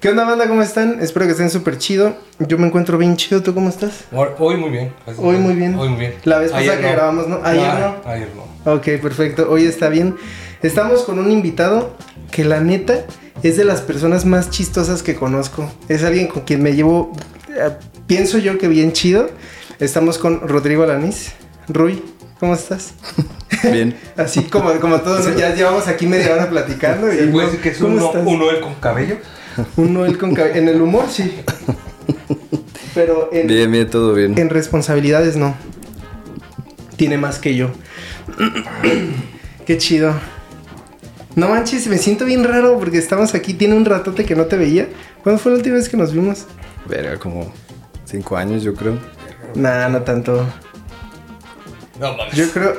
¿Qué onda, banda? ¿Cómo están? Espero que estén súper chido. Yo me encuentro bien chido. ¿Tú cómo estás? Hoy muy bien. Hoy muy bien. Hoy muy bien. La vez pasada que grabamos, ¿no? Ayer no. Ayer no. Ok, perfecto. Hoy está bien. Estamos con un invitado que la neta es de las personas más chistosas que conozco. Es alguien con quien me llevo, eh, pienso yo que bien chido. Estamos con Rodrigo Alaniz. Rui, ¿cómo estás? Bien. Así como, como todos, ya llevamos aquí media hora platicando. Y, que es un, Noel con cabello? Un Noel con cabello. En el humor, sí. Pero en, bien, bien, todo bien. En responsabilidades, no. Tiene más que yo. Qué chido. No manches, me siento bien raro porque estamos aquí. Tiene un ratote que no te veía. ¿Cuándo fue la última vez que nos vimos? Verga, como cinco años, yo creo. Nah, no tanto. No mames. Yo creo.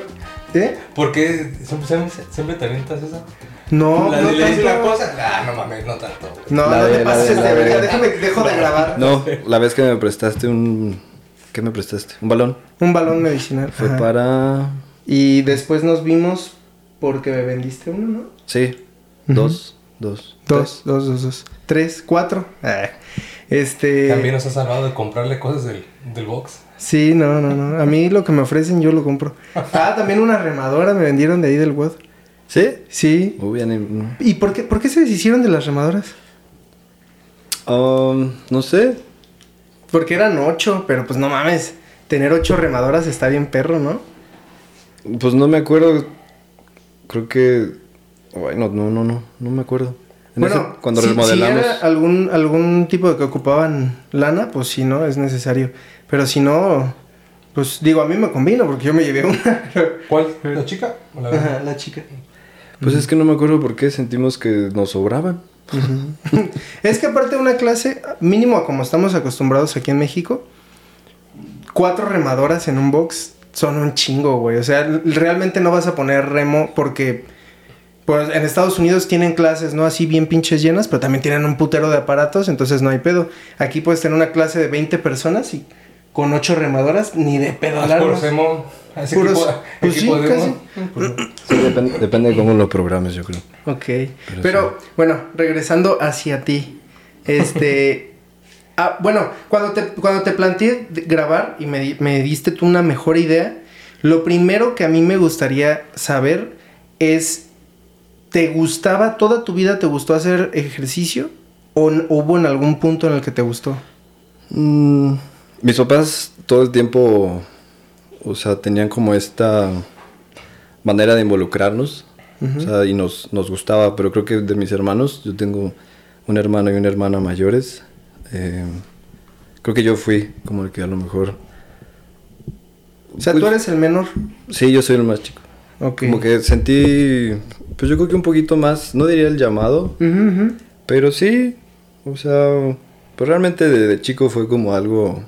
¿Eh? ¿Por qué siempre, siempre te avientas esa? No, la, no le dice la cosa. Ah, no mames, no tanto. No, La no de- te pases de- de de- verga. Déjame, dejo de grabar. No, la vez que me prestaste un... ¿Qué me prestaste? ¿Un balón? Un balón medicinal. Fue Ajá. para... Y después nos vimos porque me vendiste uno, ¿no? Sí, dos, dos. Dos, dos, dos, dos. Tres, cuatro. Ah, Este. También nos has salvado de comprarle cosas del, del box. Sí, no, no, no. A mí lo que me ofrecen yo lo compro. Ah, también una remadora me vendieron de ahí del WOD. ¿Sí? Sí. Uy, ni- ¿Y por qué, por qué se deshicieron de las remadoras? Um, no sé. Porque eran ocho, pero pues no mames. Tener ocho remadoras está bien perro, ¿no? Pues no me acuerdo. Creo que... Ay, no, no, no, no, no me acuerdo. En ese- cuando si, remodelamos... Si era algún, algún tipo de que ocupaban lana, pues sí, ¿no? Es necesario. Pero si no, pues digo, a mí me convino porque yo me llevé una. ¿Cuál? ¿La chica o la? Ajá, la chica. Pues es que no me acuerdo por qué sentimos que nos sobraban. Es que aparte de una clase, mínimo a como estamos acostumbrados aquí en México, cuatro remadoras en un box son un chingo, güey. O sea, realmente no vas a poner remo porque, pues en Estados Unidos tienen clases, ¿no? Así bien pinches llenas, pero también tienen un putero de aparatos, entonces no hay pedo. Aquí puedes tener una clase de 20 personas y con ocho remadoras, ni de pedo largo. Puro Semo. Ese Puros- equipo, pues equipo sí, de casi. Pues, Sí, depende, depende de cómo lo programes, yo creo. Ok. Pero, sí. bueno, regresando hacia ti. Este. ah, bueno, cuando te, cuando te planteé grabar y me, di- me diste tú una mejor idea, lo primero que a mí me gustaría saber es. ¿Te gustaba, toda tu vida te gustó hacer ejercicio? ¿O hubo en algún punto en el que te gustó? Mm, mis papás todo el tiempo, o sea, tenían como esta manera de involucrarnos, o sea, y nos, nos gustaba, pero creo que de mis hermanos, yo tengo un hermano y una hermana mayores, eh, creo que yo fui como el que a lo mejor, O sea, Pues- tú eres el menor. sí, yo soy el más chico, Ok. como que sentí, pues yo creo que un poquito más, no diría el llamado, pero sí, o sea, pues realmente de, de chico fue como algo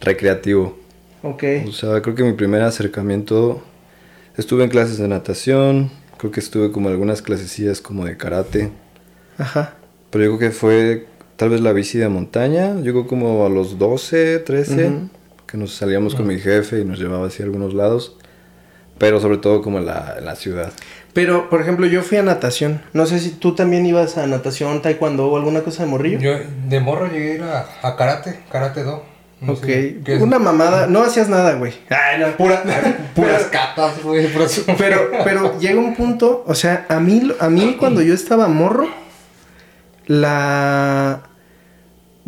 recreativo. Ok. O sea, creo que mi primer acercamiento estuve en clases de natación, creo que estuve como en algunas clasecillas como de karate, Ajá. pero yo creo que fue tal vez la bici de montaña, yo creo como a los 12, 13, Ujú. que nos salíamos con mi jefe y nos llevaba así a algunos lados, pero sobre todo como en la, en la ciudad. Pero, por ejemplo, yo fui a natación. No sé si tú también ibas a natación, taekwondo o alguna cosa de morrillo. Yo de morro llegué a ir a, a karate, karate do. Ok. Una mamada. No hacías nada, güey. Ay, no. Pura- puras catas, güey. puras- Pero, pero llega un punto, o sea, a mí, a mí cuando yo estaba morro, la...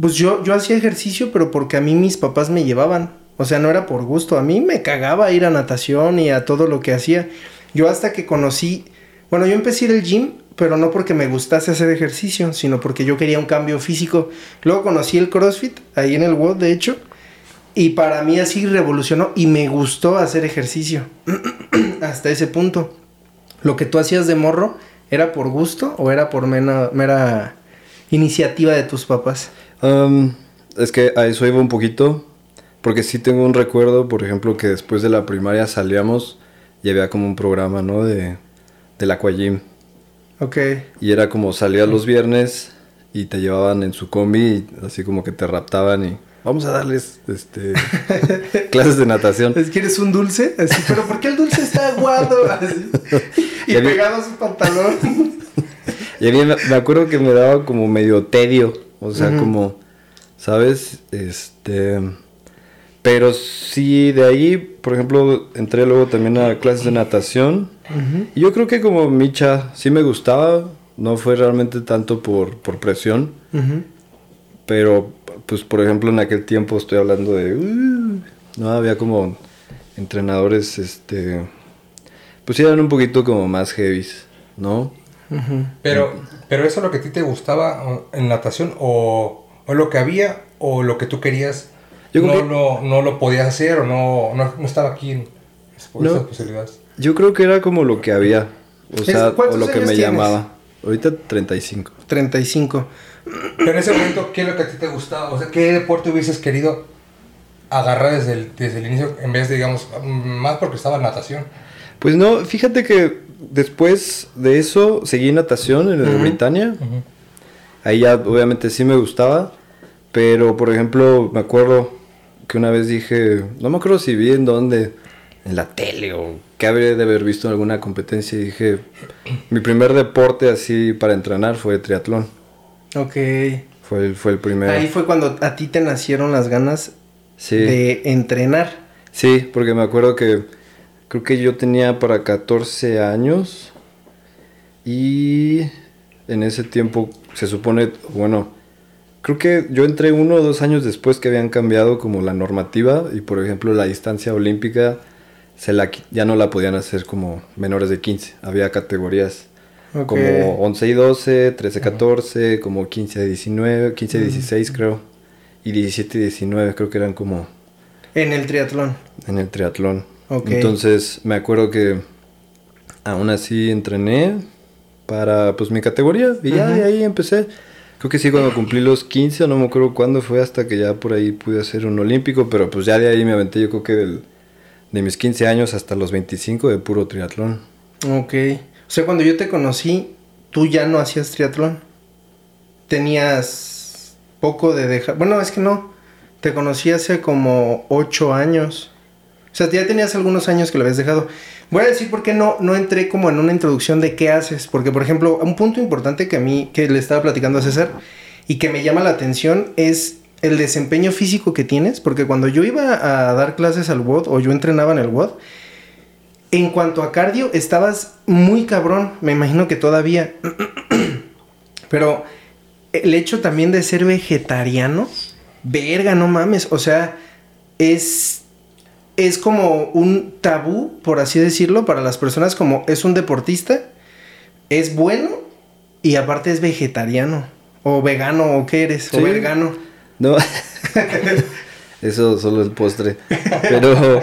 Pues yo, yo hacía ejercicio, pero porque a mí mis papás me llevaban. O sea, no era por gusto. A mí me cagaba ir a natación y a todo lo que hacía. Yo hasta que conocí... Bueno, yo empecé a ir al gym, pero no porque me gustase hacer ejercicio, sino porque yo quería un cambio físico. Luego conocí el CrossFit, ahí en el WOD, de hecho. Y para mí así revolucionó y me gustó hacer ejercicio. Hasta ese punto. Lo que tú hacías de morro, ¿era por gusto o era por mena- mera iniciativa de tus papás? Am, es que a eso iba un poquito, porque sí tengo un recuerdo, por ejemplo, que después de la primaria salíamos y había como un programa, ¿no? De, del Aquagym. Ok. Y era como salías los viernes y te llevaban en su combi y así como que te raptaban y vamos a darles este clases de natación. ¿Es que eres un dulce? Así, pero ¿por qué el dulce está aguado? Así. Y Y había- pegado a su pantalón. Y a mí me, me acuerdo que me daba como medio tedio, o sea, como, ¿sabes? Este... Pero sí, de ahí, por ejemplo, entré luego también a clases de natación. Y yo creo que como Micha sí me gustaba, no fue realmente tanto por, por presión. Pero, pues, por ejemplo, en aquel tiempo estoy hablando de... uh, no, había como entrenadores, este... Pues eran un poquito como más heavies, ¿no? Pero, pero eso es lo que a ti te gustaba en natación o, o lo que había o lo que tú querías Yo no, lo, no lo podías hacer o no, no, no estaba aquí en No. esas posibilidades. Yo creo que era como lo que había. O sea, o ¿cuántos lo que me tienes? llamaba. Ahorita 35. 35. Pero en ese momento, ¿qué es lo que a ti te gustaba? O sea, ¿qué deporte hubieses querido agarrar desde el, desde el inicio en vez de, digamos, más porque estaba en natación? Pues no, fíjate que después de eso seguí natación en el de Britannia. Ahí ya obviamente sí me gustaba. Pero por ejemplo, me acuerdo que una vez dije, no me acuerdo si vi en dónde, en la tele o que habría de haber visto en alguna competencia. Y dije, mi primer deporte así para entrenar fue triatlón. Ok. Fue el, fue el primero. Ahí fue cuando a ti te nacieron las ganas Sí. de entrenar. Sí, porque me acuerdo que creo que yo tenía para 14 años y en ese tiempo se supone, bueno, creo que yo entré uno o dos años después que habían cambiado como la normativa y por ejemplo la distancia olímpica se la, ya no la podían hacer como menores de 15, había categorías Ok. como 11 y 12, 13 y 14, como 15 y 19, 15 y 16 creo y 17 y 19 creo que eran como En el triatlón. en el triatlón. Ok. Entonces me acuerdo que aún así entrené para pues mi categoría y ya de ahí empecé. Creo que sí cuando cumplí los 15 o no me acuerdo cuándo fue hasta que ya por ahí pude hacer un olímpico, pero pues ya de ahí me aventé yo creo que del- de mis 15 años hasta los 25 de puro triatlón. Ok. O sea, cuando yo te conocí, tú ya no hacías triatlón. Tenías poco de dejar. Bueno, es que no. Te conocí hace como ocho años. O sea, ya tenías algunos años que lo habías dejado. Voy a decir por qué no, no entré como en una introducción de qué haces. Porque, por ejemplo, un punto importante que a mí, que le estaba platicando a César y que me llama la atención es el desempeño físico que tienes. Porque cuando yo iba a dar clases al WOD o yo entrenaba en el WOD, en cuanto a cardio, estabas muy cabrón. Me imagino que todavía. Pero el hecho también de ser vegetariano, verga, no mames. O sea, es. Es como un tabú, por así decirlo, para las personas como es un deportista, es bueno y aparte es vegetariano. O vegano, o qué eres, o vegano. No, eso solo el postre. Pero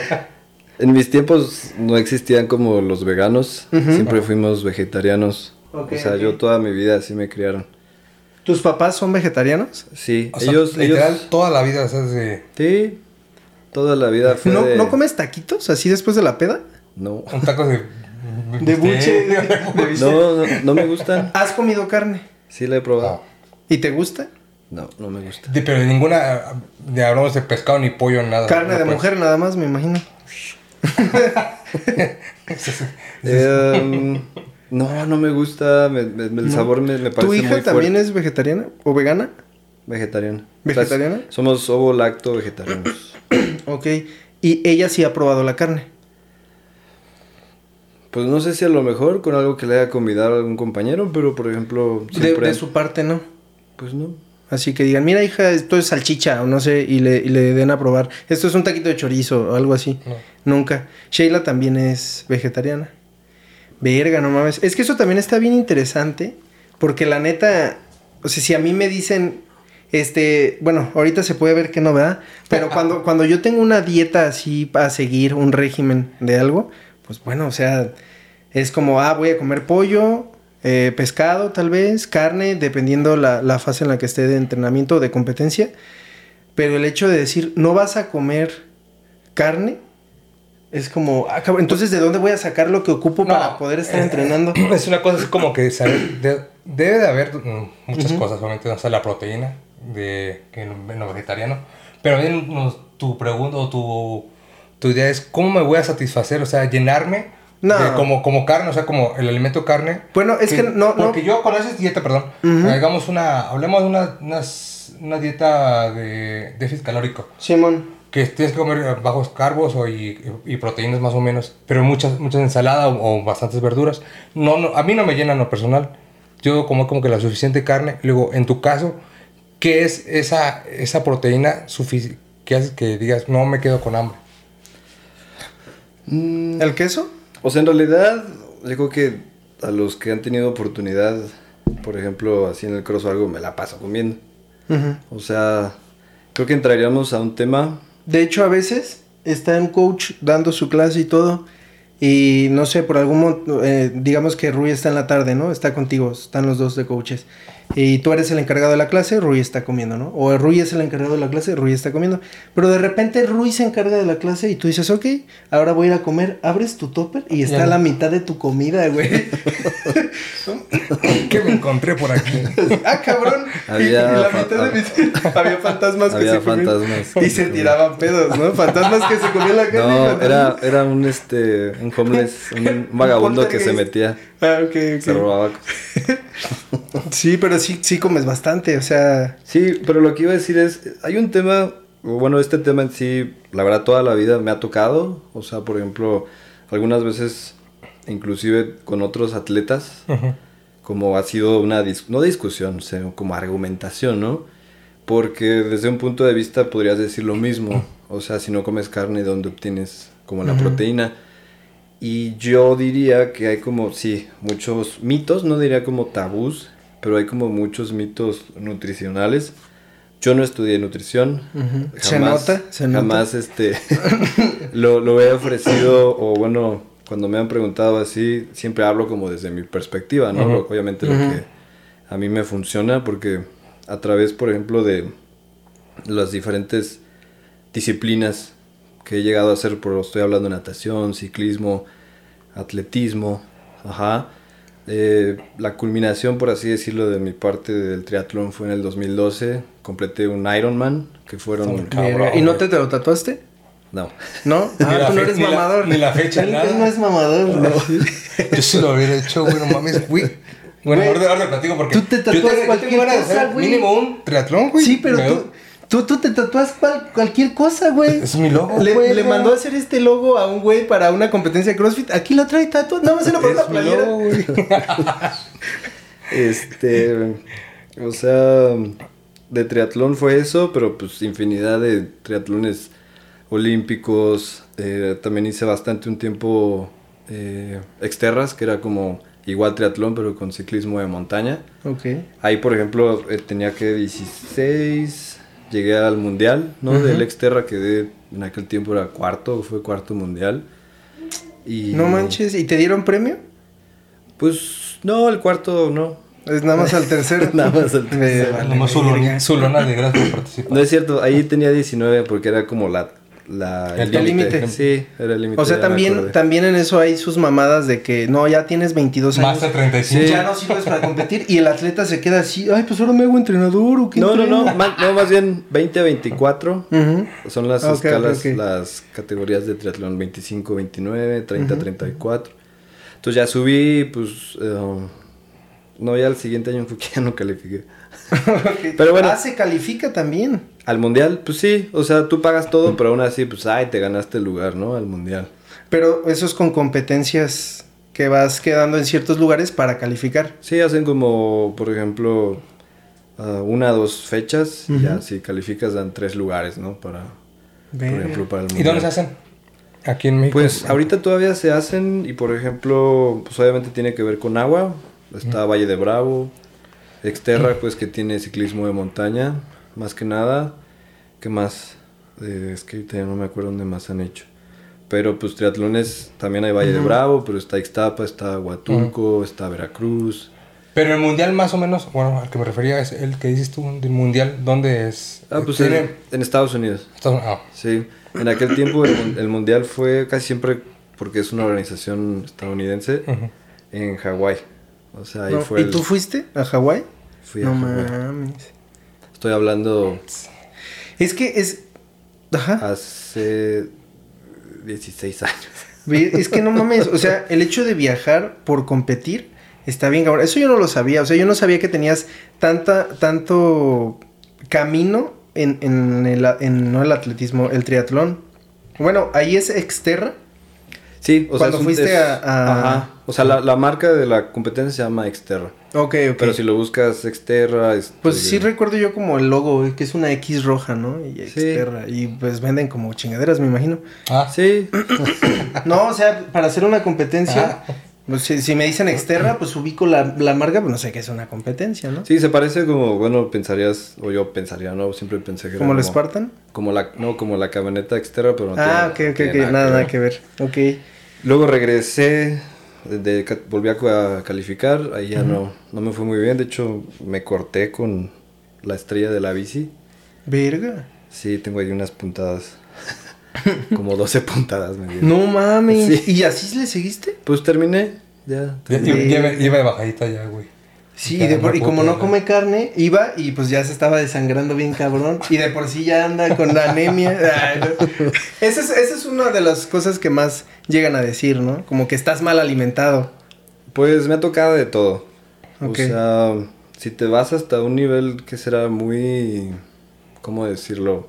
en mis tiempos no existían como los veganos, siempre fuimos vegetarianos. O sea, yo toda mi vida así me criaron. ¿Tus papás son vegetarianos? Sí, O sea, ellos, literal, ellos, toda la vida, o sea, desde sí, toda la vida fue ¿No, de- ¿No comes taquitos así después de la peda? No, un taco de... De buche, de- de bistec. no, no, no me gustan. ¿Has comido carne? Sí la he probado. ¿Y te gusta? No, no me gusta. De- pero de ninguna, de hablamos de pescado ni pollo, nada. Carne No de puedes. mujer nada más, me imagino. Em, no, no me gusta. me- me- el sabor me, me parece ¿Tu hija muy también fuerte. es vegetariana o vegana? vegetariana. ¿Vegetariana? O sea, somos ovo lacto vegetarianos. Ok. Y ella sí ha probado la carne. Pues no sé si a lo mejor con algo que le haya convidado a algún compañero, pero por ejemplo, De, siempre... de su parte, ¿no? Pues no. Así que digan, mira hija, esto es salchicha o no sé, y le, y le den a probar. Esto es un taquito de chorizo o algo así. No. Nunca. Sheila también es vegetariana. Verga, no mames. Es que eso también está bien interesante. Porque la neta, o sea, si a mí me dicen, este, bueno, ahorita se puede ver que no, ¿verdad? Pero cuando, cuando yo tengo una dieta así para seguir un régimen de algo, pues bueno, o sea, es como, ah, voy a comer pollo, eh, pescado tal vez, carne, dependiendo la, la fase en la que esté de entrenamiento o de competencia. Pero el hecho de decir, no vas a comer carne, es como, ah, cabrón, entonces, ¿de dónde voy a sacar lo que ocupo No, para poder estar eh, entrenando? Es una cosa así como que saber, de- debe de haber mm, muchas cosas, obviamente, no sé, la proteína de en lo vegetariano, pero bien, no, tu pregunta o tu, tu idea es cómo me voy a satisfacer, o sea, llenarme No. de como, como carne, o sea, como el alimento carne. Bueno, es que no- no- Porque yo con esa dieta, perdón, hagamos una, hablemos de una, unas- una dieta de déficit calórico. Simón. Que tienes que comer bajos carbos o y, y proteínas más o menos, pero muchas, muchas ensaladas o, o bastantes verduras. No, no, a mí no me llena en lo personal. Yo como como que la suficiente carne. Luego, en tu caso, ¿qué es esa, esa proteína sufici- que hace que digas, no me quedo con hambre? ¿El queso? O sea, en realidad, yo creo que a los que han tenido oportunidad, por ejemplo, así en el cross o algo, me la paso comiendo. O sea, creo que entraríamos a un tema. De hecho, a veces está un coach dando su clase y todo. Y no sé, por algún motivo, digamos que Rui está en la tarde, ¿no? Está contigo, están los dos de coaches. Y tú eres el encargado de la clase, Rui está comiendo, ¿no? O Rui es el encargado de la clase, Rui está comiendo. Pero de repente Rui se encarga de la clase y tú dices, ok, ahora voy a ir a comer. Abres tu topper y está Ya. a la mitad de tu comida, güey. ¿Qué me encontré por aquí? ah, cabrón. Y- Había y la mitad de mis- Había fantasmas que Había se comían. Y se tiraban pedos, ¿no? Fantasmas que se comían la carne. y No, era, era un, este, un homeless, un vagabundo que se metía, Ah, ok, ok. se robaba cosas. Sí, pero sí, sí comes bastante, o sea. Sí, pero lo que iba a decir es, hay un tema, bueno, este tema en sí, la verdad toda la vida me ha tocado, o sea, por ejemplo, algunas veces, inclusive con otros atletas, como ha sido una, dis- no discusión, o sea, como argumentación, ¿no? Porque desde un punto de vista podrías decir lo mismo, o sea, si no comes carne, ¿de dónde obtienes como la proteína? Y yo diría que hay como, sí, muchos mitos, no diría como tabús, pero hay como muchos mitos nutricionales. Yo no estudié nutrición. Ujú. Se nota, se nota. Jamás este, lo, lo he ofrecido, o bueno, cuando me han preguntado así, siempre hablo como desde mi perspectiva, ¿no? Obviamente lo que a mí me funciona, porque a través, por ejemplo, de las diferentes disciplinas que he llegado a hacer, por, estoy hablando de natación, ciclismo, atletismo, ajá. Eh, la culminación, por así decirlo, de mi parte del triatlón fue en el 2012. Completé un Ironman, que fueron... Verga. ¿Y no te, te lo tatuaste? No. ¿No? Ah, tú no eres ni la- mamador. ni la fecha, Él, nada. no es mamador, no. Yo sí lo hubiera hecho, güey, no mames, güey. Bueno, ahora, ahora platico porque. tú te tengo cualquier cosa, hacer güey. Mínimo un triatlón, güey. Sí, pero tú, tú, tú te tatúas cual- cualquier cosa, güey. Es mi logo, Le, güey, le güey. mandó a hacer este logo a un güey para una competencia de CrossFit. Aquí lo trae tatuado. Nada más se lo pone la playera. logo, güey. Este, o sea, de triatlón fue eso, pero pues infinidad de triatlones olímpicos. eh, también hice bastante un tiempo eh, exterras, que era como igual triatlón, pero con ciclismo de montaña. Ok. Ahí, por ejemplo, eh, tenía que 16, llegué al mundial, ¿no? Del exterra quedé, en aquel tiempo era cuarto, fue cuarto mundial. Y, No manches. ¿Y te dieron premio? Pues, no, el cuarto no. Es nada más al tercero. Nada más al tercero. vale Nomás su verga. lona- su lona de gracias por participar. No es cierto, ahí tenía 19 porque era como la... la El límite. Sí, era el límite. O sea, también, también en eso hay sus mamadas de que no, ya tienes 22 años. Más de 35. Ya no sirves para competir y el atleta se queda así, ay, pues ahora me hago entrenador o qué No, no, no, entreno?" más, no, más bien 20 a 24 Ujú. son las Ok, escalas, ok, ok. las categorías de triatlón 25, 29, 30, 34. Entonces ya subí, pues... eh, no, ya el siguiente año fue que ya no califiqué. Ok. Pero bueno. Ah, se califica también. Al mundial, pues sí, o sea, tú pagas todo, pero aún así, pues, ay, te ganaste el lugar, ¿no? Al mundial. Pero eso es con competencias que vas quedando en ciertos lugares para calificar. Sí, hacen como, por ejemplo, ah, una o dos fechas y ya si calificas dan tres lugares, ¿no? Para, por Verga. ejemplo, para el ¿Y mundial. dónde se hacen? Aquí en México. Pues ahorita todavía se hacen y, por ejemplo, pues obviamente tiene que ver con agua. Está Valle de Bravo, Exterra, pues que tiene ciclismo de montaña, más que nada. ¿Qué más? Eh, es que ya no me acuerdo dónde más han hecho. Pero pues triatlones, también hay Valle de Bravo, pero está Ixtapa, está Huatulco, está Veracruz. Pero el mundial más o menos, bueno, al que me refería es el que dices tú, del mundial, ¿dónde es? Ah, pues en, en Estados Unidos. Estados- ah, Sí, en aquel tiempo el, mun- el mundial fue casi siempre, porque es una organización estadounidense, ujú. en Hawái. O sea, ahí No, fue ¿Y el- tú fuiste a Hawái? fui a No Hawái. mames. Estoy hablando Es que es. Ajá. hace 16 años. Es que no mames, o sea, el hecho de viajar por competir está bien cabrón. Eso yo no lo sabía, o sea, yo no sabía que tenías tanta, tanto camino en, en el, en, no el atletismo, el triatlón. Bueno, ahí es Exterra. Sí, o Cuando sea, es fuiste es- a- a- Ajá. O sea, la, la marca de la competencia se llama Exterra. Ok, ok. Pero si lo buscas Exterra... este, Pues sí recuerdo yo como el logo, eh, que es una X roja, ¿no? Y Sí. Exterra. Y pues venden como chingaderas, me imagino. Ah, Sí, No, o sea, para hacer una competencia, Ah. Pues, si, si me dicen Exterra, pues ubico la, la marca, pues no sé qué es una competencia, ¿no? sí, se parece como, bueno, pensarías, o yo pensaría, ¿no? Siempre pensé que era Como el Spartan. Como la, no, como la camioneta Exterra, pero no ah, ok, tiene- ok, tiene ok. Nada, nada que ver. Ok. Luego regresé, de, volví a calificar, ahí ya no, no me fue muy bien, de hecho me corté con la estrella de la bici. Verga. Sí, tengo ahí unas puntadas, como 12 puntadas me dieron. No mames. Sí. ¿Y así le seguiste? Pues terminé, ya. ya- Sí. lleva, lleva de bajadita ya, güey. Sí, Ya, de no por- y puedo como no come carne, iba y pues ya se estaba desangrando bien cabrón. Y de por sí ya anda con la anemia. Ay, no. Esa es, esa es una de las cosas que más llegan a decir, ¿no? Como que estás mal alimentado. Pues me ha tocado de todo. Ok. O sea, si te vas hasta un nivel que será muy, ¿cómo decirlo?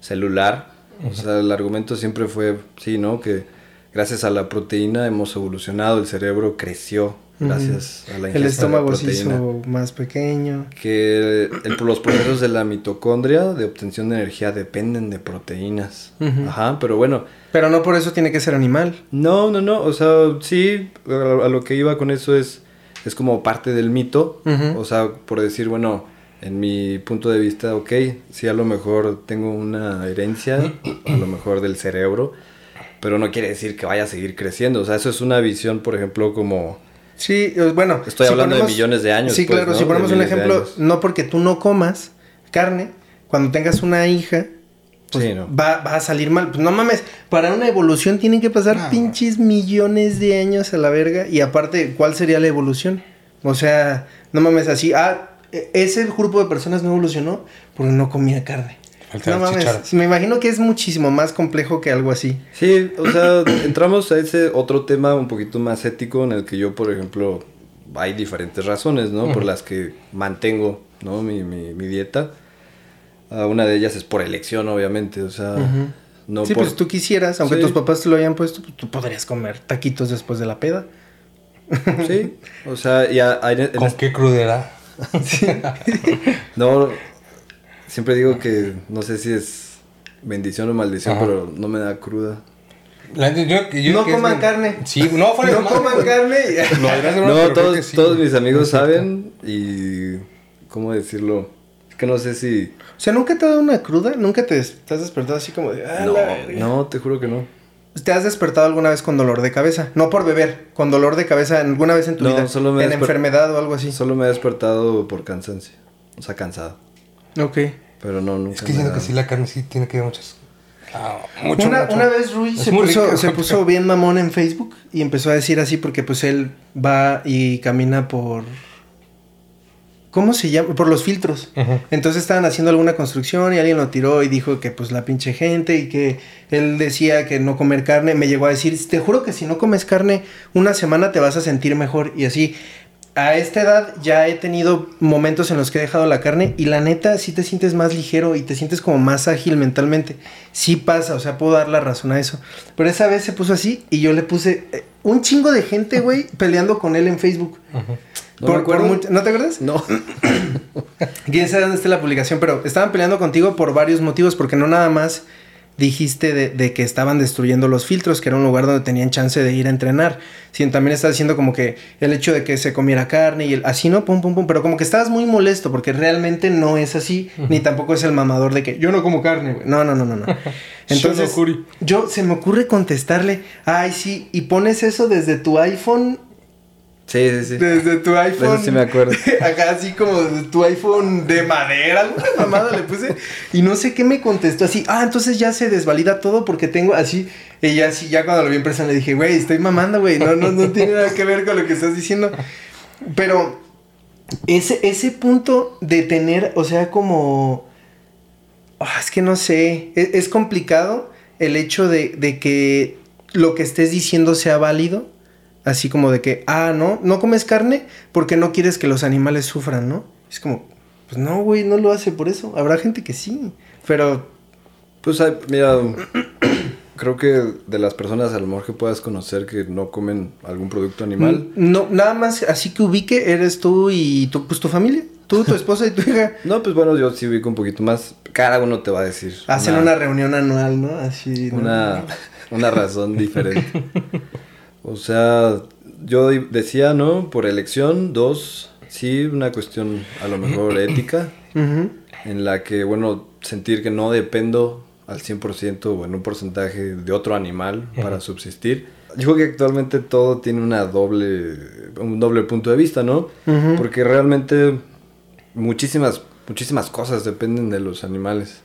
Celular. O sea, el argumento siempre fue, sí, ¿no? Que gracias a la proteína hemos evolucionado, el cerebro creció gracias a la ingesta El de estómago se hizo más pequeño. Que el- los procesos de la mitocondria de obtención de energía dependen de proteínas. Ajá, pero bueno, Pero no por eso tiene que ser animal. no, no, no, o sea, sí, a, lo que iba con eso es, es como parte del mito, o sea, por decir, bueno, en mi punto de vista, ok, sí a lo mejor tengo una herencia, a lo mejor del cerebro, pero no quiere decir que vaya a seguir creciendo, o sea, eso es una visión, por ejemplo, como... Sí, eh, bueno. Estoy hablando de millones de años, Sí, pues, claro. ¿no? Si ponemos un ejemplo, no porque tú no comas carne, cuando tengas una hija, pues Sí, ¿no? va, va a salir mal. Pues no mames, para una evolución tienen que pasar pinches millones de años a la verga. Y aparte, ¿cuál sería la evolución? O sea, no mames así. Ah, ese grupo de personas no evolucionó porque no comía carne. Falta No mames, me imagino que es muchísimo más complejo que algo así. Sí, o sea, entramos a ese otro tema un poquito más ético en el que yo, por ejemplo, hay diferentes razones, ¿no? Por las que mantengo, ¿no? Mi, mi, mi dieta. Ah, una de ellas es por elección, obviamente, o sea, no sí, por... pues tú quisieras, aunque Sí. tus papás te lo hayan puesto, pues, tú podrías comer taquitos después de la peda. Sí, o sea, ya ¿Con qué crudera? No, siempre digo que no sé si es bendición o maldición, Ajá. pero no me da cruda. La neta, yo- yo- No es coman carne. Sí, no, fuera no coman carne. No, creo todos, sí, mis amigos saben y... ¿Cómo decirlo? Es que no sé si... O sea, ¿nunca te ha dado una cruda? ¿Nunca te, has despertado así como de... "Ah, No, la verga"? no, te juro que no. ¿Te has despertado alguna vez con dolor de cabeza? No por beber, con dolor de cabeza alguna vez en tu No, vida. solo me en enfermedad o algo así. Solo me he despertado por cansancio. O sea, cansado. Ok. Pero no, nunca. Es que siento que sí, la carne sí tiene que ver muchas. ah, mucho, una, mucho. una vez Rui se puso, rico. se puso bien mamón en Facebook y empezó a decir así porque pues él va y camina por... ¿Cómo se llama? Por los filtros. Entonces estaban haciendo alguna construcción y alguien lo tiró y dijo que pues la pinche gente y que él decía que no comer carne. Me llegó a decir, te juro que si no comes carne una semana te vas a sentir mejor y así. A esta edad ya he tenido momentos en los que he dejado la carne y la neta sí te sientes más ligero y te sientes como más ágil mentalmente. Sí pasa, o sea, puedo dar la razón a eso. Pero esa vez se puso así y yo le puse eh, un chingo de gente, güey, peleando con él en Facebook. Ujú. No Por- mucho- ¿No te acuerdas? No. Quién sabe dónde está la publicación, pero estaban peleando contigo por varios motivos, porque no nada más dijiste de, de que estaban destruyendo los filtros, que era un lugar donde tenían chance de ir a entrenar, sino también estás diciendo como que el hecho de que se comiera carne y el así no, pum, pum, pum, pero como que estabas muy molesto, porque realmente no es así, ni tampoco es el mamador de que yo no como carne, güey. No, no, no, no, no. Entonces, yo se me ocurre contestarle, ay, sí, y pones eso desde tu iPhone Sí, sí, sí. desde tu iPhone. eso sí me acuerdo. Acá así como de tu iPhone de madera, alguna mamada le puse. Y no sé qué me contestó así. Ah, entonces ya se desvalida todo porque tengo así. Y ya así, ya cuando lo vi en persona le dije, güey, estoy mamando, güey. No, no, no tiene nada que ver con lo que estás diciendo. Pero ese, ese punto de tener, o sea, como. ah, es que no sé. Es, es complicado el hecho de, de que lo que estés diciendo sea válido. Así como de que, ah, no, no comes carne porque no quieres que los animales sufran, ¿no? Es como, pues no, güey, no lo hace por eso. Habrá gente que sí, pero... Pues hay- mira, creo que de las personas a lo mejor que puedas conocer que no comen algún producto animal. No, nada más así que ubique, eres tú y tu, pues tu familia. Tú, tu esposa y tu hija. No, pues bueno, yo sí ubico un poquito más. Cada uno te va a decir. Hacen una, reunión anual, ¿no? Así. ¿no? una, una razón diferente. O sea, yo decía, ¿no? Por elección, dos, sí, una cuestión a lo mejor ética, en la que, bueno, sentir que no dependo al 100% o en un porcentaje de otro animal para subsistir. Yo creo que actualmente todo tiene una doble, un doble punto de vista, ¿no? Porque realmente muchísimas, muchísimas cosas dependen de los animales.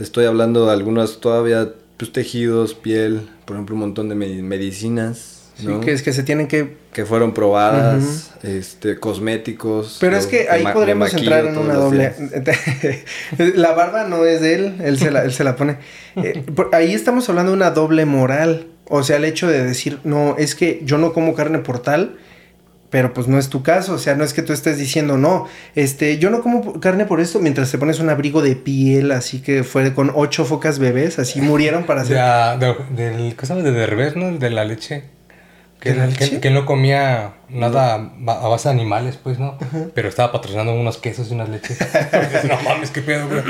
Estoy hablando de algunas todavía, pues tejidos, piel, por ejemplo, un montón de me- medicinas, que es que se tienen que Que fueron probadas, este, cosméticos. Pero es que ahí podríamos entrar en una doble. la barba no es de él, él se la, él se la pone. Eh, por- ahí estamos hablando de una doble moral. O sea, el hecho de decir, no, es que yo no como carne por tal, pero pues no es tu caso. O sea, no es que tú estés diciendo, no, este, yo no como carne por esto, mientras te pones un abrigo de piel, así que fue con ocho focas bebés, así murieron para hacer. Ya, de, del, ¿qué sabes? De Derbez, ¿no? De la leche. Que, ¿De la leche? que no comía nada a base de animales, pues, ¿no? Pero estaba patrocinando unos quesos y unas leches. no mames, qué pedo, güey.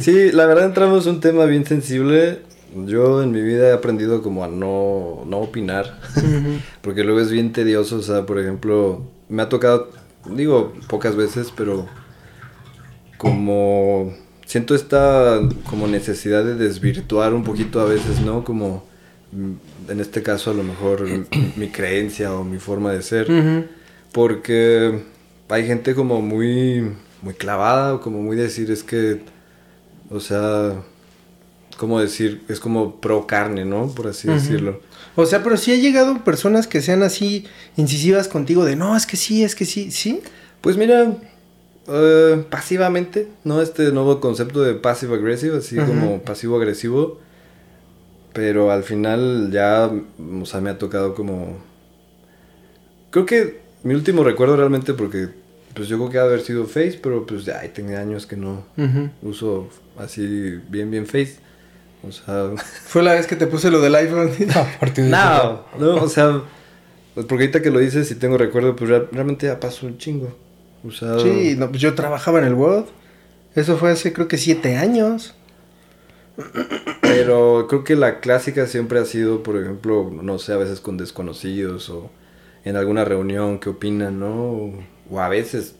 Sí, la verdad entramos en un tema bien sensible. Yo en mi vida he aprendido como a no, no opinar, porque luego es bien tedioso, o sea, por ejemplo, me ha tocado, digo, pocas veces, pero como siento esta como necesidad de desvirtuar un poquito a veces, ¿no? Como mm, en este caso a lo mejor mi creencia o mi forma de ser. Porque hay gente como muy, muy clavada, o como muy decir, es que, o sea, ¿cómo decir? Es como pro carne, ¿no? Por así decirlo. O sea, pero sí ha llegado personas que sean así incisivas contigo de, no, es que sí, es que sí, sí. Pues mira, eh, pasivamente, ¿no? Este nuevo concepto de passive aggressive, así como pasivo agresivo. Pero al final ya, o sea, me ha tocado como... Creo que mi último recuerdo realmente porque, pues yo creo que ha de haber sido Face, pero pues ya tenía años que no uso así bien, bien Face. O sea... Fue la vez que te puse lo del iPhone. A partir de no, no, o sea... Pues porque ahorita que lo dices y tengo recuerdo, pues real- realmente ya pasó un chingo. O sea... Sí, no, pues yo trabajaba en el World. Eso fue hace creo que siete años. Pero creo que la clásica siempre ha sido, por ejemplo, no sé, a veces con desconocidos o en alguna reunión que opinan, ¿no? O a veces,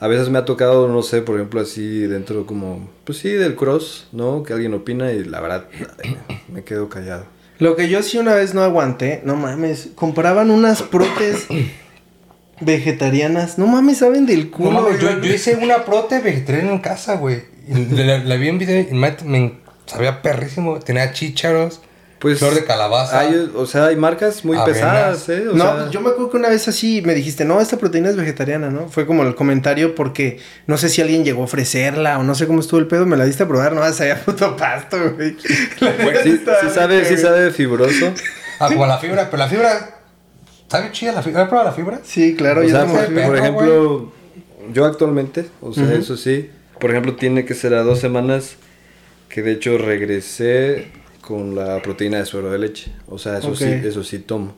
a veces me ha tocado, no sé, por ejemplo, así dentro como, pues sí, del cross, ¿no? Que alguien opina y la verdad me quedo callado. Lo que yo sí una vez no aguanté, no mames, compraban unas protes vegetarianas. No mames, saben del No culo. mames, yo, hice una prote vegetariana en casa, güey. La, la vi en video y me, me sabía perrísimo. Tenía chícharos, Pues, flor de calabaza. Hay, o sea, hay marcas muy Avenas. pesadas, ¿eh? O no, sea, yo me acuerdo que una vez así me dijiste, no, esta proteína es vegetariana, ¿no? Fue como el comentario porque no sé si alguien llegó a ofrecerla o no sé cómo estuvo el pedo, me la diste a probar, no, sabía puto pasto, güey. La neta Sí, sí sabe, sí sabe fibroso. Ah, como la fibra, pero la fibra. ¿Sabe chida la fibra? ¿Has probado la fibra? Sí, claro, O ya sea, por, por ejemplo, yo actualmente, o sea, eso sí, por ejemplo, tiene que ser a dos semanas que de hecho regresé con la proteína de suero de leche. O sea, eso sí, eso sí tomo.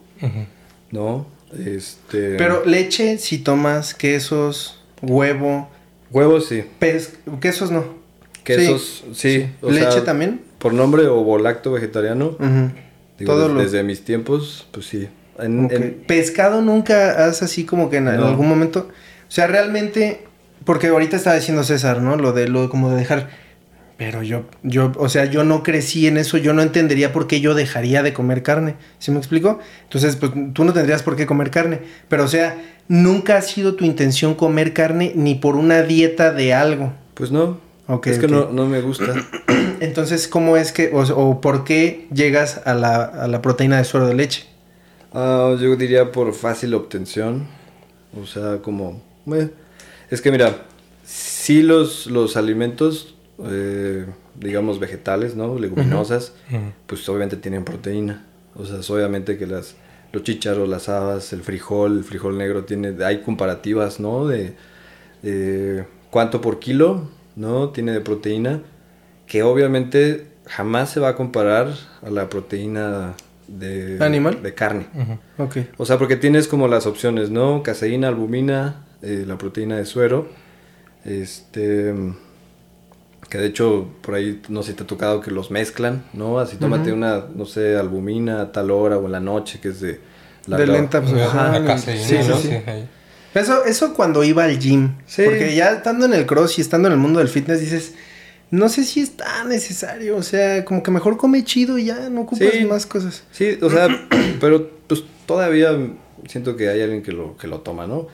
¿no? Este... Pero leche, si tomas quesos, huevo, Huevos sí, pez, quesos no. quesos sí. o ¿Leche sea, también? Por nombre o volacto vegetariano. Ujú. digo, Todo des- lo- Desde mis tiempos, pues sí. En- Pescado nunca has así como que en, algún momento. O sea, realmente. Porque ahorita estaba diciendo César, ¿no? Lo de lo como de dejar. Pero yo, yo, o sea, yo no crecí en eso, yo no entendería por qué yo dejaría de comer carne. ¿Sí me explico? Entonces, pues tú no tendrías por qué comer carne. Pero, o sea, nunca ha sido tu intención comer carne ni por una dieta de algo. pues no. Es que no, no me gusta. Entonces, ¿cómo es que, o, o por qué llegas a la, a la proteína de suero de leche? Ah, yo diría por fácil obtención. O sea, como... eh, es que mira, sí los, los alimentos, eh, digamos vegetales, ¿no? Leguminosas, pues obviamente tienen proteína. O sea, obviamente que las, los chícharos, las habas, el frijol, el frijol negro, tiene, hay comparativas, ¿no? De, de cuánto por kilo, ¿no? Tiene de proteína, que obviamente jamás se va a comparar a la proteína de, ¿Animal? de carne. O sea, porque tienes como las opciones, ¿no? Caseína, albumina, eh, la proteína de suero. Este. Que de hecho, por ahí no sé si te ha tocado que los mezclan, ¿no? Así tómate Ujú. una, no sé, albumina a tal hora o en la noche, que es de. De lenta, pues, Ajá, ajá, la sí, ¿no? sí. Sí. Eso, eso cuando iba al gym. Sí. Porque ya estando en el cross y estando en el mundo del fitness dices, no sé si es tan necesario. O sea, como que mejor come chido y ya no ocupas Sí. más cosas. Sí, o sea, pero pues todavía siento que hay alguien que lo, que lo toma, ¿no?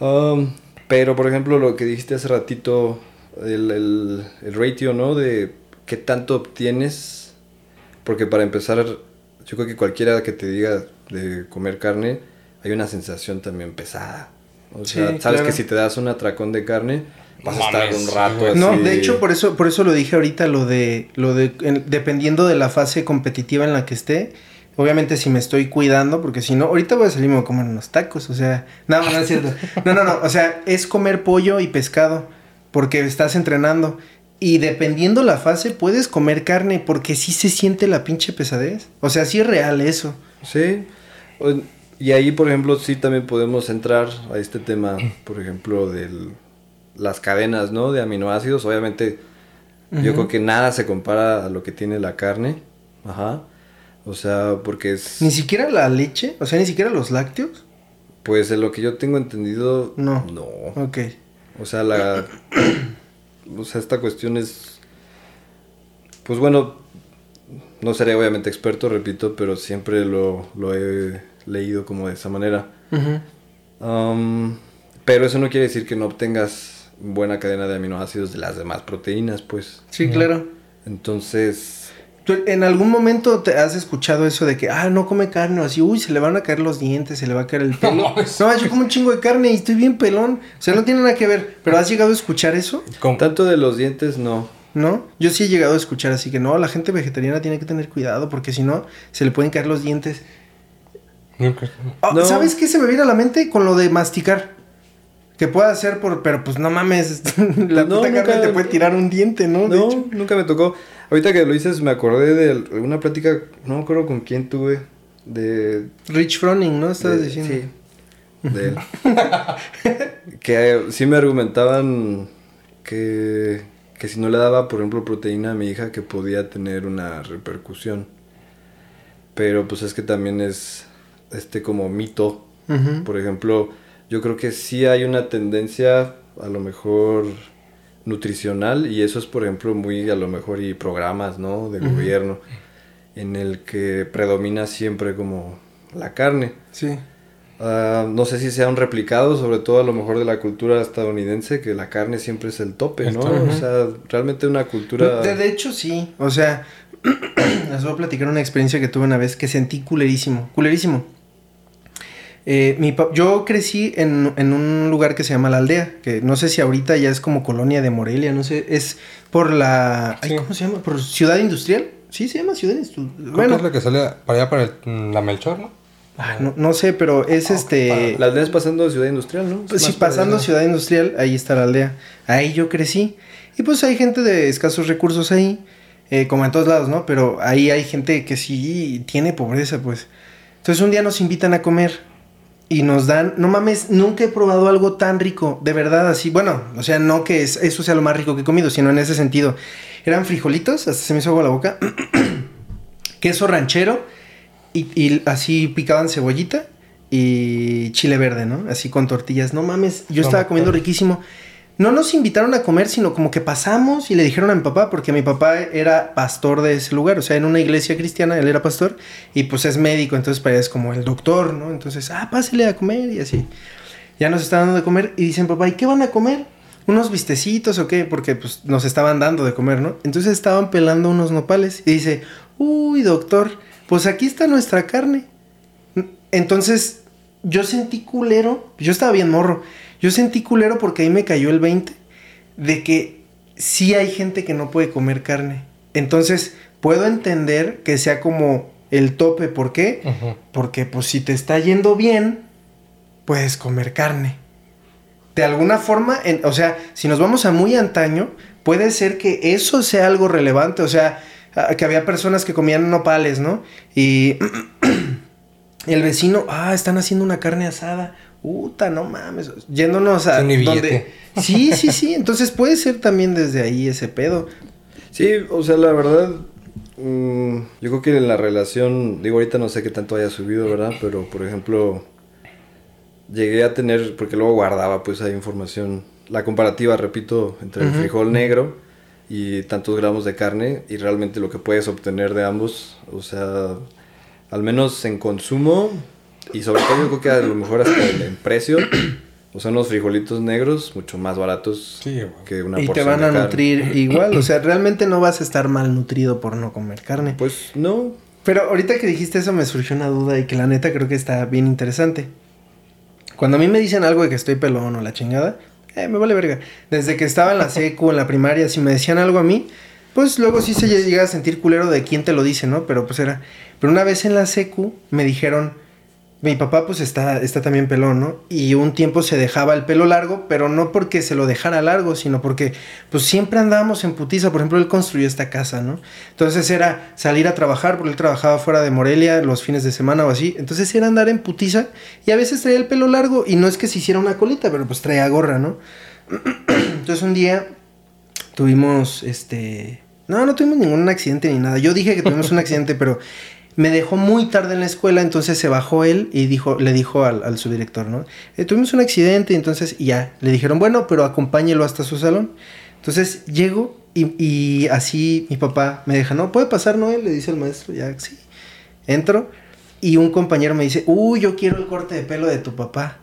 Um, pero, por ejemplo, lo que dijiste hace ratito, el, el, el ratio, ¿no? De qué tanto obtienes. Porque para empezar, yo creo que cualquiera que te diga de comer carne, hay una sensación también pesada. O sea, Sí, sabes claro. que si te das un atracón de carne, vas a estar un rato así. No, de hecho, por eso, por eso lo dije ahorita, lo de, lo de, en- dependiendo de la fase competitiva en la que esté, obviamente si me estoy cuidando, porque si no, ahorita voy a salirme a comer unos tacos, o sea, no, no es cierto. No, no, no, o sea, es comer pollo y pescado, porque estás entrenando. Y dependiendo la fase, puedes comer carne, porque sí se siente la pinche pesadez. O sea, sí es real eso. Sí. Y ahí, por ejemplo, sí también podemos entrar a este tema, por ejemplo, de las cadenas, ¿no? De aminoácidos. Obviamente, yo creo que nada se compara a lo que tiene la carne. Ajá. O sea, porque es... Ni siquiera la leche, o sea, ni siquiera los lácteos. Pues de lo que yo tengo entendido... No. No. Ok. O sea, la... o sea, esta cuestión es... Pues bueno, no seré obviamente experto, repito, pero siempre lo, lo he leído como de esa manera. Um, pero eso no quiere decir que no obtengas buena cadena de aminoácidos de las demás proteínas, pues. Sí, claro. Entonces, ¿Tú en algún momento te has escuchado eso de que, ah, no come carne o así, uy, se le van a caer los dientes, se le va a caer el pelo? No, No, eso- yo como un chingo de carne y estoy bien pelón. O sea, no tiene nada que ver. ¿Pero has llegado a escuchar eso? Como- tanto de los dientes, no. ¿No? Yo sí he llegado a escuchar así que no, la gente vegetariana tiene que tener cuidado porque si no, se le pueden caer los dientes. Nunca- No. ¿Sabes qué se me viene a la mente? Con lo de masticar. Que pueda hacer por... Pero pues no mames, la No, puta nunca- carne te puede tirar un diente, ¿no? De No, hecho. nunca me tocó. Ahorita que lo dices, me acordé de alguna plática, no me acuerdo con quién tuve, de... Rich Froning, ¿no? Estabas de- diciendo. Sí, de él. que sí me argumentaban que, que si no le daba, por ejemplo, proteína a mi hija, que podía tener una repercusión. Pero pues es que también es este como mito. Por ejemplo, yo creo que sí hay una tendencia a lo mejor nutricional y eso es por ejemplo muy a lo mejor y programas, ¿no? De gobierno en el que predomina siempre como la carne. Sí. Ah, no sé si sea un replicado, sobre todo a lo mejor de la cultura estadounidense, que la carne siempre es el tope, ¿no? O sea, realmente una cultura... De, de hecho, sí. O sea, les voy a platicar una experiencia que tuve una vez que sentí culerísimo. Culerísimo. Eh, mi pa- yo crecí en, en un lugar que se llama La Aldea, que no sé si ahorita ya es como colonia de Morelia, no sé, es por la... ay. ¿Cómo se llama? ¿Por Ciudad Industrial? Sí, se llama Ciudad Industrial. Creo que Bueno, es la que sale para allá para el- la Melchor, ¿no? ah, no, no sé, pero es este... La aldea es pasando de ciudad industrial, ¿no? Pues Es sí, pasando. Ciudad Industrial, ahí está la aldea. Ahí yo crecí. Y pues hay gente de escasos recursos ahí, eh, como en todos lados, ¿no? Pero ahí hay gente que sí tiene pobreza, pues. Entonces un día nos invitan a comer y nos dan, no mames, nunca he probado algo tan rico, de verdad, así. Bueno, o sea, no que es- eso sea lo más rico que he comido, sino en ese sentido. Eran frijolitos, hasta se me hizo agua la boca, queso ranchero y, y así picaban cebollita y chile verde, ¿no? Así con tortillas. No mames, yo estaba comiendo riquísimo. No nos invitaron a comer, sino como que pasamos y le dijeron a mi papá, porque mi papá era pastor de ese lugar, o sea, en una iglesia cristiana, él era pastor, y pues es médico, entonces para es como el doctor, ¿no? Entonces, ah, pásele a comer y así. Ya nos estaban dando de comer y dicen, papá, ¿y qué van a comer? ¿Unos vistecitos o qué? Porque pues nos estaban dando de comer, ¿no? Entonces estaban pelando unos nopales y dice, uy, doctor, pues aquí está nuestra carne. Entonces yo sentí culero, yo estaba bien morro, yo sentí culero porque ahí me cayó el 20 de que sí hay gente que no puede comer carne. Entonces puedo entender que sea como el tope. ¿Por qué? Porque pues si te está yendo bien, puedes comer carne. De alguna forma, en- o sea, si nos vamos a muy antaño, puede ser que eso sea algo relevante. O sea, que había personas que comían nopales, ¿no? Y el vecino, ah, están haciendo una carne asada. Puta, no mames. Yéndonos a. Donde- billete. Sí, sí, sí. Entonces puede ser también desde ahí ese pedo. Sí, o sea, la verdad, mm, yo creo que en la relación, digo, ahorita no sé qué tanto haya subido, ¿verdad? Pero, por ejemplo, llegué a tener, porque luego guardaba pues ahí información, la comparativa, repito, entre el frijol negro y tantos gramos de carne y realmente lo que puedes obtener de ambos, o sea, al menos en consumo y sobre todo yo creo que a lo mejor hasta en, precio, o sea, unos frijolitos negros mucho más baratos Sí, que una y te van de a carne. nutrir igual. O sea, realmente no vas a estar malnutrido por no comer carne. Pues no, Pero ahorita que dijiste eso me surgió una duda y que la neta creo que está bien interesante. Cuando a mí me dicen algo de que estoy pelón o la chingada, eh, me vale verga. Desde que estaba en la secu, en la primaria, si me decían algo a mí, pues luego sí se llega a sentir culero de quién te lo dice, ¿no? Pero pues era... Pero una vez en la secu me dijeron, mi papá pues está, está también pelón, ¿no? Y un tiempo se dejaba el pelo largo, pero no porque se lo dejara largo, sino porque pues siempre andábamos en putiza. Por ejemplo, él construyó esta casa, ¿no? Entonces era salir a trabajar, porque él trabajaba fuera de Morelia los fines de semana o así. Entonces era andar en putiza y a veces traía el pelo largo y no es que se hiciera una colita, pero pues traía gorra, ¿no? Entonces un día tuvimos este... No, no tuvimos ningún accidente ni nada. Yo dije que tuvimos un accidente, pero me dejó muy tarde en la escuela, entonces se bajó él y dijo, le dijo al, al subdirector, ¿no? "Eh, tuvimos un accidente, entonces ya, le dijeron, bueno, pero acompáñelo hasta su salón. Entonces llego y, y así mi papá me deja, no, puede pasar, ¿no? Le dice el maestro, ya, sí. Entro y un compañero me dice, uy, yo quiero el corte de pelo de tu papá.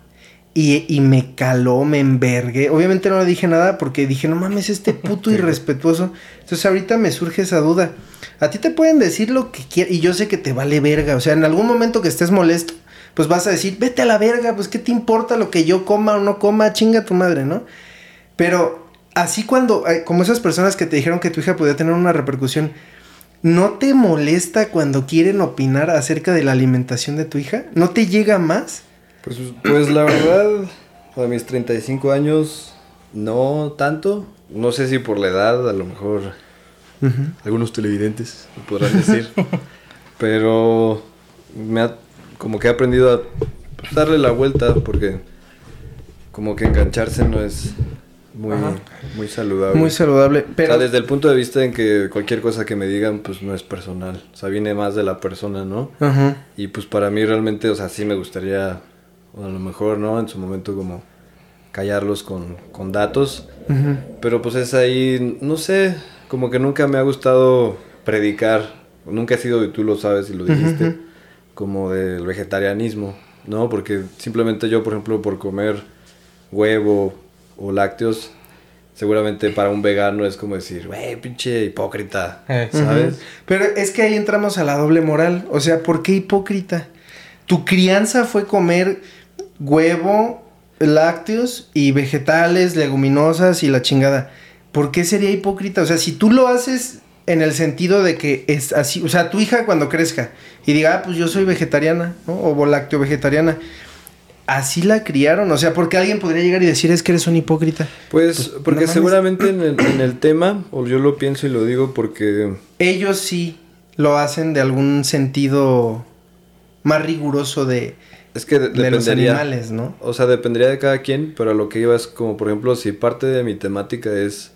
Y, y me caló, me envergué. Obviamente no le dije nada porque dije, no mames, este puto irrespetuoso. Entonces ahorita me surge esa duda. A ti te pueden decir lo que quieras y yo sé que te vale verga. O sea, en algún momento que estés molesto, pues vas a decir, vete a la verga, pues qué te importa lo que yo coma o no coma, chinga tu madre, ¿no? Pero así cuando, como esas personas que te dijeron que tu hija podía tener una repercusión, ¿no te molesta cuando quieren opinar acerca de la alimentación de tu hija? ¿No te llega más? Pues, pues la verdad, a mis 35 años, no tanto. No sé si por la edad, a lo mejor algunos televidentes lo podrán decir. pero me ha, como que he aprendido a pues, darle la vuelta porque como que engancharse no es muy, Ajá. muy saludable. Muy saludable, O pero... sea, desde el punto de vista en que cualquier cosa que me digan, pues no es personal. O sea, viene más de la persona, ¿no? Ajá. Y pues para mí realmente, o sea, sí me gustaría, o a lo mejor, ¿no? En su momento como callarlos con, con datos. Pero pues es ahí, no sé, como que nunca me ha gustado predicar. Nunca he sido, y tú lo sabes y lo dijiste, como del vegetarianismo, ¿no? Porque simplemente yo, por ejemplo, por comer huevo o lácteos, seguramente para un vegano es como decir, güey, pinche hipócrita, Eh, ¿sabes? Pero es que ahí entramos a la doble moral. O sea, ¿por qué hipócrita? Tu crianza fue comer huevo, lácteos y vegetales, leguminosas y la chingada. ¿Por qué sería hipócrita? O sea, si tú lo haces en el sentido de que es así, o sea, tu hija cuando crezca y diga, ah, pues yo soy vegetariana, ¿no? O lácteo vegetariana. Así la criaron, o sea, porque alguien podría llegar y decir es que eres un hipócrita. Pues Pues, porque no seguramente en el, en el tema, o yo lo pienso y lo digo porque ellos sí lo hacen de algún sentido más riguroso de, es que de- de los animales, ¿no? o sea, dependería de cada quien, pero a lo que iba es como, por ejemplo, si parte de mi temática es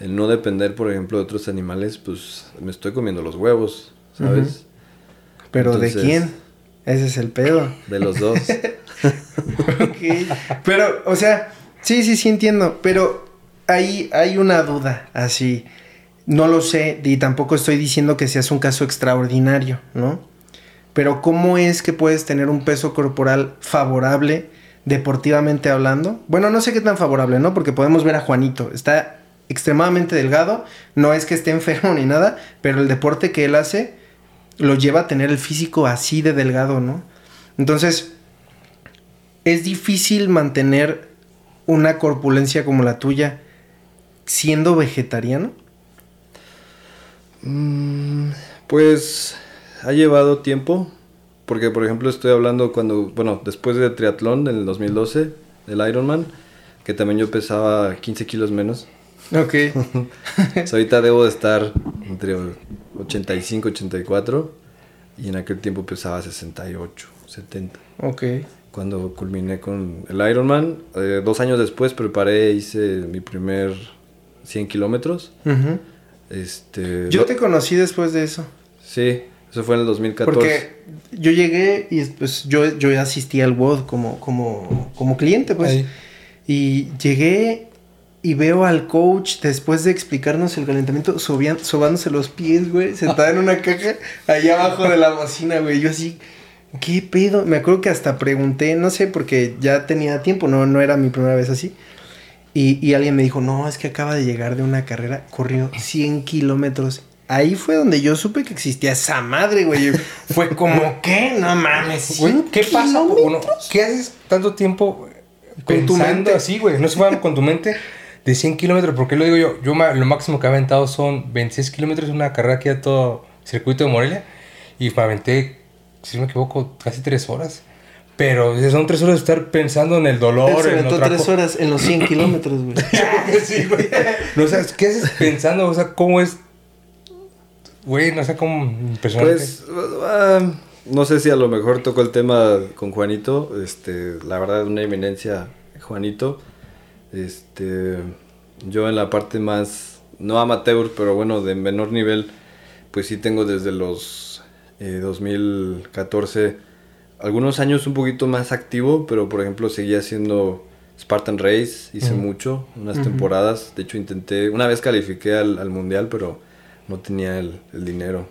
el no depender, por ejemplo, de otros animales, pues me estoy comiendo los huevos, ¿sabes? Pero Entonces- ¿de quién? Ese es el pedo. De los dos. Ok. Pero, o sea, sí, sí, sí entiendo. Pero ahí hay una duda, así. No lo sé, y tampoco estoy diciendo que seas un caso extraordinario, ¿no? Pero ¿cómo es que puedes tener un peso corporal favorable, deportivamente hablando? Bueno, no sé qué tan favorable, ¿no? Porque podemos ver a Juanito. Está extremadamente delgado, no es que esté enfermo ni nada, pero el deporte que él hace lo lleva a tener el físico así de delgado, ¿no? Entonces, es difícil mantener una corpulencia como la tuya siendo vegetariano. Mm, pues ha llevado tiempo, porque por ejemplo estoy hablando cuando, bueno, después del triatlón en el 2012, del Ironman, que también yo pesaba 15 kilos menos. Ok. O sea, ahorita debo de estar entre 85 84 y en aquel tiempo pesaba 68, 70. ok. Cuando culminé con el Ironman, eh, dos años después preparé, hice mi primer 100 kilómetros. Ujú. Este, Yo lo- te conocí después de eso. Sí, eso fue en el 2014. Porque yo llegué y pues yo, yo asistí al WOD como, como, como cliente, pues. Ahí. Y llegué y veo al coach después de explicarnos el calentamiento sobian- sobándose los pies, güey, sentada en una caja allá abajo de la bocina, güey. Yo así, ¿qué pedo? Me acuerdo que hasta pregunté, no sé, porque ya tenía tiempo, no, no era mi primera vez así. Y, y alguien me dijo, no, es que acaba de llegar de una carrera, corrió 100 kilómetros. Ahí fue donde yo supe que existía esa madre, güey. Fue como, ¿qué? No mames. Güey, 100 ¿qué pasa? Uno. ¿Qué haces tanto tiempo Con tu mente. así, güey? No se van con tu mente de 100 kilómetros. ¿Por qué lo digo yo? Yo lo máximo que he aventado son 26 kilómetros, una carrera aquí a todo circuito de Morelia. Y me aventé, si no me equivoco, casi 3 horas. Pero son 3 horas de estar pensando en el dolor, se en aventó tres horas en los 100 kilómetros, güey. sí, güey. No, o sea, ¿qué haces pensando? O sea, ¿cómo es? Güey, no sé cómo impresionante. Pues, ah, no sé si a lo mejor tocó el tema con Juanito. Este, la verdad, una eminencia, Juanito. Este, yo en la parte más, no amateur, pero bueno, de menor nivel, pues sí tengo desde los eh, 2014, algunos años un poquito más activo, pero por ejemplo seguía haciendo Spartan Race, hice Ujú. mucho, unas temporadas. De hecho, intenté, una vez califiqué al, al mundial, pero no tenía el, el dinero.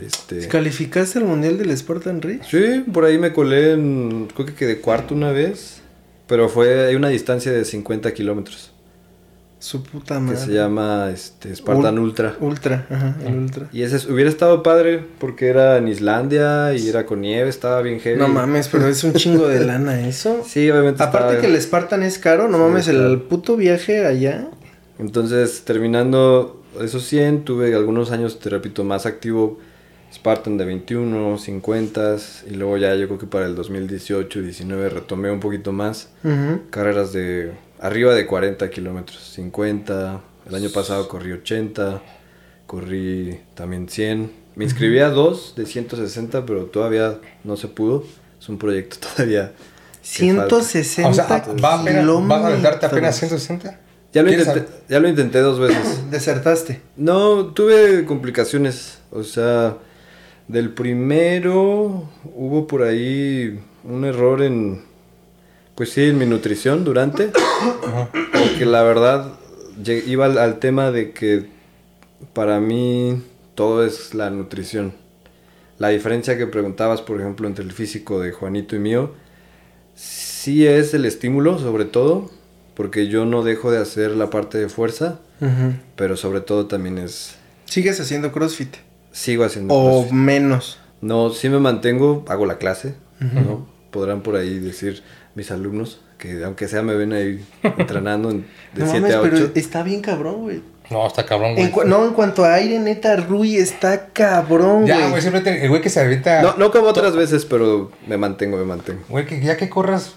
Este, ¿Calificaste al mundial del Spartan Race? Sí, por ahí me colé en, creo que quedé cuarto una vez, pero fue, hay una distancia de 50 kilómetros Su puta que madre. se llama este, Spartan Ul- Ultra. Ultra, ajá, el Ultra. Y ese es- hubiera estado padre porque era en Islandia y era con nieve, estaba bien heavy. No mames, pero es un chingo de lana eso. Sí, obviamente. Aparte estaba- que el Spartan es caro, no Sí, mames, es el puto viaje allá. Entonces, terminando esos 100, tuve algunos años, te repito, más activo. Spartan de 21, 50 y luego ya yo creo que para el 2018, 19 retomé un poquito más. Ujú. Carreras de arriba de 40 kilómetros, 50. El año pasado corrí 80, corrí también 100. Me inscribí a dos de 160, pero todavía no se pudo. Es un proyecto todavía. que falta. 160 o sea, ¿va apenas, ¿vas a aventarte apenas kilómetros. 160? Ya lo, ¿Quieres intenté, ya lo intenté dos veces. Desertaste. No, tuve complicaciones. O sea, del primero hubo por ahí un error en, pues sí, en mi nutrición durante. Porque la verdad iba al, al tema de que para mí todo es la nutrición. La diferencia que preguntabas, por ejemplo, entre el físico de Juanito y mío, sí es el estímulo, sobre todo, porque yo no dejo de hacer la parte de fuerza, Ujú. pero sobre todo también es ¿Sigues haciendo CrossFit? sigo haciendo O CrossFit. menos. No, sí me mantengo, hago la clase, ¿no? Podrán por ahí decir mis alumnos que aunque sea me ven ahí entrenando en- de No 7 mames, a 8. pero está bien cabrón, güey. No, está cabrón, güey. En no, en cuanto a aire, neta, Rui está cabrón, Ya, güey. güey, siempre te- el güey que se avienta. No, no como otras veces, pero me mantengo, me mantengo. Güey, que ya que corras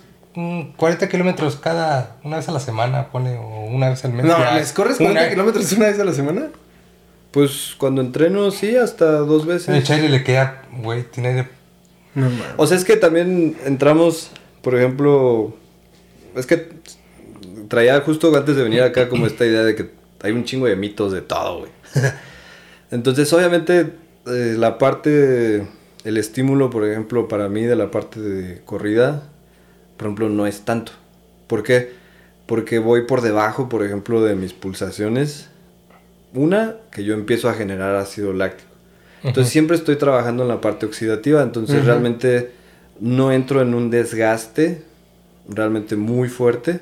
40 kilómetros cada, una vez a la semana, pone, o una vez al mes. No. ¿les corres Una- 40 kilómetros una vez a la semana? Pues cuando entreno, sí, hasta dos El veces. Chaile le queda, güey, tiene. No. O sea, es que también entramos, por ejemplo, es que traía justo antes de venir acá como esta idea de que hay un chingo de mitos de todo, güey. Entonces, obviamente, eh, la parte, el estímulo, por ejemplo, para mí de la parte de corrida, por ejemplo, no es tanto. ¿Por qué? Porque voy por debajo, por ejemplo, de mis pulsaciones. Una, que yo empiezo a generar ácido láctico. Entonces siempre estoy trabajando en la parte oxidativa, entonces realmente no entro en un desgaste realmente muy fuerte,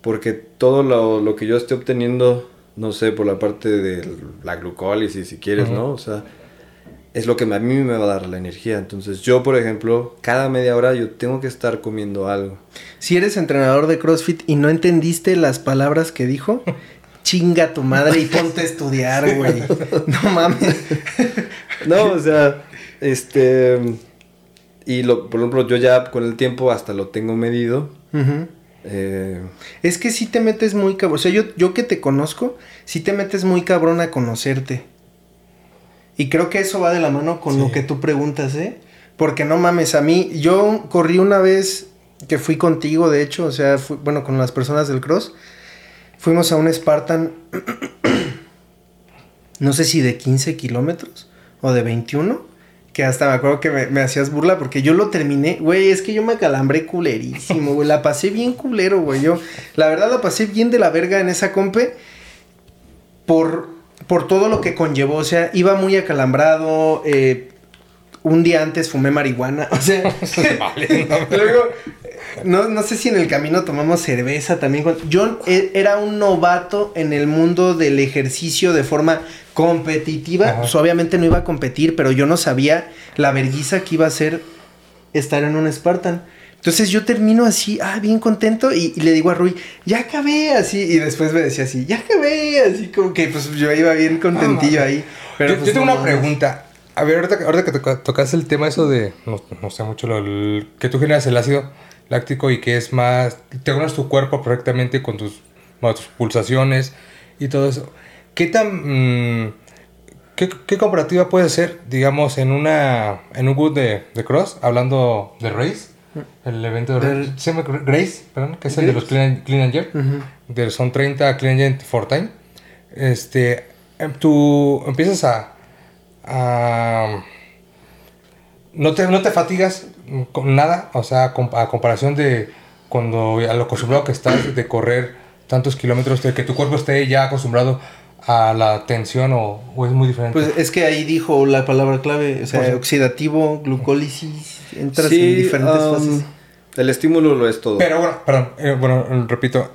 porque todo lo, lo que yo esté obteniendo, no sé, por la parte de la glucólisis, si quieres. ¿no? O sea, es lo que a mí me va a dar la energía. Entonces yo, por ejemplo, cada media hora yo tengo que estar comiendo algo. Si eres entrenador de CrossFit y no entendiste las palabras que dijo, chinga tu madre y ponte a estudiar, güey. No mames. No, o sea, Este. Y lo, por ejemplo, yo ya con el tiempo hasta lo tengo medido. Eh, Es que sí te metes muy cabrón. O sea, yo, yo que te conozco, sí te metes muy cabrón a conocerte. Y creo que eso va de la mano con Sí. lo que tú preguntas, ¿eh? Porque no mames, a mí, yo corrí una vez que fui contigo, de hecho, o sea, fui- bueno, con las personas del cross. Fuimos a un Spartan, no sé si de 15 kilómetros o de 21, que hasta me acuerdo que me, me hacías burla porque yo lo terminé, güey, es que yo me acalambré culerísimo, güey, la pasé bien culero, güey, yo, la verdad la pasé bien de la verga en esa compe por, por todo lo que conllevó, o sea, iba muy acalambrado, eh, un día antes fumé marihuana, o sea, Vale, no. luego, no, no sé si en el camino tomamos cerveza también. Yo e- era un novato en el mundo del ejercicio de forma competitiva. Pues obviamente no iba a competir, pero yo no sabía la verguiza que iba a ser estar en un Spartan. Entonces yo termino así, ah, bien contento, y, y le digo a Rui, ya acabé, así, y después me decía así, ya acabé, así como que pues yo iba bien contentillo Ah, ahí. Pero yo, pues, yo tengo no una pregunta. A ver, ahorita, que- ahorita que toca- tocaste el tema eso de, no, no sé mucho, lo, el- que tú generas el ácido láctico y que es más, te conoces tu cuerpo perfectamente con tus, bueno, tus pulsaciones y todo eso. ¿Qué tan, mm, qué, qué comparativa puede ser, digamos, en una, en un good de, de cross, hablando de race, el evento de Del- se llama Grace, perdón, que es el de los clean, clean and jerk, de- son 30 clean and jerk for time. Este, em, tú empiezas a, a no te, no te fatigas con nada, o sea, a comparación de cuando a lo acostumbrado que estás de correr tantos kilómetros, de que tu cuerpo esté ya acostumbrado a la tensión o, o es muy diferente. Pues es que ahí dijo la palabra clave, o sea, Pues- oxidativo, glucólisis, entras en sí, diferentes um, fases. el estímulo lo es todo. Pero bueno, perdón, eh, bueno, repito,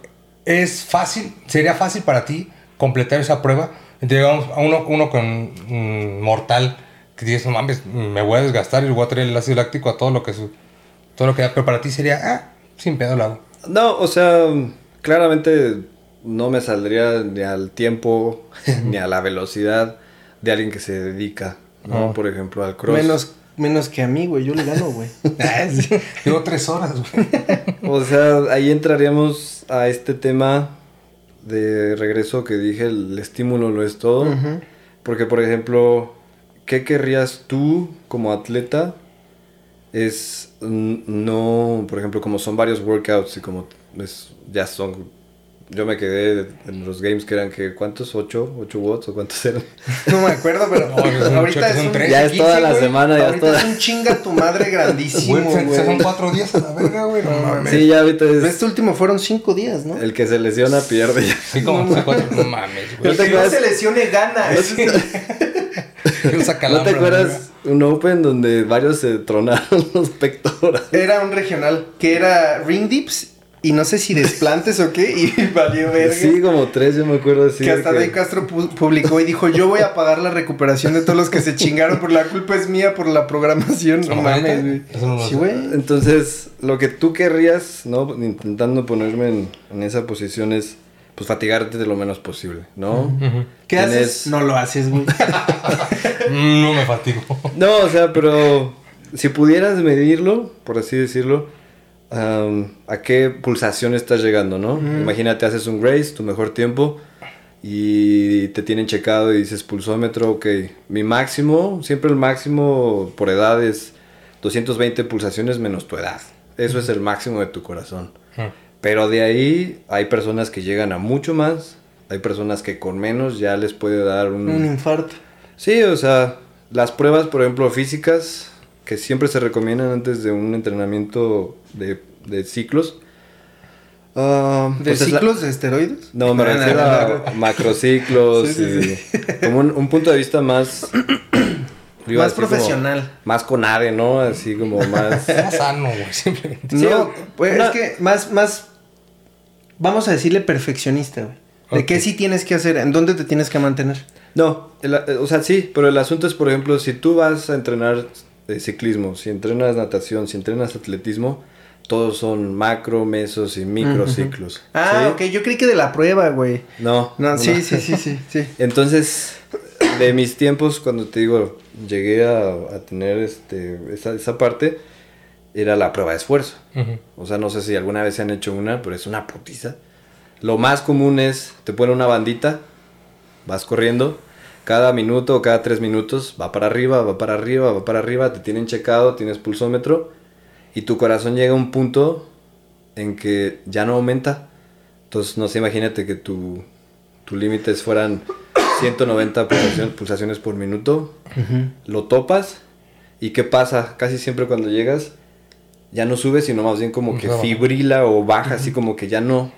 es fácil, sería fácil para ti completar esa prueba, digamos, a uno, uno con mm, mortal, que dices, no mames, me voy a desgastar y voy a traer el ácido láctico a todo lo que su, todo lo que da, pero para ti sería, ah, sin pedo lo hago. No, o sea, claramente no me saldría ni al tiempo ni a la velocidad de alguien que se dedica, ¿no? Ajá. Por ejemplo, al cross. Menos, menos que a mí, güey, yo le gano, güey. Ah. Llevo tres horas, güey. O sea, ahí entraríamos a este tema de regreso que dije, el estímulo lo es todo. Porque, por ejemplo, ¿qué querrías tú como atleta? Es no, por ejemplo, como son varios workouts y como es, ya son... Yo me quedé en los games que eran que, ¿cuántos? ¿8? ¿8 watts o cuántos eran? No me acuerdo, pero No, es un ahorita es un... tres. Ya es toda la güey. semana, ya es toda- es un chinga tu madre grandísimo, Güey, se- se son güey. cuatro días a la verga, güey, no mames. Sí, ya ahorita es... Este último fueron cinco días, ¿no? El que se lesiona pierde ya. Sí, como hace cuatro, no mames, güey. El que no se lesione gana. Sacar ¿No te acuerdas un Open donde varios se tronaron los pectorales? Era un regional que era ring dips y no sé si desplantes o qué y valió verga. Sí, como tres, yo me acuerdo así. que de hasta que- Dave Castro pu- publicó y dijo, yo voy a pagar la recuperación de todos los que se chingaron, por la culpa es mía por la programación. No No, mames, güey. Eso no lo Sí, güey. Entonces, lo que tú querrías, ¿no? Intentando ponerme en, en esa posición es, pues, fatigarte de lo menos posible, ¿no? ¿Qué Tienes- haces? No lo haces, güey. No me fatigo. No, o sea, pero si pudieras medirlo, por así decirlo, am, a qué pulsación estás llegando, ¿no? Imagínate, haces un race, tu mejor tiempo, y te tienen checado y dices pulsómetro, ok, mi máximo, siempre el máximo por edad es 220 pulsaciones menos tu edad. Eso es el máximo de tu corazón. Mm. Pero de ahí hay personas que llegan a mucho más, hay personas que con menos ya les puede dar Un infarto. Sí, o sea, las pruebas, por ejemplo, físicas, que siempre se recomiendan antes de un entrenamiento de, de ciclos. ah, ¿De pues es la- ciclos de esteroides? No, me refiero a macrociclos Sí, sí, y como un, un punto de vista más... digo, Más como- profesional. más con ARE, ¿no? Así como más... Era sano, güey, simplemente. Sí, no, pues es que más, más, vamos a decirle perfeccionista, güey. ¿De qué sí tienes que hacer? ¿En dónde te tienes que mantener? No, el- eh, o sea, sí, pero el asunto es, por ejemplo, si tú vas a entrenar eh, ciclismo, si entrenas natación, si entrenas atletismo, todos son macro, mesos y microciclos. Ah, ¿sí? ok, yo creí que de la prueba, güey. No. No, sí, sí, sí, sí, sí. Entonces, de mis tiempos, cuando te digo, llegué a, a tener este, esa, esa parte, era la prueba de esfuerzo. Ujú. O sea, no sé si alguna vez se han hecho una, pero es una putiza. Lo más común es, te ponen una bandita, vas corriendo, cada minuto o cada tres minutos va para arriba, va para arriba, va para arriba, te tienen checado, tienes pulsómetro y tu corazón llega a un punto en que ya no aumenta. Entonces, no sé, imagínate que tu, tu límites fueran 190 pulsaciones, pulsaciones por minuto, lo topas y ¿qué pasa? Casi siempre cuando llegas ya no sube, sino más bien como que Baja. fibrila o baja, así como que ya no.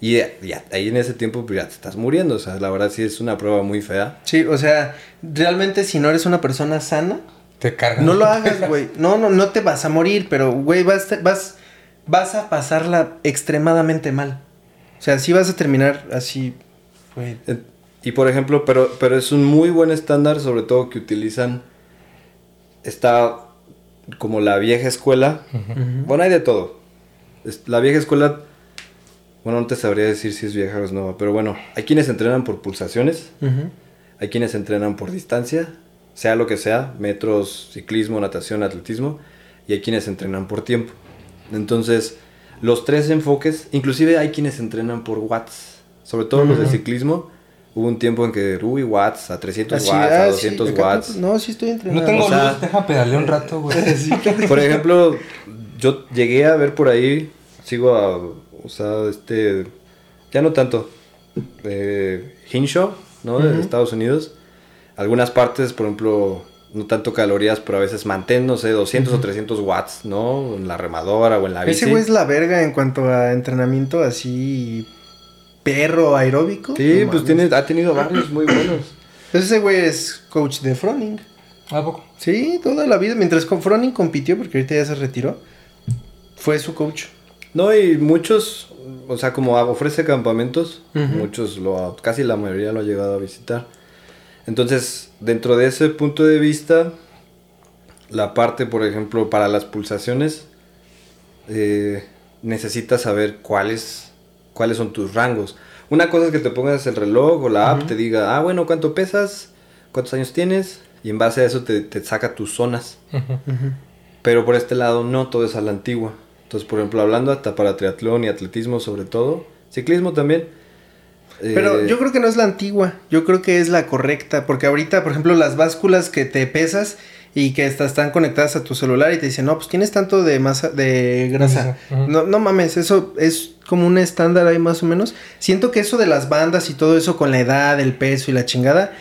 Y ya, ahí en ese tiempo pues, ya te estás muriendo, o sea, la verdad sí es una prueba muy fea. Sí, o sea, realmente si no eres una persona sana, Te cargan. no lo hagas, güey. No, no, no te vas a morir, pero, güey, vas, vas, vas a pasarla extremadamente mal. O sea, sí vas a terminar así, güey. Y por ejemplo, pero, pero es un muy buen estándar, sobre todo que utilizan esta como la vieja escuela. Bueno, hay de todo. La vieja escuela, bueno, no te sabría decir si es vieja o es nueva, pero bueno, hay quienes entrenan por pulsaciones, hay quienes entrenan por distancia, sea lo que sea, metros, ciclismo, natación, atletismo, y hay quienes entrenan por tiempo. Entonces, los tres enfoques, inclusive hay quienes entrenan por watts, sobre todo los de ciclismo. Hubo un tiempo en que, uy, watts, a 300 Así, watts, ah, a sí, 200 acá, watts. No, sí estoy entrenando. No tengo O sea- luz, deja pedalear un rato, güey. Por ejemplo, yo llegué a ver por ahí, sigo a, o sea, este, ya no tanto, eh, Hinshaw, ¿no? De Estados Unidos. Algunas partes, por ejemplo, no tanto calorías, pero a veces mantén, no sé, 200 o 300 watts, ¿no? En la remadora o en la bici. Ese güey es la verga en cuanto a entrenamiento así perro aeróbico. Sí, No pues tiene, ha tenido varios muy buenos. Pues ese güey es coach de Froning. ¿A poco? Sí, toda la vida. Mientras con Froning compitió, porque ahorita ya se retiró, fue su coach. No, y muchos, o sea, como ofrece campamentos, muchos lo, ha- casi la mayoría lo ha llegado a visitar. Entonces, dentro de ese punto de vista, la parte, por ejemplo, para las pulsaciones, eh, necesitas saber cuáles, cuáles son tus rangos. Una cosa es que te pongas el reloj o la app, te diga, ah, bueno, ¿cuánto pesas? ¿Cuántos años tienes? Y en base a eso te, te saca tus zonas. Pero por este lado no, todo es a la antigua. Entonces, por ejemplo, hablando hasta para triatlón y atletismo sobre todo, ciclismo también. Pero eh, yo creo que no es la antigua, yo creo que es la correcta, porque ahorita, por ejemplo, las básculas que te pesas y que están conectadas a tu celular y te dicen, no, pues tienes tanto de masa, de grasa. No, no mames, eso es como un estándar ahí más o menos. Siento que eso de las bandas y todo eso con la edad, el peso y la chingada,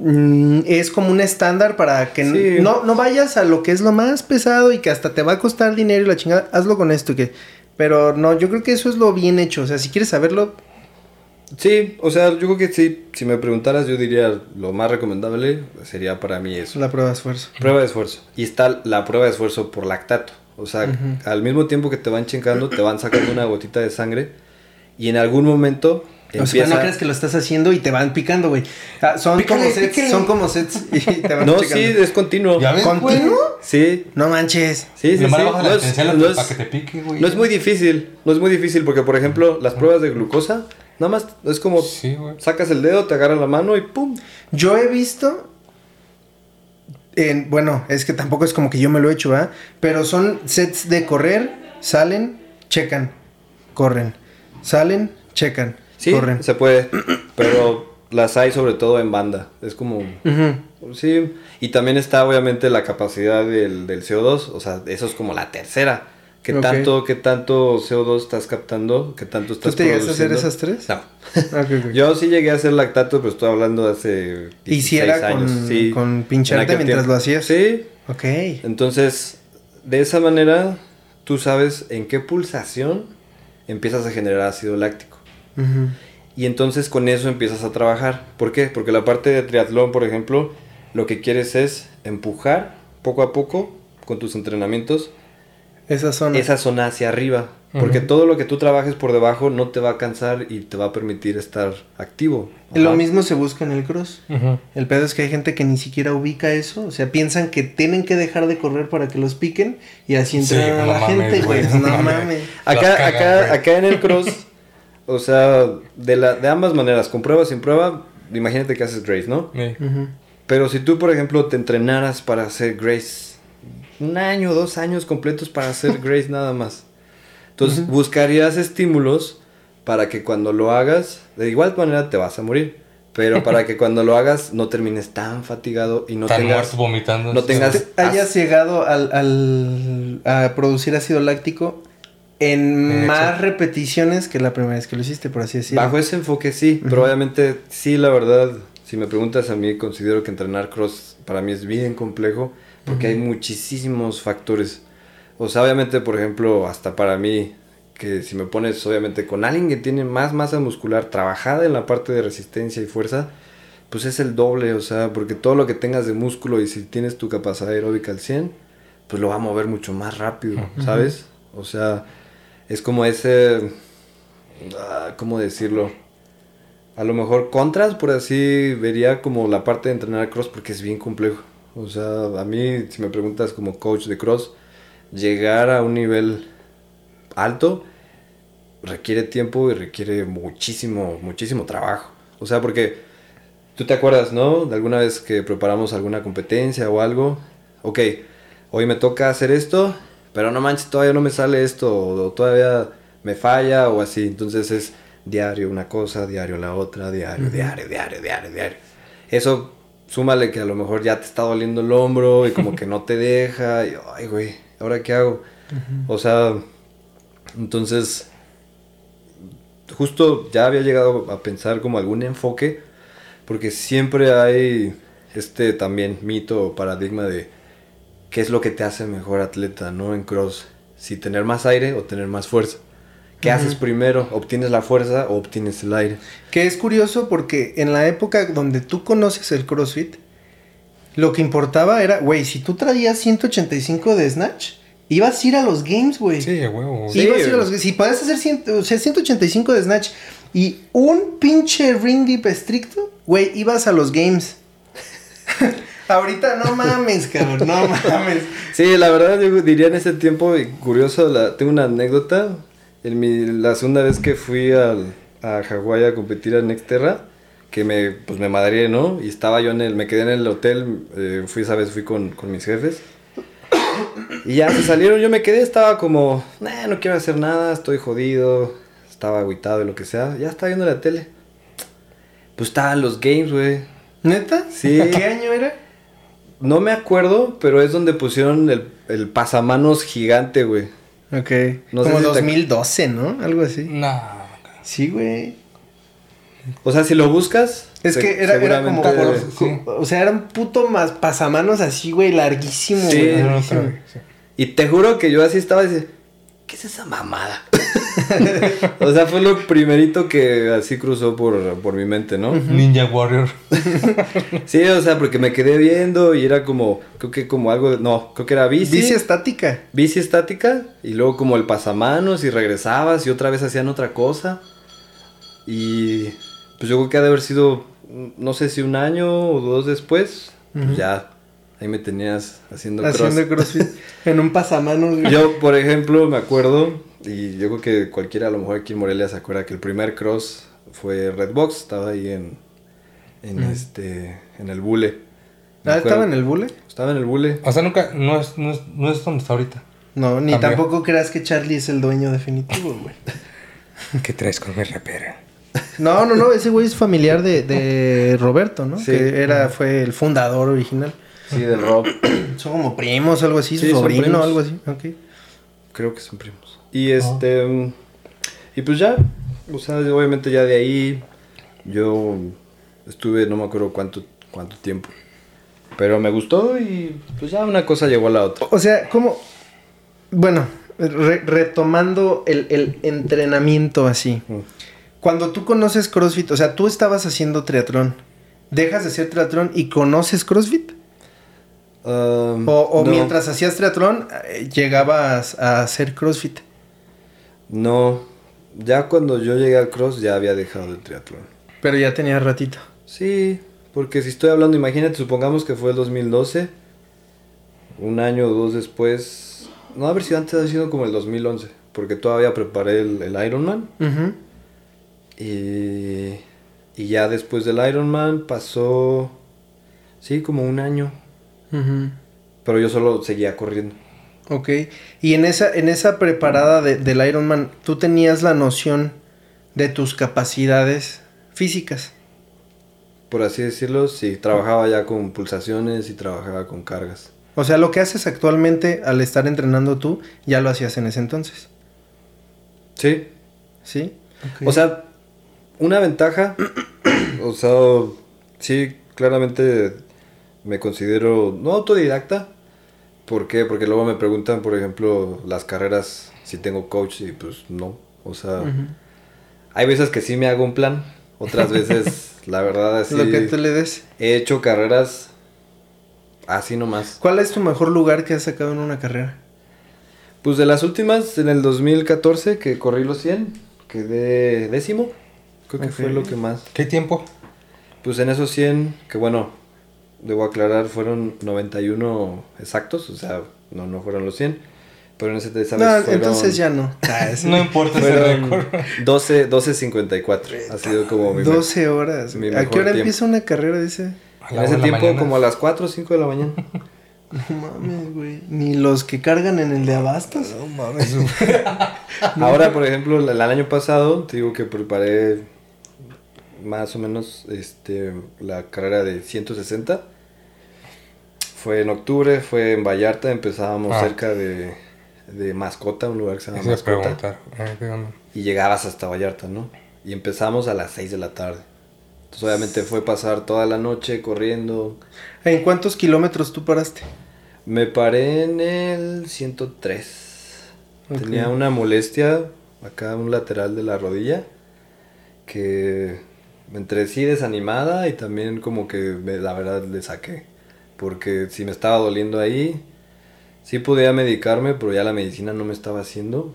mm, es como un estándar para que Sí. no, no vayas a lo que es lo más pesado y que hasta te va a costar dinero y la chingada, hazlo con esto que... Pero no, yo creo que eso es lo bien hecho. O sea, si quieres saberlo, Sí, o sea, yo creo que sí, si me preguntaras, yo diría lo más recomendable sería para mí eso. la prueba de esfuerzo. Prueba de esfuerzo. Y está la prueba de esfuerzo por lactato. O sea, al mismo tiempo que te van chingando, te van sacando una gotita de sangre. Y en algún momento O sea, no crees que lo estás haciendo y te van picando, güey. Ah, son Pícale, como sets, pícale. son como sets y te van No, checando. sí, es continuo. ¿Ya ves? ¿Continuo? Sí, No manches. sí, sí. Sí. No es- intensidad no es- para que te pique, güey. No es muy difícil, no es muy difícil porque, por ejemplo, las pruebas de glucosa, nada más es como Sí, güey. sacas el dedo, te agarras la mano y ¡pum! Yo he visto. En, bueno, es que tampoco es como que yo me lo he hecho, ¿verdad? Pero son sets de correr, salen, checan, corren. Salen, checan, Sí, corren. se puede, pero las hay sobre todo en banda. Es como, sí, y también está obviamente la capacidad del, del CO2, o sea, eso es como la tercera. ¿Qué tanto, qué tanto CO2 estás captando? ¿Qué tanto ¿Tú estás te llegaste a hacer esas tres? No. Ok. Yo sí llegué a hacer lactato, pero estoy hablando de hace ¿Y si 16 era años. con- sí. con pincharte mientras tiempo. lo hacías? Sí, Ok. Entonces, de esa manera, tú sabes en qué pulsación empiezas a generar ácido láctico. Y entonces con eso empiezas a trabajar. ¿Por qué? Porque la parte de triatlón, por ejemplo, lo que quieres es empujar poco a poco con tus entrenamientos Esa zona. esa zona hacia arriba. Porque todo lo que tú trabajes por debajo no te va a cansar y te va a permitir estar activo. Lo mismo se busca en el cross. El pedo es que hay gente que ni siquiera ubica eso. O sea, piensan que tienen que dejar de correr para que los piquen y así Sí, entrenan a la mames, gente, güey. No no mames. Acá, cagan, acá, acá en el cross, o sea, de, la, de ambas maneras, con prueba sin prueba, imagínate que haces Grace, ¿no? Sí. Ujú. Pero si tú, por ejemplo, te entrenaras para hacer Grace, un año, dos años completos para hacer Grace nada más. Entonces buscarías estímulos para que cuando lo hagas, de igual manera te vas a morir. Pero para que cuando lo hagas no termines tan fatigado y no Tan tengas... muerto vomitando. no tengas- Te- hayas llegado al, al- a producir ácido láctico en más repeticiones que la primera vez que lo hiciste, por así decirlo. Bajo ese enfoque sí, pero obviamente sí, la verdad, si me preguntas a mí, considero que entrenar cross para mí es bien complejo porque hay muchísimos factores. O sea, obviamente, por ejemplo, hasta para mí, que si me pones obviamente con alguien que tiene más masa muscular trabajada en la parte de resistencia y fuerza, pues es el doble, o sea, porque todo lo que tengas de músculo y si tienes tu capacidad aeróbica al 100, pues lo va a mover mucho más rápido, ¿sabes? O sea, es como ese, ah, ¿cómo decirlo? A lo mejor contras, por así, vería como la parte de entrenar cross porque es bien complejo. O sea, a mí, si me preguntas como coach de cross, llegar a un nivel alto requiere tiempo y requiere muchísimo, muchísimo trabajo. O sea, porque tú te acuerdas, ¿no? De alguna vez que preparamos alguna competencia o algo. Ok, hoy me toca hacer esto, pero no manches, todavía no me sale esto, o todavía me falla, o así. Entonces es diario una cosa, diario la otra, diario, diario, diario, diario, diario. Eso, súmale que a lo mejor ya te está doliendo el hombro y como que no te deja, y ay, güey, ¿ahora qué hago? O sea, entonces, justo ya había llegado a pensar como algún enfoque, porque siempre hay este también mito o paradigma de qué es lo que te hace mejor atleta, ¿no? En cross, si tener más aire o tener más fuerza. ¿Qué haces primero? ¿Obtienes la fuerza o obtienes el aire? Que es curioso porque en la época donde tú conoces el CrossFit, lo que importaba era, güey, si tú traías 185 de Snatch, ibas a ir a los games, güey. Sí, a huevo. Sí. Ibas a ir a los Si podías hacer 100 o sea, 185 de Snatch y un pinche ring dip estricto, güey, ibas a los games. Ahorita no mames, cabrón, no mames. Sí, la verdad yo diría en ese tiempo, y curioso, la, tengo una anécdota. En mi, la segunda vez que fui al, a Hawái a competir a Nexterra, que me, pues me madré, ¿no? Y estaba yo en el, me quedé en el hotel, eh, fui esa vez, fui con, con mis jefes. Y ya se salieron, yo me quedé, estaba como, nah, no quiero hacer nada, estoy jodido, estaba agüitado y lo que sea. Ya estaba viendo la tele. Pues estaban los games, güey. ¿Neta? Sí. ¿Qué año era? No me acuerdo, pero es donde pusieron el, el pasamanos gigante, güey. Ok. No sé Como si te- 2012, ¿no? Algo así. No. Sí, güey. O sea, si lo buscas. Es que era, era como por- sí. O sea, era un puto más pasamanos así, güey, larguísimo, Sí, güey. No, no larguísimo. creo. sí. Y te juro que yo así estaba diciendo, ¿qué es esa mamada? o sea, fue lo primerito que así cruzó por, por mi mente, ¿no? Ninja Warrior. Sí, o sea, porque me quedé viendo y era como, creo que como algo, de- no, creo que era bici. Bici estática. bici estática y luego como el pasamanos y regresabas y otra vez hacían otra cosa. Y pues yo creo que ha de haber sido, no sé si un año o dos después, pues ya ahí me tenías haciendo, cross. Haciendo crossfit. en un pasamanos, güey. Yo, por ejemplo, me acuerdo, y yo creo que cualquiera a lo mejor aquí en Morelia se acuerda que el primer cross fue Redbox, estaba ahí en, en este, en el Bule. Me Ah, acuerdo- ¿estaba en el bule? Estaba en el Bule. O sea, nunca, no es, no es, no es donde está ahorita. No, ni Cambió. tampoco creas que Charlie es el dueño definitivo, güey. ¿Qué traes con mi rapera? No, no, no, ese güey es familiar de, de Roberto, ¿no? Sí. Que era, fue el fundador original. Sí, del Rob. Son como primos, algo así, su Sí, son sobrino, algo así. Ok. Creo que son primos. Y este. mm, Y pues ya. O sea, obviamente ya de ahí. Yo estuve, no me acuerdo cuánto, cuánto tiempo. Pero me gustó y pues ya una cosa llegó a la otra. O sea, como. Bueno, re- retomando el, el entrenamiento así. Mm. Cuando tú conoces CrossFit, o sea, tú estabas haciendo triatlón. ¿Dejas de hacer triatlón y conoces CrossFit? Um, O, o no, mientras hacías triatlón, eh, llegabas a hacer CrossFit. No. Ya cuando yo llegué al cross ya había dejado el triatlón. Pero ya tenía ratito. Sí, porque si estoy hablando, imagínate, supongamos que fue el 2012. Un año o dos después. No, a ver si antes ha sido como el 2011. Porque todavía preparé el, el Ironman. Y, Y ya después del Ironman pasó, sí, como un año. Ujú. Pero yo solo seguía corriendo. Ok. Y en esa, en esa preparada de- del Ironman, ¿tú tenías la noción de tus capacidades físicas? Por así decirlo, sí, trabajaba ya con pulsaciones y trabajaba con cargas. O sea, lo que haces actualmente al estar entrenando tú, ya lo hacías en ese entonces. Sí, ¿Sí? O sea, una ventaja, o sea, sí, claramente me considero no autodidacta. ¿Por qué? Porque luego me preguntan, por ejemplo, las carreras, si tengo coach y pues no. O sea, hay veces que sí me hago un plan, otras veces, la verdad, así, Lo que tú le des. he hecho carreras así nomás. ¿Cuál es tu mejor lugar que has sacado en una carrera? Pues de las últimas, en el 2014 que corrí los 100, quedé décimo. Creo que fue lo que más. ¿Qué tiempo? Pues en esos 100, que bueno, debo aclarar, fueron 91 exactos, o sea, no, no fueron los 100. Pero en ese esa No, vez fueron, entonces ya no. Ah, sí. No importa ese fueron récord. 12, 12.54. Ha sido como mi 12 horas. mi ¿A qué hora tiempo. empieza una carrera de ese? A En ese tiempo mañana. como a las 4 o 5 de la mañana. No mames, güey. Ni los que cargan en el de abastos. No mames. Ahora, por ejemplo, el, el año pasado, te digo que preparé más o menos este, la carrera de 160. Fue en octubre, fue en Vallarta, empezábamos Ah. cerca de, de Mascota, un lugar que se llama Eso Mascota. preguntar. Eh, ¿qué onda? Y llegabas hasta Vallarta, ¿no? Y empezamos a las 6 de la tarde. Entonces, obviamente fue pasar toda la noche corriendo. ¿En cuántos kilómetros tú paraste? Me paré en el 103. Ok. Tenía una molestia acá, un lateral de la rodilla, que entre sí desanimada y también como que me- la verdad le saqué. Porque si me estaba doliendo ahí, sí podía medicarme, pero ya la medicina no me estaba haciendo.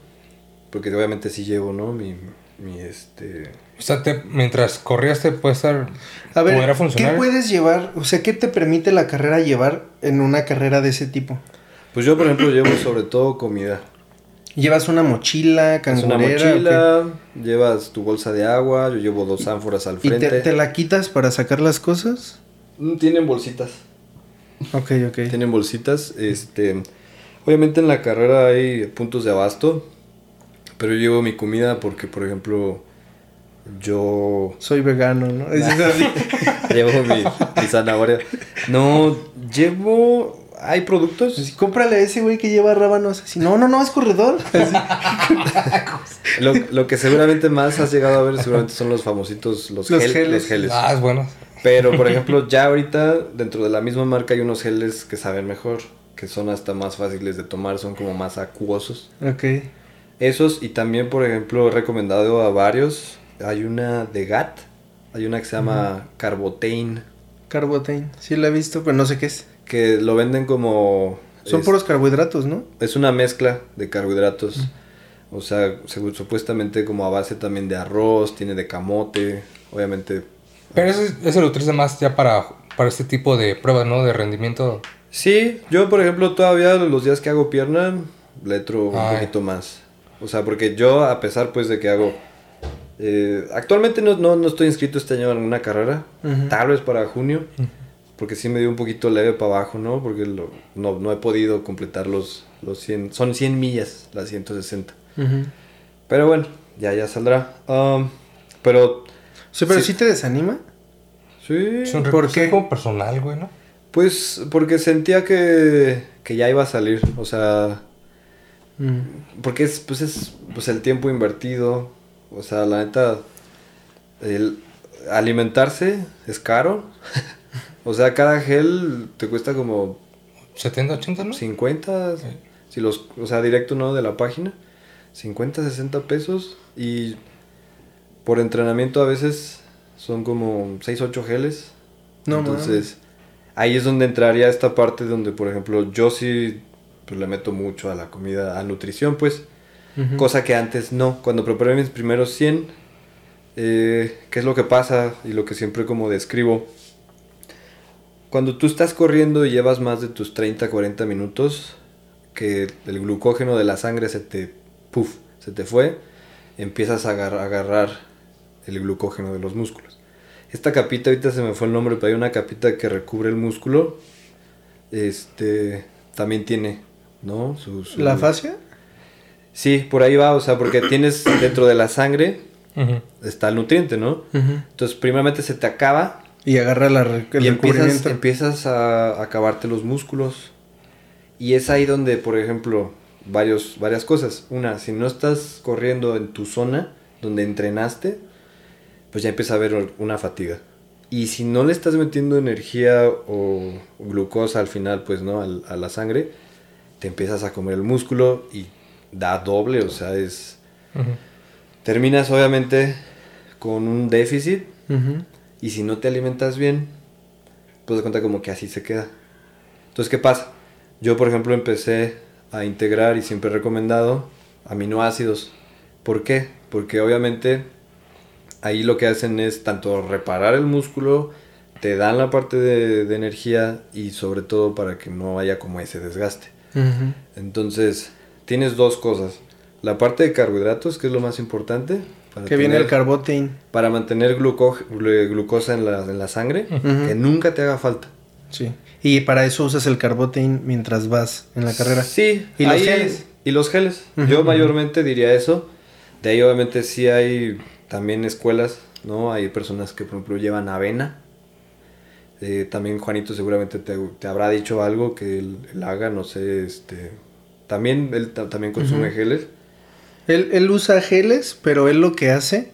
Porque obviamente sí llevo, ¿no? Mi, mi este... O sea, te- mientras corrías te puede estar... A ver, ¿podrá ¿qué puedes llevar? O sea, ¿qué te permite la carrera llevar en una carrera de ese tipo? Pues yo, por ejemplo, llevo sobre todo comida. ¿Llevas una mochila Es una cangurera? mochila, llevas tu bolsa de agua, yo llevo dos ánforas al qué? ¿Y frente. te, te la quitas para sacar las cosas? Mm, Tienen bolsitas. Ok, ok. Tienen bolsitas. Este, obviamente en la carrera hay puntos de abasto, pero yo llevo mi comida porque, por ejemplo, yo Soy vegano, ¿no? Llevo mi, mi zanahoria. No, llevo... Hay productos. Así, cómprale a ese güey que lleva rábanos. Así, no, no, no, es corredor. Lo, lo que seguramente más has llegado a ver seguramente son los famositos, los, Los gel- geles. los geles. Ah, es bueno. Pero, por ejemplo, ya ahorita dentro de la misma marca hay unos geles que saben mejor, que son hasta más fáciles de tomar, son como más acuosos. ok. Esos y también, por ejemplo, he recomendado a varios. Hay una de GAT, hay una que se llama Carbotain, Carbotain. Sí la he visto, pero no sé qué es. Que lo venden como... Son es, puros carbohidratos, ¿no? Es una mezcla de carbohidratos. O sea, supuestamente como a base también de arroz, tiene de camote, obviamente. Pero eso, eso lo utilizas más ya para, para este tipo de pruebas, ¿no? De rendimiento. Sí, yo por ejemplo todavía los días que hago pierna le entro un Ay. poquito más. O sea, porque yo a pesar pues de que hago... eh, actualmente no, no, no estoy inscrito este año en una carrera, tal vez para junio, porque sí me dio un poquito leve para abajo, ¿no? Porque lo- no, no he podido completar los, los 100, son 100 millas, las 160. Ujú. Pero bueno, ya, ya saldrá. Um, pero Sí, pero Sí. sí te desanima. sí, Es un ¿Por recurso qué? como personal, güey, ¿no? pues porque sentía que, que ya iba a salir, o sea... Mm. Porque es, pues es pues el tiempo invertido. O sea, la neta, el alimentarse es caro. o sea, cada gel te cuesta como 70, 80, ¿no? 50, si los, o sea, directo no de la página, 50, 60 pesos y por entrenamiento a veces son como 6, 8 geles. No Entonces, ahí es donde entraría esta parte donde, por ejemplo, yo sí pues, le meto mucho a la comida, a nutrición, pues. Ujú. Cosa que antes no. Cuando preparé mis primeros 100, eh, ¿qué es lo que pasa? Y lo que siempre como describo. Cuando tú estás corriendo y llevas más de tus 30, 40 minutos, que el glucógeno de la sangre se te, puff, se te fue, empiezas a agar- agarrar el glucógeno de los músculos. esta capita, ahorita se me fue el nombre, pero hay una capita que recubre el músculo. Este, también tiene, ¿no? Su- su- ¿La fascia? Sí, por ahí va, o sea, porque tienes dentro de la sangre está el nutriente, ¿no? Entonces, primeramente se te acaba Y agarra la, el y empiezas, empiezas a acabarte los músculos. Y es ahí donde, por ejemplo, varios, varias cosas. Una, si no estás corriendo en tu zona donde entrenaste, pues ya empieza a haber una fatiga. Y si no le estás metiendo energía o glucosa al final, pues no, Al- a la sangre, te empiezas a comer el músculo y da doble, o sea, es... Ujú. Terminas obviamente con un déficit Ujú. Y si no te alimentas bien, pues de cuenta como que así se queda. Entonces, ¿qué pasa? Yo, por ejemplo, empecé a integrar y siempre he recomendado aminoácidos. ¿Por qué? Porque obviamente ahí lo que hacen es tanto reparar el músculo, te dan la parte de, de energía y sobre todo para que no haya como ese desgaste. Entonces, tienes dos cosas. La parte de carbohidratos, que es lo más importante. Para Que viene el carbotein. para mantener gluco- glu- glucosa en la, en la sangre, que nunca te haga falta. Sí. Y para eso usas el carbotein mientras vas en la carrera. Sí, ¿Y los ahí- geles? Y los geles. Yo mayormente diría eso. De ahí obviamente sí hay también escuelas, ¿no? Hay personas que por ejemplo llevan avena. Eh, también Juanito seguramente te, te habrá dicho algo que él, él haga, no sé, este... También él ta- también consume geles. Él, él usa geles, pero él lo que hace,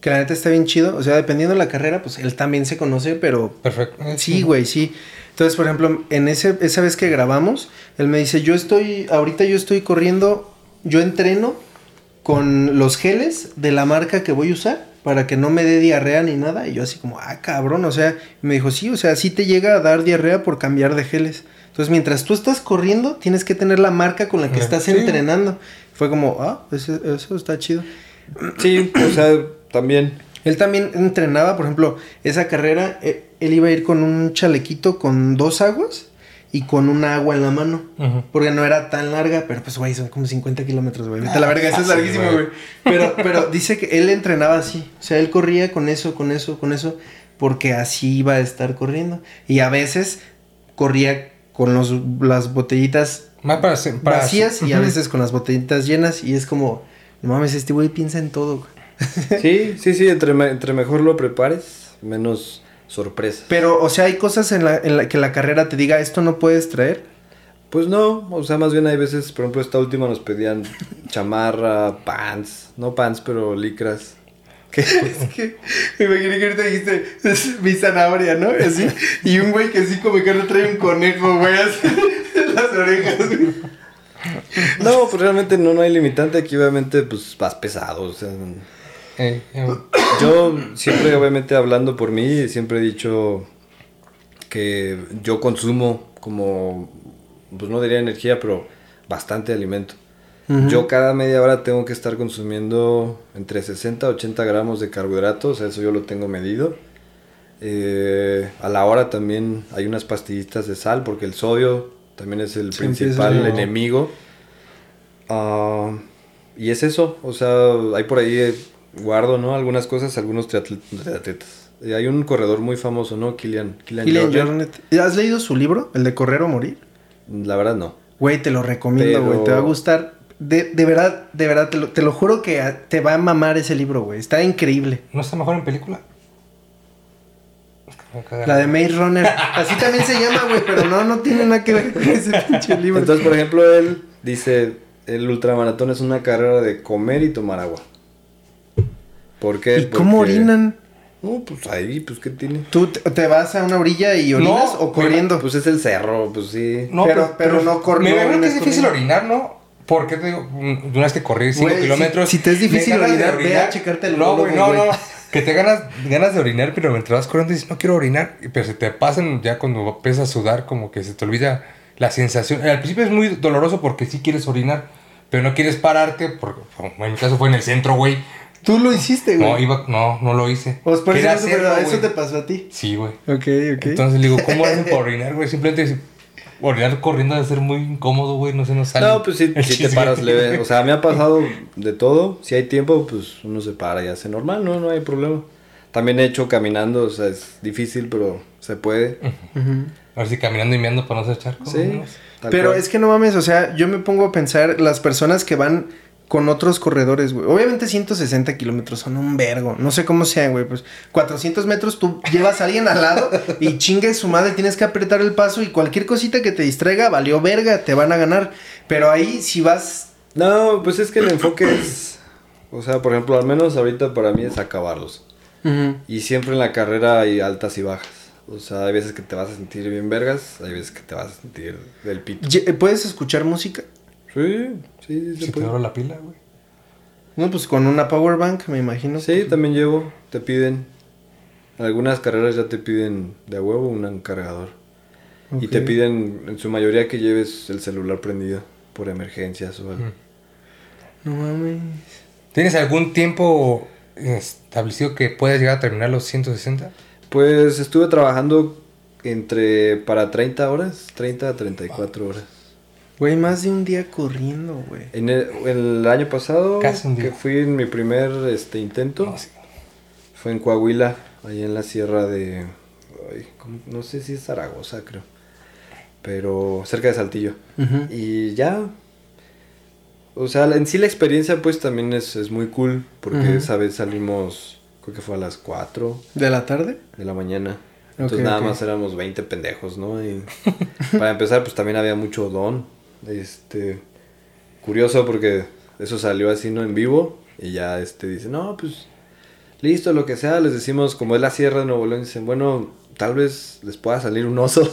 que la neta está bien chido, o sea, dependiendo de la carrera, pues él también se conoce, pero Perfecto. sí, güey, sí. Entonces, por ejemplo, en ese, esa vez que grabamos, él me dice, yo estoy, ahorita yo estoy corriendo, yo entreno con los geles de la marca que voy a usar para que no me dé diarrea ni nada. Y yo así como, ah, cabrón, o sea, me dijo, sí, o sea, sí te llega a dar diarrea por cambiar de geles. Entonces, mientras tú estás corriendo, tienes que tener la marca con la que estás Sí. entrenando. Fue como, ah, eso, eso está chido. Sí, o sea, también. Él también entrenaba, por ejemplo, esa carrera, eh, él iba a ir con un chalequito con dos aguas y con una agua en la mano. Ujú. Porque no era tan larga, pero pues, güey, son como 50 kilómetros, güey. Vete a la verga, eso es fácil, larguísimo, güey. güey. Pero, pero dice que él entrenaba así. O sea, él corría con eso, con eso, con eso, porque así iba a estar corriendo. Y a veces corría con los, las botellitas Más para, para vacías y a veces con las botellitas llenas. Y es como, no mames, este güey piensa en todo. Sí, sí, sí, entre, me- entre mejor lo prepares, menos sorpresas. Pero, o sea, hay cosas en la, en la que la carrera te diga, esto no puedes traer. Pues no, o sea, más bien hay veces, por ejemplo, esta última nos pedían chamarra, pants, no pants, pero licras. Es que me imaginé que ahorita dijiste es mi zanahoria, ¿no? Así, y un güey que así como que no trae un conejo, güey, así en las orejas, güey. No, pues realmente no, no hay limitante, aquí obviamente pues vas pesado, o sea, Eh, eh, yo siempre obviamente hablando por mí, siempre he dicho que yo consumo como, pues no diría energía, pero bastante alimento. Yo cada media hora tengo que estar consumiendo entre 60 a 80 gramos de carbohidratos, eso yo lo tengo medido. Eh, a la hora también hay unas pastillitas de sal porque el sodio también es el Sí, principal enemigo. Ah, y es eso, o sea, hay por ahí, eh, guardo, ¿no? Algunas cosas, algunos triatl- triatletas. Eh, hay un corredor muy famoso, ¿no? Kilian. Kilian, Jornet. Jornet. ¿Has leído su libro, el de Correr o Morir? La verdad no. Güey, te lo recomiendo, Pero- güey, te va a gustar. De, de verdad, de verdad, te lo, te lo juro que a- te va a mamar ese libro, güey. Está increíble. ¿No está mejor en película? La de Maze Runner. Así también se llama, güey, pero no, no tiene nada que ver con ese pinche libro. Entonces, por ejemplo, él dice, el ultramaratón es una carrera de comer y tomar agua. ¿Por qué? ¿Y cómo Porque- orinan? No, pues ahí, pues, ¿qué tiene? ¿Tú te vas a una orilla y orinas No, o corriendo? Pues es el cerro, pues sí. No, Pero- pero no cor- Me no imagino que es difícil corriendo. orinar, ¿no? Porque te digo, mm, una vez que corrí 5 Güey, si- kilómetros. si te es difícil de orinar, ve a checarte el No, güey, no, no. Que te ganas, ganas de orinar, pero mientras vas corriendo dices, no quiero orinar. Pero se te pasan ya cuando empiezas a sudar, como que se te olvida la sensación. Al principio es muy doloroso porque sí quieres orinar, pero no quieres pararte, porque bueno, en mi caso fue en el centro, güey. Tú lo hiciste, güey. No, iba, no, no lo hice. Pues por eso, pero eso te pasó a ti. Sí, güey. Ok, ok. Entonces le digo, ¿cómo hacen para orinar, güey? Simplemente orinar corriendo debe ser muy incómodo, güey. No se nos sale. No, pues sí, sí te paras leve. O sea, me ha pasado de todo. Si hay tiempo, pues uno se para y hace normal, no, no hay problema. También he hecho caminando, o sea, es difícil, pero se puede. A ver si caminando y meando para no ser charco. Sí. tal Pero cual. es que no mames, o sea, yo me pongo a pensar las personas que van con otros corredores, güey. Obviamente 160 kilómetros son un vergo. No sé cómo sean, güey. Pues 400 metros tú llevas a alguien al lado y chingue su madre, tienes que apretar el paso y cualquier cosita que te distraiga, valió verga, te van a ganar. Pero ahí si vas... No, pues es que el enfoque es, o sea, por ejemplo, al menos ahorita para mí es acabarlos. Y siempre en la carrera hay altas y bajas. O sea, hay veces que te vas a sentir bien vergas, hay veces que te vas a sentir del pito. ¿Puedes escuchar música? Sí, sí, sí, Si se te la pila, güey. No, pues con una power bank, me imagino. Sí, también llevo, te piden. Algunas carreras ya te piden de a huevo un cargador. Y te piden en su mayoría que lleves el celular prendido por emergencias o algo. No mames. ¿Tienes algún tiempo establecido que puedas llegar a terminar los 160? Pues estuve trabajando entre para 30 horas, 30 a 34 horas. Güey, más de un día corriendo, güey. En el, el año pasado, Casi un día. que fui en mi primer este, intento, No, sí. fue en Coahuila, ahí en la sierra de... ay, ¿cómo? no sé si es Zaragoza, creo. Pero cerca de Saltillo. Y ya. O sea, en sí la experiencia pues también es, es muy cool. Porque esa vez salimos, creo que fue a las 4 ¿De la tarde? de la mañana. Entonces nada más éramos 20 pendejos, ¿no? Y para empezar pues también había mucho don. Este, curioso porque eso salió así, ¿no? En vivo. Y ya este dice, no, pues listo, lo que sea. Les decimos, como es la sierra de Nuevo León, dicen, bueno, tal vez les pueda salir un oso.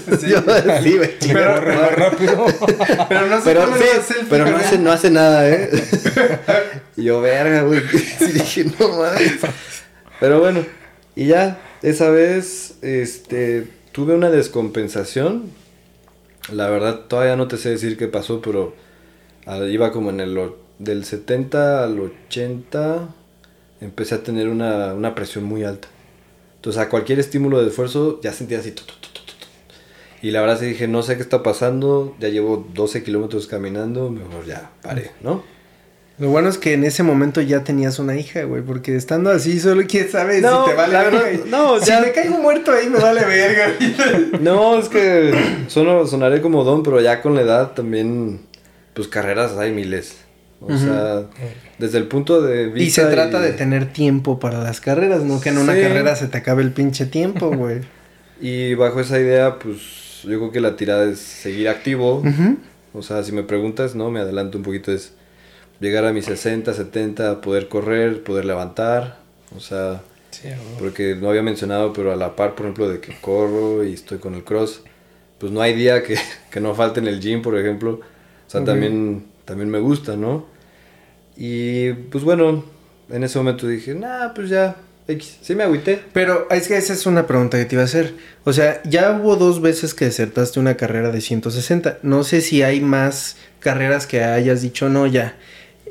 Yo, sí, güey. Pero rápido. Pero no sé Pero, sí, no hace, no hace nada, ¿eh? y yo, verga, güey. Sí, dije, no mames. Pero bueno, y ya, esa vez, este, tuve una descompensación. La verdad, todavía no te sé decir qué pasó, pero ah, iba como en el, del 70 al 80, empecé a tener una, una presión muy alta. Entonces, a cualquier estímulo de esfuerzo, ya sentía así. Y la verdad sí dije, no sé qué está pasando, ya llevo 12 kilómetros caminando, mejor ya paré, ¿no? Lo bueno es que en ese momento ya tenías una hija, güey, porque estando así, solo quién sabe No, si te vale verga. no, si ya- me caigo muerto ahí, me vale verga. No, es que sonaré como don, pero ya con la edad también, pues carreras hay miles. O sea, desde el punto de vista... y se trata de tener tiempo para las carreras, no que en una carrera se te acabe el pinche tiempo, güey. Y bajo esa idea, pues yo creo que la tirada es seguir activo. O sea, si me preguntas, no, me adelanto un poquito, es llegar a mis 60, 70, poder correr, poder levantar. O sea, Sí, porque no había mencionado, pero a la par, por ejemplo, de que corro y estoy con el cross, pues no hay día que, que no falte en el gym, por ejemplo. O sea, también, también me gusta, ¿no? Y pues bueno, en ese momento dije, nah, pues ya, sí me agüité. Pero es que esa es una pregunta que te iba a hacer. O sea, ya hubo dos veces que desertaste una carrera de 160. No sé si hay más carreras que hayas dicho no ya.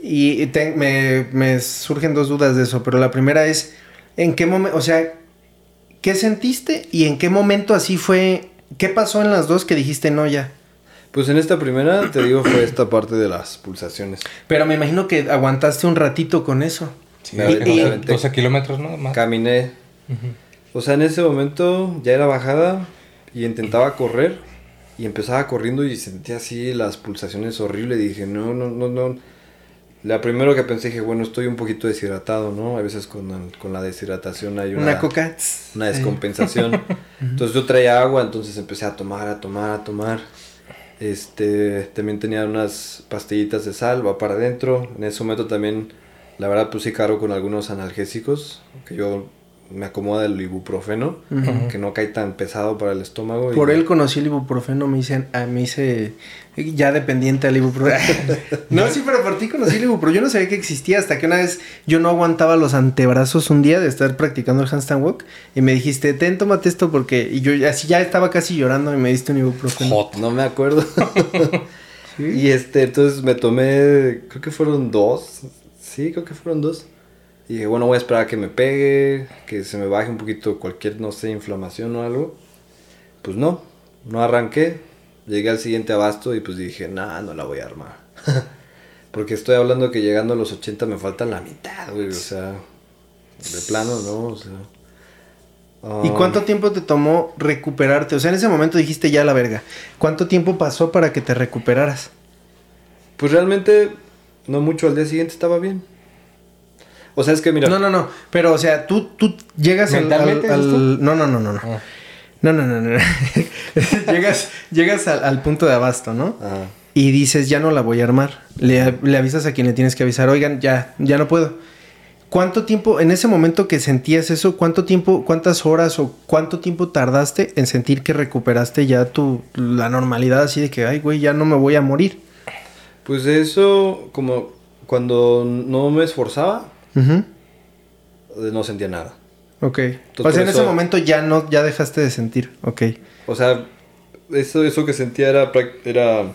Y te- me, me surgen dos dudas de eso. Pero la primera es, ¿en qué momento, o sea, qué sentiste y en qué momento así fue? ¿Qué pasó en las dos que dijiste no ya? Pues en esta primera, te digo, fue esta parte de las pulsaciones. Pero me imagino que aguantaste un ratito con eso. Sí, Me es que y- 12, 12 kilómetros, ¿no? Más. Caminé. O sea, en ese momento ya era bajada y intentaba correr y empezaba corriendo y sentía así las pulsaciones horribles. Y dije, no, no, no, no. La primero que pensé, dije, bueno, estoy un poquito deshidratado, ¿no? A veces con, con la deshidratación hay Una, una, coca. una descompensación. entonces yo traía agua, entonces empecé a tomar, a tomar, a tomar. Este, también tenía unas pastillitas de sal, va para adentro. En ese momento también, la verdad, pues sí caro con algunos analgésicos, que yo me acomoda el ibuprofeno, que no cae tan pesado para el estómago. y- Por él conocí el ibuprofeno, me dicen, a mí hice ya dependiente al ibuprofeno. no, sí, pero por ti conocí el ibuprofeno. Yo no sabía que existía hasta que una vez yo no aguantaba los antebrazos un día de estar practicando el handstand walk y me dijiste, ten, tómate esto porque... Y yo así ya estaba casi llorando y me diste un ibuprofeno. Hot. No me acuerdo. ¿Sí? Y este, entonces me tomé, creo que fueron dos. Sí, creo que fueron dos. Y dije, bueno, voy a esperar a que me pegue, que se me baje un poquito cualquier, no sé, inflamación o algo. Pues no, no arranqué. Llegué al siguiente abasto y pues dije, nah, no la voy a armar. Porque estoy hablando que llegando a los 80 me falta la mitad, güey. O sea, de plano, ¿no? O sea, ¿Y ah, cuánto tiempo te tomó recuperarte? O sea, en ese momento dijiste ya la verga. ¿Cuánto tiempo pasó para que te recuperaras? Pues realmente, no mucho, al día siguiente estaba bien. O sea, es que mira... No, no, no. Pero, o sea, tú, tú llegas al... al- ¿Mentalmente al-? No, no, no, no. No, Ah. no, no, no. no. llegas llegas al, al punto de abasto, ¿no? Ajá. Y dices, ya no la voy a armar. Le, le avisas a quien le tienes que avisar, oigan, ya, ya no puedo. ¿Cuánto tiempo, en ese momento que sentías eso, cuánto tiempo, cuántas horas o cuánto tiempo tardaste en sentir que recuperaste ya tu, la normalidad así de que, ay, güey, ya no me voy a morir? Pues eso, como cuando no me esforzaba, Eh, no sentía nada. Ok. Entonces, o sea, por en ese momento ya no, ya dejaste de sentir. Ok. O sea, eso, eso que sentía era, era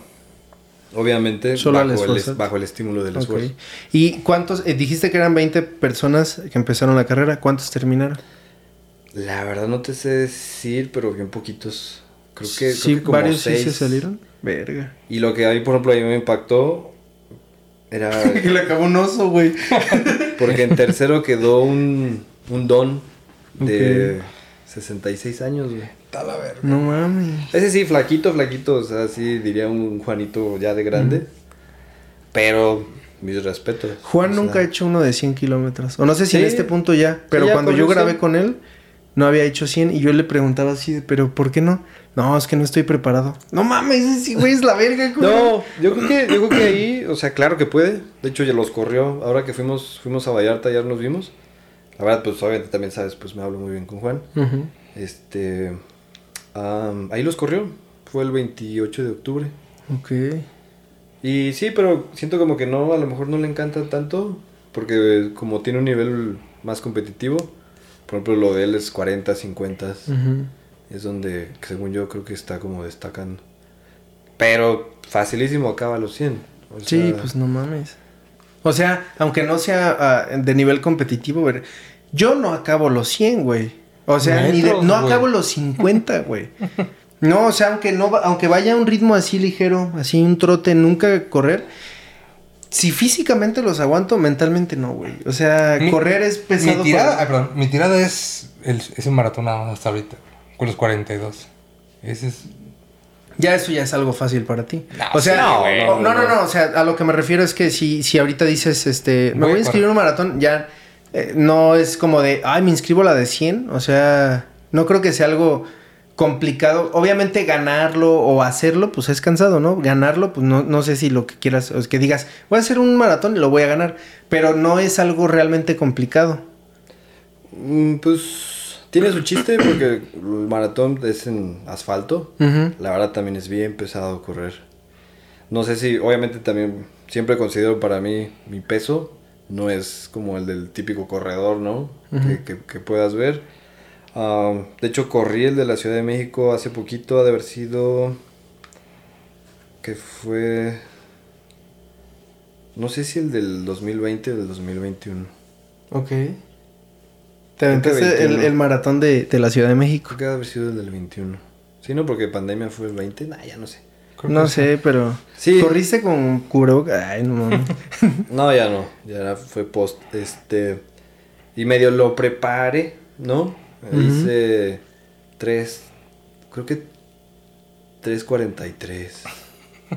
obviamente Solo bajo, el, esforzarte. bajo el estímulo del ok. esfuerzo. ¿Y cuántos, eh, dijiste que eran 20 personas que empezaron la carrera, ¿cuántos terminaron? La verdad no te sé decir, pero bien poquitos. Creo que, sí, creo que como varios seis. sí se salieron. Verga. Y lo que a mí, por ejemplo, a mí me impactó era que le acabó un oso, güey. porque en tercero quedó un, un don de 66 años, güey. Está la verga. No mames. Ese sí, flaquito, flaquito, o sea, sí diría un Juanito ya de grande. Pero mis respetos. Juan o sea, nunca ha hecho uno de 100 kilómetros. O no sé si en este punto ya, pero ya cuando yo grabé 100. con él, no había hecho 100 y yo le preguntaba así, pero ¿por qué no? No, es que no estoy preparado. No mames, ese güey es la verga, güey. No, yo creo que, yo creo que ahí, o sea, claro que puede. De hecho, ya los corrió. Ahora que fuimos, fuimos a Vallarta, ya nos vimos. La verdad, pues obviamente también sabes, pues me hablo muy bien con Juan. Este. am, ahí los corrió. Fue el 28 de octubre. Ok. Y sí, pero siento como que no, a lo mejor no le encanta tanto. Porque como tiene un nivel más competitivo. Por ejemplo, lo de él es 40, 50. Ujú. Es donde, según yo, creo que está como destacando. Pero facilísimo acaba los 100. o Sí, pues no mames. O sea, aunque no sea ah, de nivel competitivo, ver, yo no acabo los 100, güey. O sea, ni de- no güey. acabo los 50, güey. No, o sea, aunque no va- aunque vaya a un ritmo así ligero, así un trote, nunca correr. Si físicamente los aguanto, mentalmente no, güey. O sea, Mi- correr es pesado. Mi tirada, para- perdón, mi tirada es el, ese maratón nada más hasta ahorita, con los 42. Ese es... Ya eso ya es algo fácil para ti. No, o sea, no, güey. no, no, no, o sea, a lo que me refiero es que si, si ahorita dices, este, me Voy voy a inscribir un maratón, ya eh, no es como de, ay, me inscribo a la de 100, o sea, no creo que sea algo complicado. Obviamente ganarlo o hacerlo, pues es cansado, ¿no? Ganarlo, pues no, no sé si lo que quieras, o es que digas, voy a hacer un maratón y lo voy a ganar, pero no es algo realmente complicado. mm, Pues tiene su chiste porque el maratón es en asfalto. La verdad también es bien pesado correr. No sé si, obviamente también siempre considero para mí mi peso no es como el del típico corredor, ¿no? que, que- que puedas ver. Ah, de hecho, corrí el de la Ciudad de México hace poquito, ha de haber sido... que fue... No sé si el del 2020 o del 2021. Ok. Te aventaste el, 21. el maratón de, de la Ciudad de México. Creo que ha de haber sido el del 21. Sí, no, porque pandemia fue el 20. Nah, ya no sé. No sé, pero. Sí. ¿Corriste con cubrebocas? Ay, no. No, ya no. Ya fue post. Este. Y medio lo preparé, ¿no? Ujú. Hice tres. Creo que 3.43.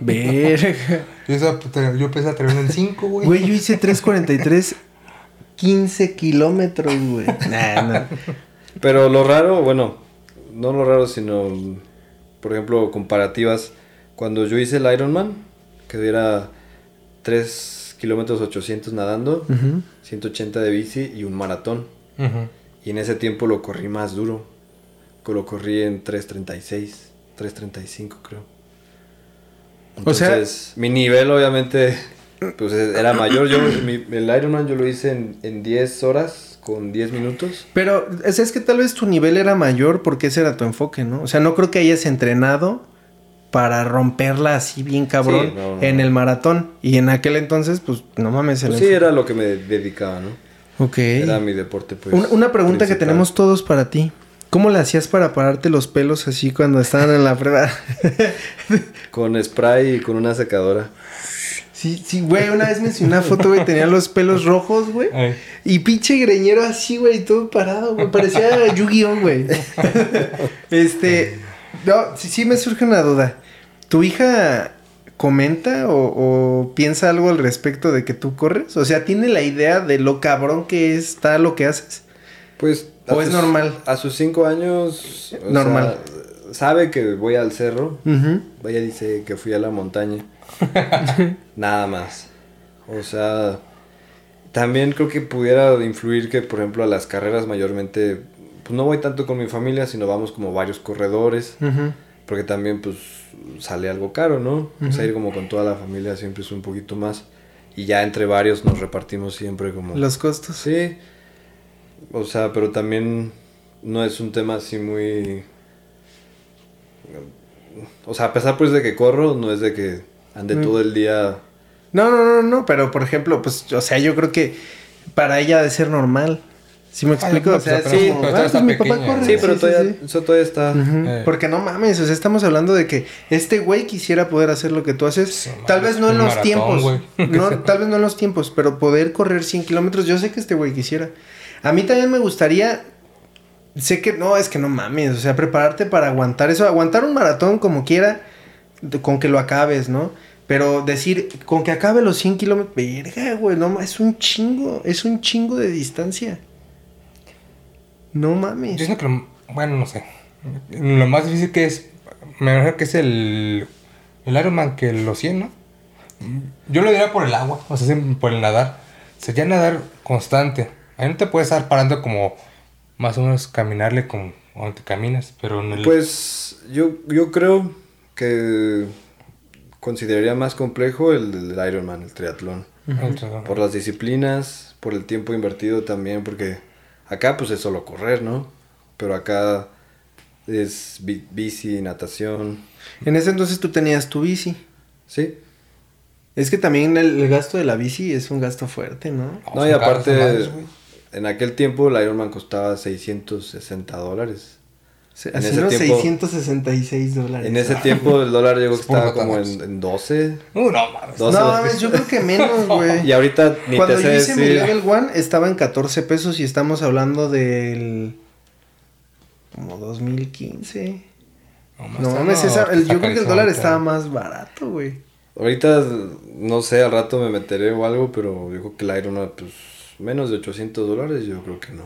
Verga. Yo, yo pensé terminar en 5, güey. Güey, yo hice 3.43, 15 kilómetros, güey. Nah, nah. Pero lo raro, bueno, no lo raro, sino, por ejemplo, comparativas. Cuando yo hice el Ironman, que era 3 kilómetros 800 nadando, Ujú. 180 de bici y un maratón. Ujú. Y en ese tiempo lo corrí más duro. Lo corrí en 3.36, 3.35 creo. O sea- Entonces, mi nivel obviamente pues era mayor. Yo, mi- el Ironman yo lo hice en, en 10 horas con 10 minutos. Pero es, es que tal vez tu nivel era mayor porque ese era tu enfoque, ¿no? O sea, no creo que hayas entrenado para romperla así bien cabrón Sí, no, no, en el maratón. Y en aquel entonces, pues, no mames. El Pues sí, era lo que me dedicaba, ¿no? Ok. Era mi deporte, pues. una, una pregunta que tenemos todos para ti. ¿Cómo le hacías para pararte los pelos así cuando estaban en la prueba? Con spray y con una secadora. Sí, sí, güey, una vez me enseñó una foto, güey, tenía los pelos rojos, güey. Ay. Y pinche greñero así, güey, todo parado, güey. Parecía Yu-Gi-Oh, güey. este, no, sí, sí me surge una duda. ¿Tu hija comenta o, o piensa algo al respecto de que tú corres? O sea, ¿tiene la idea de lo cabrón que está lo que haces? Pues. ¿O es normal? A sus cinco años. Normal. sea, sabe que voy al cerro. Ujú. Vaya dice que fui a la montaña. Nada más. O sea, también creo que pudiera influir que, por ejemplo, a las carreras mayormente, pues no voy tanto con mi familia, sino vamos como varios corredores, Ujú. Porque también pues sale algo caro, ¿no? O sea, ir como con toda la familia siempre es un poquito más. Y ya entre varios nos repartimos siempre como... Los costos. Sí. O sea, pero también no es un tema así muy... O sea, a pesar pues de que corro, no es de que ande todo el día... No, no, no, no, pero por ejemplo, pues, o sea, yo creo que para ella ha de ser normal. ¿Sí me explico? o sea, pues, "Ah, pues, mi papá pequeña". corre. Sí, pero todavía, sí. eso todavía está... Eh. Porque no mames, o sea, estamos hablando de que este güey quisiera poder hacer lo que tú haces. Sí, tal mames, vez no en los maratón, tiempos. No, tal vez no en los tiempos, pero poder correr 100 kilómetros, yo sé que este güey quisiera. A mí también me gustaría. Sé que no, es que no mames, o sea, prepararte para aguantar eso, aguantar un maratón como quiera, con que lo acabes, ¿no? Pero decir, con que acabe los 100 kilómetros, verga, güey, no, es un chingo, es un chingo de distancia. No Yo mames. siento que lo, bueno, no sé. Lo más difícil que es, me imagino que es el, el Ironman que los 100, ¿no? Yo lo diría por el agua, o sea, por el nadar. Sería nadar constante. Ahí no te puedes estar parando como más o menos caminarle como cuando te caminas, pero en el... Pues yo, yo creo que consideraría más complejo el del Ironman, el triatlón. Por las disciplinas, por el tiempo invertido también, porque acá pues es solo correr, ¿no? Pero acá es bi- bici, natación, En ese entonces tú tenías tu bici. ¿sí? Es que también el, el gasto de la bici es un gasto fuerte, ¿no? no, y aparte, en aquel tiempo el Ironman costaba 660 dólares. Se- En ese tiempo- 666 dólares. En ese tiempo el dólar llegó que estaba como en, en 12. Uh, no mames. Dos- No, 12 mames, yo creo que menos, güey. Y ahorita ni Cuando te yo sé hice mi level one estaba en 14 pesos y estamos hablando del... Como 2015. No, No mames, esa- el- yo creo que el dólar estaba más barato, güey. Ahorita, no sé, al rato me meteré o algo, pero dijo que el Ironman, pues, menos de 800 dólares, yo creo que no.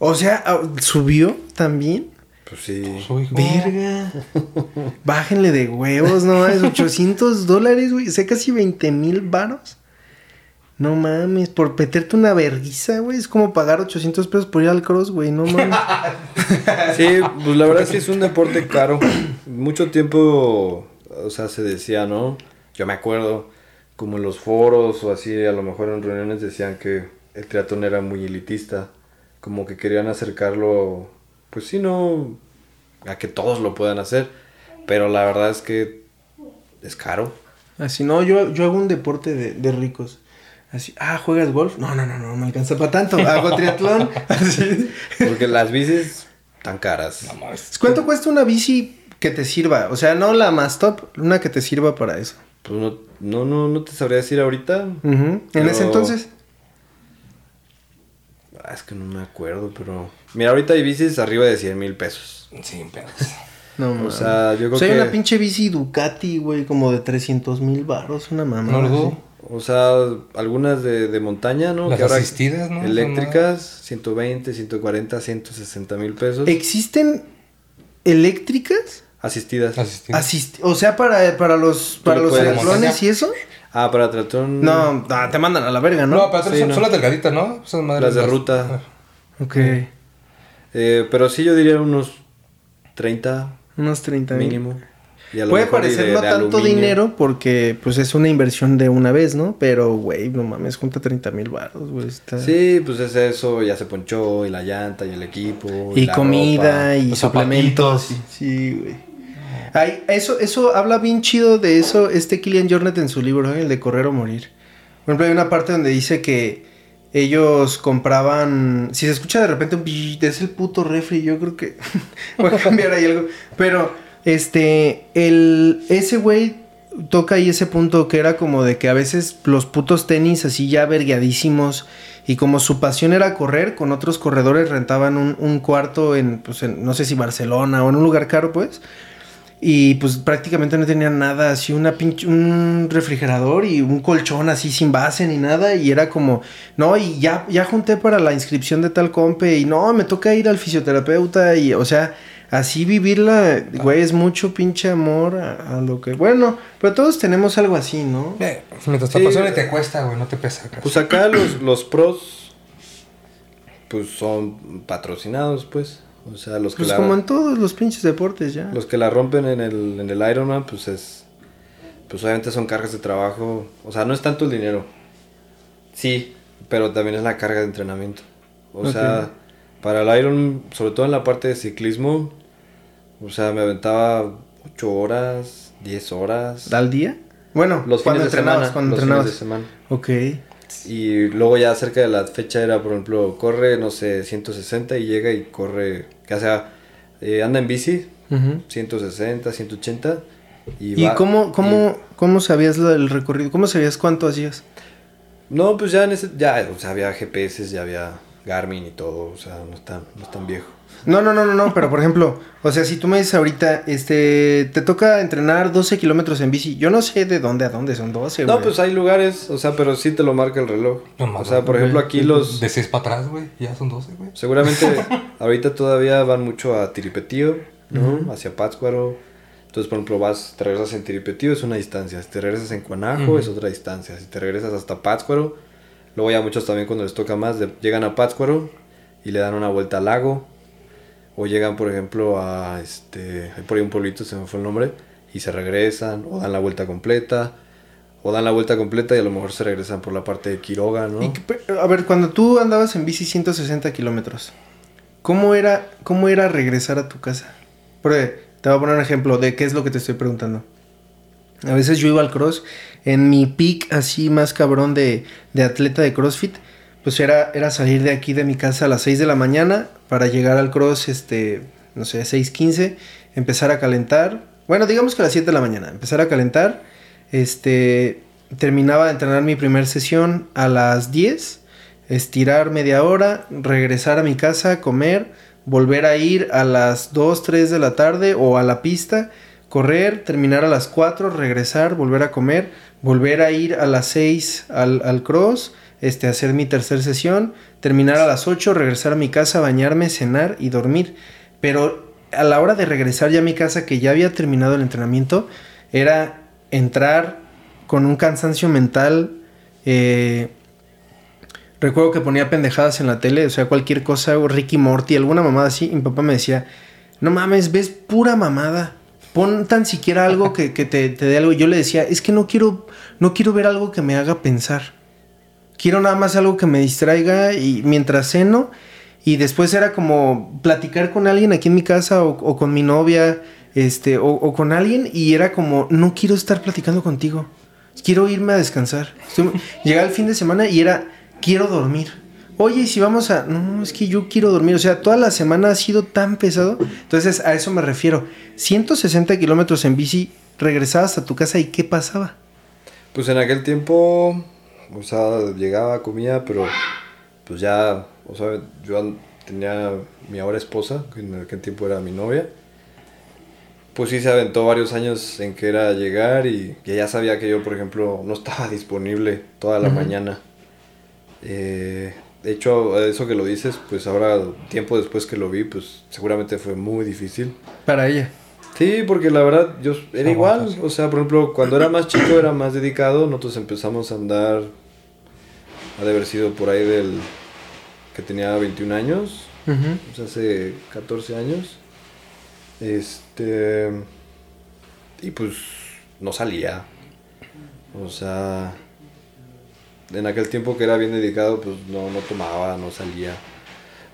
O sea, ah, ¿subió también? Pues sí. Hijo. Verga. Bájenle de huevos, no mames. 800 dólares, güey. O sea, casi 20 mil varos. No mames, por meterte una verguiza, güey. Es como pagar 800 pesos por ir al cross, güey. No mames. Sí, pues la verdad sí es un deporte caro. Mucho tiempo, o sea, se decía, ¿no? Yo me acuerdo, como en los foros o así, a lo mejor en reuniones decían que el triatlón era muy elitista. Como que querían acercarlo, pues sí, no, a que todos lo puedan hacer. Pero la verdad es que es caro. Así, no, yo, yo hago un deporte de, de ricos. Así, ah, ¿juegas golf? No, no, no, no, no me alcanza para tanto. Hago triatlón. Así. Porque las bicis tan caras. ¿Cuánto cuesta una bici que te sirva? O sea, no la más top, una que te sirva para eso. Pues no, no, no, no te sabría decir ahorita. En Pero- ese entonces. Ah, es que no me acuerdo, pero... Mira, ahorita hay bicis arriba de 100 mil pesos. Sin pedos. No, O sea, yo creo O sea, hay una pinche bici Ducati, güey, como de 300 mil baros, una mamá. No. O sea, algunas de, de montaña, ¿no? Las Que ahora- asistidas, ¿no? Eléctricas, 120, 140, 160 mil pesos. ¿Existen eléctricas? Asistidas. Asistidas. Asist o sea, para, para los, para los y eso. Ah, para tratón... No, ah, te mandan a la verga, ¿no? No, pero Sí, son, no. son las delgaditas, ¿no? Esas madres Las de ruta. Ok. Eh, pero sí yo diría unos 30 Unos 30 mil. mínimo. Y a lo Puede mejor y parecer de- no de tanto aluminio. dinero porque pues es una inversión de una vez, ¿no? Pero, güey, no mames, junta 30 mil baros, güey. Está... Sí, pues es eso, ya se ponchó, y la llanta, y el equipo. Y la comida, ropa. y suplementos. Sí, güey. Ay, eso, eso habla bien chido de eso, este Killian Jornet en su libro, ¿eh? el de Correr o Morir. Por ejemplo, hay una parte donde dice que ellos compraban. Si se escucha de repente un es el puto refri, yo creo que voy a cambiar ahí algo. Pero, este, el, ese güey, toca ahí ese punto que era como de que a veces los putos tenis así ya vergueadísimos y como su pasión era correr, con otros corredores rentaban un, un cuarto en, pues en, no sé si Barcelona o en un lugar caro, pues. Y pues prácticamente no tenían nada, así una pinche, un refrigerador y un colchón así sin base ni nada. Y era como, no, y ya, ya junté para la inscripción de tal compe y no, me toca ir al fisioterapeuta y, o sea, así vivirla, güey, es mucho pinche amor a, a lo que, bueno, pero todos tenemos algo así, ¿no? Eh, mientras te Sí, te cuesta, güey, no te pesa. güey. Pues acá los, los pros, pues son patrocinados, pues. O sea, los que, Pues la, como en todos los pinches deportes ya. los que la rompen en el, en el Ironman, pues es. Pues obviamente son cargas de trabajo. O sea, no es tanto el dinero. Sí, pero también es la carga de entrenamiento. O sea, para el Iron, sobre todo en la parte de ciclismo, o sea, me aventaba 8 horas, 10 horas. ¿Al día? Bueno, Los cuando fines de entrenabas, semana. cuando los entrenabas. fines de semana. Ok. Y luego ya cerca de la fecha era, por ejemplo, corre, no sé, 160 y llega y corre, o sea, eh, anda en bici, Ujú. 160, 180. Y, ¿Y va- cómo, cómo, y- cómo sabías del recorrido? ¿Cómo sabías cuánto hacías? no, pues ya en ese, ya, o sea, había GPS, ya había Garmin y todo, o sea, no es tan, no es tan viejo. No, no, no, no, no, pero por ejemplo, o sea, si tú me dices ahorita, este, te toca entrenar 12 kilómetros en bici, yo no sé de dónde a dónde son 12, No, güey. pues hay lugares, o sea, pero sí te lo marca el reloj. No o sea, por ejemplo, aquí los... De 6 para atrás, güey, ya son 12, güey. Seguramente ahorita todavía van mucho a Tiripetío, ¿no? Hacia Pátzcuaro. Entonces, por ejemplo, vas, te regresas en Tiripetío, es una distancia. Si te regresas en Cuanajo, es otra distancia. Si te regresas hasta Pátzcuaro, luego ya muchos también cuando les toca más, de- llegan a Pátzcuaro y le dan una vuelta al lago. O llegan, por ejemplo, a este, por ahí un pueblito, se me fue el nombre, y se regresan, o dan la vuelta completa, o dan la vuelta completa y a lo mejor se regresan por la parte de Quiroga, ¿no? A ver, cuando tú andabas en bici 160 kilómetros, ¿cómo era, ¿cómo era regresar a tu casa? Porque te voy a poner un ejemplo de qué es lo que te estoy preguntando. A veces yo iba al cross, en mi peak así más cabrón de, de atleta de CrossFit, pues era, era salir de aquí de mi casa a las 6 de la mañana para llegar al cross, este, no sé, 6.15, empezar a calentar, bueno, digamos que a las 7 de la mañana, empezar a calentar, este, terminaba de entrenar mi primer sesión a las 10, estirar media hora, regresar a mi casa, comer, volver a ir a las 2, 3 de la tarde o a la pista, correr, terminar a las 4, regresar, volver a comer, volver a ir a las 6 al, al cross, este, hacer mi tercera sesión, terminar a las 8, regresar a mi casa, bañarme, cenar y dormir. Pero a la hora de regresar ya a mi casa, que ya había terminado el entrenamiento, era entrar con un cansancio mental. eh, recuerdo que ponía pendejadas en la tele, o sea, cualquier cosa, o Ricky Morty, alguna mamada así. Y mi papá me decía, no mames, ves pura mamada. Pon tan siquiera algo que, que te, te dé algo. Yo le decía, es que no quiero, no quiero ver algo que me haga pensar. Quiero nada más algo que me distraiga y mientras ceno. Y después era como platicar con alguien aquí en mi casa o, con mi novia, este, o, con alguien. Y era como, no quiero estar platicando contigo. Quiero irme a descansar. Estoy- Llegaba el fin de semana y era, quiero dormir. Oye, ¿y si vamos a... No, es que yo quiero dormir. O sea, toda la semana ha sido tan pesado. Entonces, a eso me refiero. 160 kilómetros en bici, regresabas a tu casa y ¿qué pasaba? Pues en aquel tiempo, o sea, llegaba, comía, pero pues ya, o sea, yo tenía mi ahora esposa, que en aquel tiempo era mi novia. Pues sí se aventó varios años en que era llegar y, y ella sabía que yo, por ejemplo, no estaba disponible toda la Ujú. mañana. Eh, de hecho, eso que lo dices, pues ahora, tiempo después que lo vi, pues seguramente fue muy difícil. Para ella. Sí, porque la verdad yo era No, igual, o sea, por ejemplo, cuando era más chico era más dedicado, nosotros empezamos a andar, ha de haber sido por ahí del que tenía 21 años, Ujú. o sea, hace 14 años, este, y pues no salía, o sea, en aquel tiempo que era bien dedicado, pues no, no tomaba, no salía.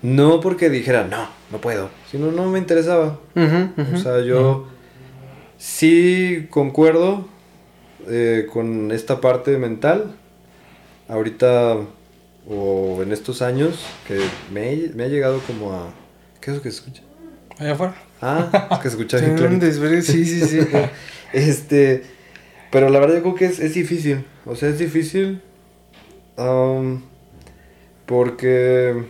No porque dijera, no, no puedo, sino no me interesaba. O sea, yo sí concuerdo eh, con esta parte mental. Ahorita o en estos años que me, he- me ha llegado como a... ¿Qué es lo que se escucha? Allá afuera. Ah, es que escucha bien. Sí, sí, sí. Este, Pero la verdad yo creo que es, es difícil. O sea, es difícil. porque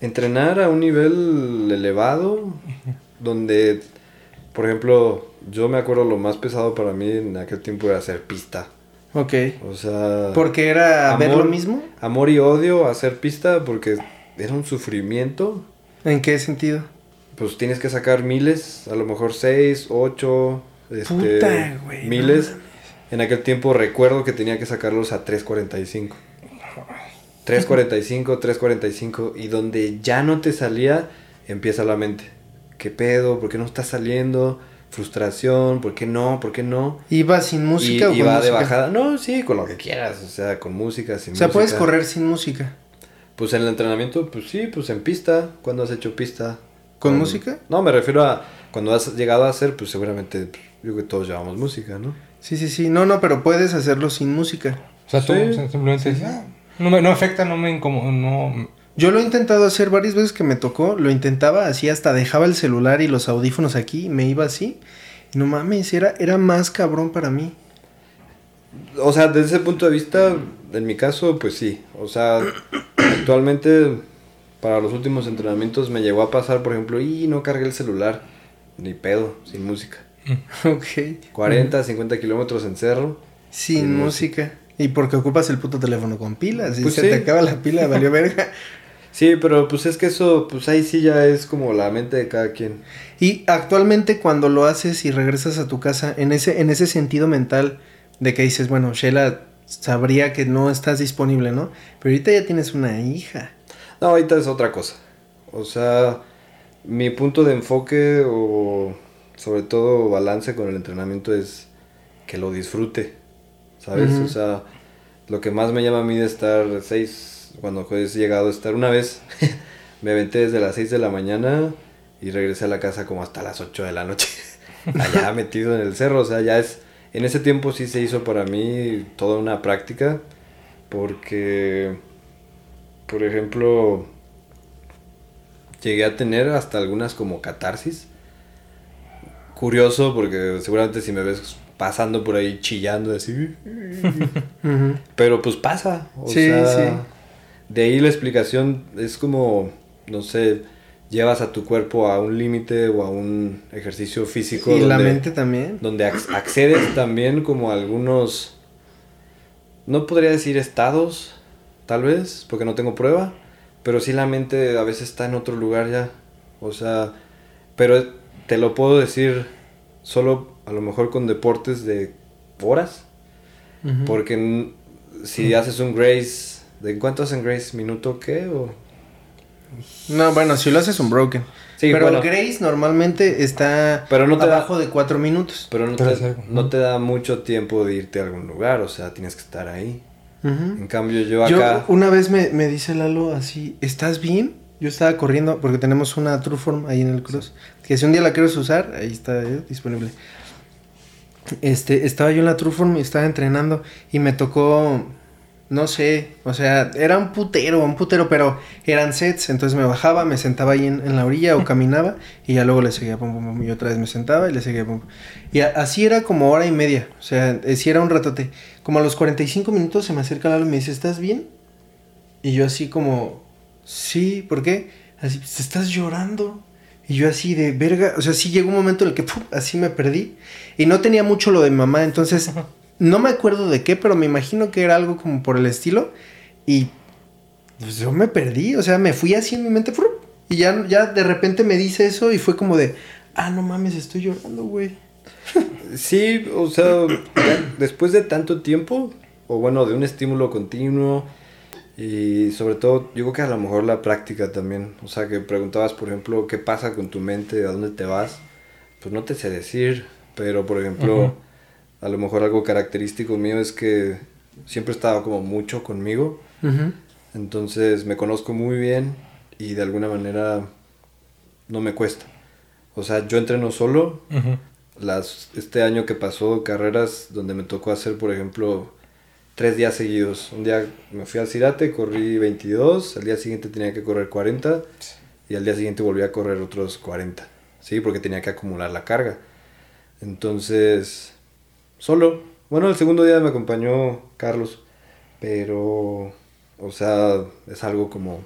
entrenar a un nivel elevado, donde, por ejemplo, yo me acuerdo lo más pesado para mí en aquel tiempo era hacer pista. Ok. O sea... Porque era ver lo mismo. Amor y odio hacer pista porque era un sufrimiento. ¿En qué sentido? Pues tienes que sacar miles, a lo mejor seis, ocho, este, Puta, güey, no miles. mames. en aquel tiempo recuerdo que tenía que sacarlos a 3.45. 3.45, 3.45. Y donde ya no te salía, empieza la mente. ¿Qué pedo? ¿Por qué no está saliendo? Frustración, ¿por qué no? ¿Por qué no? ¿Iba sin música y, o con va de música? bajada. No, sí, con lo que quieras. O sea, con música, sin O sea, puedes música. correr sin música. Pues en el entrenamiento, pues sí, pues en pista. ¿Cuándo has hecho pista? ¿Con música? No, me refiero a cuando has llegado a hacer, pues seguramente, pues, yo creo que todos llevamos música, ¿no? Sí, sí, sí. No, no, pero puedes hacerlo sin música. O sea, tú Sí. simplemente dices, "Ah, no me no afecta, no me incomoda, no... Yo lo he intentado hacer varias veces que me tocó. Lo intentaba así, hasta dejaba el celular y los audífonos aquí. Me iba así. Y no mames, era, era más cabrón para mí. O sea, desde ese punto de vista, en mi caso, pues sí. O sea, actualmente, para los últimos entrenamientos me llegó a pasar, por ejemplo, y no cargué el celular. Ni pedo, sin música. Ok. 40, 50 kilómetros en cerro. Sin Sin música. Y porque ocupas el puto teléfono con pilas. Si Pues se sí. te acaba la pila, valió verga. Sí, pero pues es que eso, pues ahí sí ya es como la mente de cada quien. Y actualmente cuando lo haces y regresas a tu casa, en ese, en ese sentido mental de que dices, bueno, Sheila sabría que no estás disponible, ¿no? Pero ahorita ya tienes una hija. No, ahorita es otra cosa. O sea, mi punto de enfoque o sobre todo balance con el entrenamiento es que lo disfrute, ¿sabes? O sea, lo que más me llama a mí de estar seis, cuando he llegado a estar una vez, me aventé desde las 6 de la mañana y regresé a la casa como hasta las 8 de la noche, allá metido en el cerro, o sea, ya es, en ese tiempo sí se hizo para mí toda una práctica, porque, por ejemplo, llegué a tener hasta algunas como catarsis. Curioso porque seguramente si me ves pasando por ahí chillando así, pero pues pasa. O Sí, sea, sí. De ahí la explicación es como, no sé, llevas a tu cuerpo a un límite o a un ejercicio físico. Y la donde- mente también. donde ac- accedes también como a algunos, no podría decir estados, tal vez, porque no tengo prueba, pero sí la mente a veces está en otro lugar ya, o sea, pero te lo puedo decir solo a lo mejor con deportes de horas, Ujú. porque n- si haces un Grace, ¿de cuánto hacen Grace? ¿Minuto qué? O... No, bueno, si lo haces un broken. Sí, pero bueno. el Grace normalmente está Pero no te da- abajo de cuatro minutos. Pero no Pero te, no te da mucho tiempo de irte a algún lugar, o sea, tienes que estar ahí. Ujú. En cambio yo Yo acá... una vez me, me dice Lalo así, ¿estás bien? Yo estaba corriendo porque tenemos una Trueform ahí en el Cruz. Que si un día la quieres usar, ahí está eh, disponible. Este, estaba yo en la Trueform y estaba entrenando y me tocó, no sé, o sea, era un putero, un putero, pero eran sets, entonces me bajaba, me sentaba ahí en, en la orilla o caminaba y ya luego le seguía, pum, pum, pum, y otra vez me sentaba y le seguía, pum. pum. Y a- así era como hora y media, o sea, eh, sí era un ratote. Como a los 45 minutos se me acerca Lalo y me dice, ¿estás bien? Y yo así como, sí, ¿por qué? Así, "Pues, estás llorando. Y yo así de verga, o sea, sí llegó un momento en el que así me perdí. Y no tenía mucho lo de mi mamá, entonces no me acuerdo de qué, pero me imagino que era algo como por el estilo. Y pues yo me perdí, o sea, me fui así en mi mente. Y ya, ya de repente me dice eso y fue como de, ah, no mames, estoy llorando, güey. Sí, o sea, después de tanto tiempo, o bueno, de un estímulo continuo, y sobre todo, yo creo que a lo mejor la práctica también, o sea, que preguntabas, por ejemplo, qué pasa con tu mente, a dónde te vas, pues no te sé decir, pero por ejemplo. A lo mejor algo característico mío es que siempre he estado como mucho conmigo, entonces me conozco muy bien y de alguna manera no me cuesta. O sea, yo entreno solo, las, este año que pasó carreras donde me tocó hacer, por ejemplo, tres días seguidos. Un día me fui al Cirate, corrí 22, al día siguiente tenía que correr 40 y al día siguiente volví a correr otros 40, ¿sí? Porque tenía que acumular la carga. Entonces, solo. Bueno, el segundo día me acompañó Carlos, pero, o sea, es algo como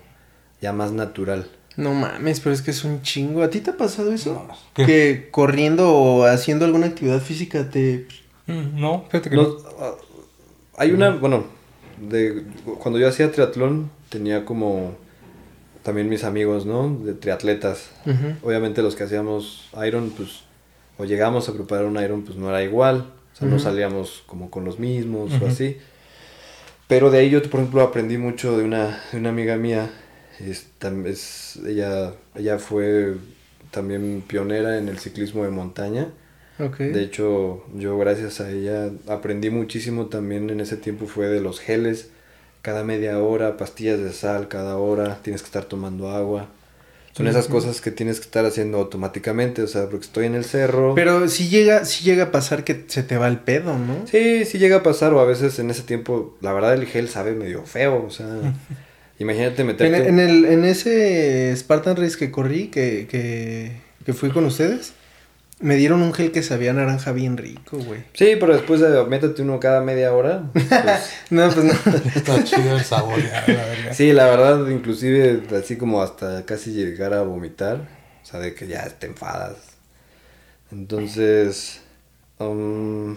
ya más natural. No mames, pero es que es un chingo. ¿A ti te ha pasado eso? No. Que corriendo o haciendo alguna actividad física te... Mm, No, fíjate que No, no. ah, hay una, bueno, de, cuando yo hacía triatlón tenía como también mis amigos, ¿no? De triatletas. Obviamente los que hacíamos Iron, pues, o llegamos a preparar un Iron, pues no era igual. O sea, no salíamos como con los mismos o así. Pero de ahí yo, por ejemplo, aprendí mucho de una, de una amiga mía. Es, ella, ella fue también pionera en el ciclismo de montaña. De hecho, yo gracias a ella aprendí muchísimo también en ese tiempo fue de los geles. Cada media hora, pastillas de sal cada hora, tienes que estar tomando agua. Son esas cosas que tienes que estar haciendo automáticamente, o sea, porque estoy en el cerro. Pero sí llega, sí llega a pasar que se te va el pedo, ¿no? Sí, sí llega a pasar, o a veces en ese tiempo, la verdad el gel sabe medio feo, o sea, imagínate En, meterte... en el, en ese Spartan Race que corrí, que, que, que fui con ustedes, me dieron un gel que sabía naranja bien rico, güey. Sí, pero después de métete uno cada media hora. pues, No, pues no. Está chido el sabor, ya, la verga. Sí, la verdad, inclusive así como hasta casi llegar a vomitar, o sea, de que ya te enfadas. Entonces, um,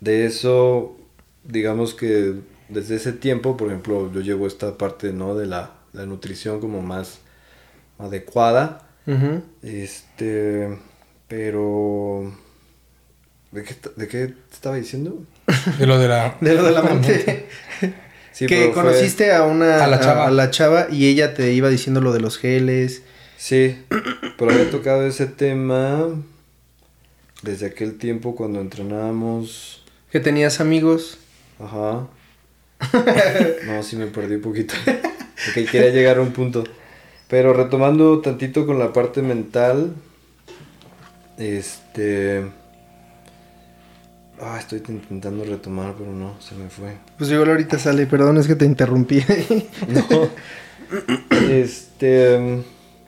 de eso, digamos que desde ese tiempo, por ejemplo, yo llevo esta parte, ¿no? De la, la nutrición como más adecuada, este, pero... ¿De qué, de qué te estaba diciendo? De lo de la. De lo de la mente. Sí, que conociste a una A la chava. a la chava y ella te iba diciendo lo de los geles. Sí, pero había tocado ese tema desde aquel tiempo cuando entrenábamos. Que tenías amigos. Ajá. No, sí me perdí un poquito. Porque quería llegar a un punto. Pero retomando tantito con la parte mental. Este. Ah, estoy intentando retomar, pero no, se me fue. Pues igual ahorita sale, perdón, es que te interrumpí. No. Este.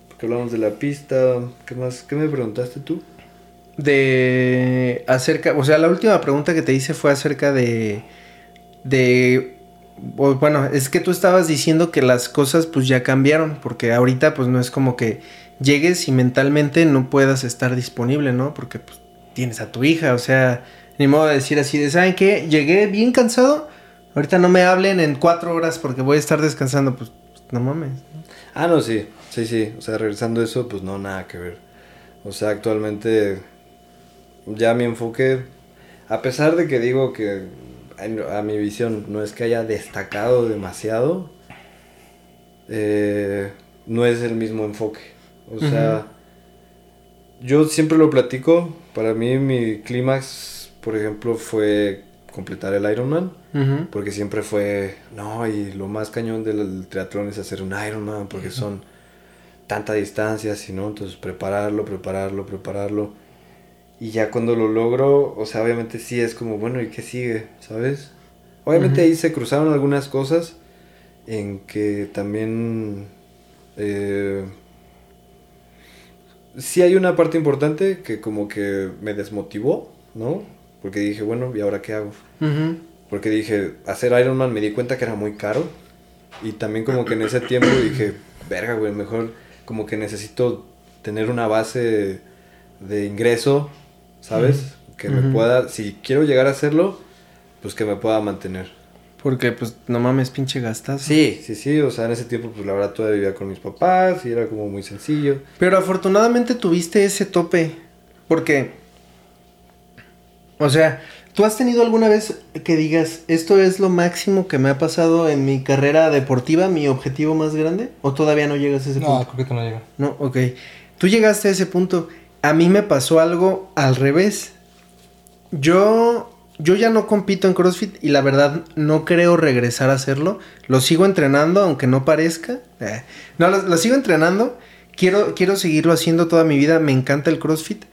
Porque hablamos de la pista. ¿Qué más? ¿Qué me preguntaste tú? de acerca, o sea, la última pregunta que te hice fue acerca de de bueno, es que tú estabas diciendo que las cosas pues ya cambiaron, porque ahorita pues no es como que llegues y mentalmente no puedas estar disponible, ¿no? Porque pues tienes a tu hija, o sea, ni modo de decir así de, ¿saben qué? Llegué bien cansado, ahorita no me hablen en cuatro horas porque voy a estar descansando, pues, no mames. Ah, no, sí, sí, sí. O sea, regresando a eso, pues no, nada que ver. O sea, actualmente ya mi enfoque, a pesar de que digo que a, a mi visión no es que haya destacado demasiado, eh, no es el mismo enfoque. O sea, yo siempre lo platico. Para mí mi clímax, por ejemplo, fue completar el Ironman. Ujú. Porque siempre fue, no, y lo más cañón del triatlón es hacer un Ironman, porque son tanta distancia, entonces prepararlo, prepararlo, prepararlo. Y ya cuando lo logro, o sea, obviamente sí es como, bueno, ¿y qué sigue? ¿Sabes? Obviamente ahí se cruzaron algunas cosas en que también... Eh, sí hay una parte importante que como que me desmotivó, ¿no? Porque dije, bueno, ¿y ahora qué hago? Porque dije, hacer Ironman me di cuenta que era muy caro. Y también como que en ese tiempo dije, verga, güey, mejor como que necesito tener una base de ingreso, ¿sabes? Que me pueda, si quiero llegar a hacerlo, pues que me pueda mantener. Porque pues no mames, pinche gastas. Sí, sí, sí, o sea, en ese tiempo pues la verdad todavía vivía con mis papás y era como muy sencillo. Pero afortunadamente tuviste ese tope. Porque. O sea, ¿tú has tenido alguna vez que digas, esto es lo máximo que me ha pasado en mi carrera deportiva, mi objetivo más grande? ¿O todavía no llegas a ese No, punto? creo que no llega. No, ok. Tú llegaste a ese punto. A mí me pasó algo al revés. Yo. Yo ya no compito en CrossFit y la verdad no creo regresar a hacerlo. Lo sigo entrenando, aunque no parezca. Eh, No, lo, sigo entrenando. Quiero, quiero seguirlo haciendo toda mi vida. Me encanta el CrossFit.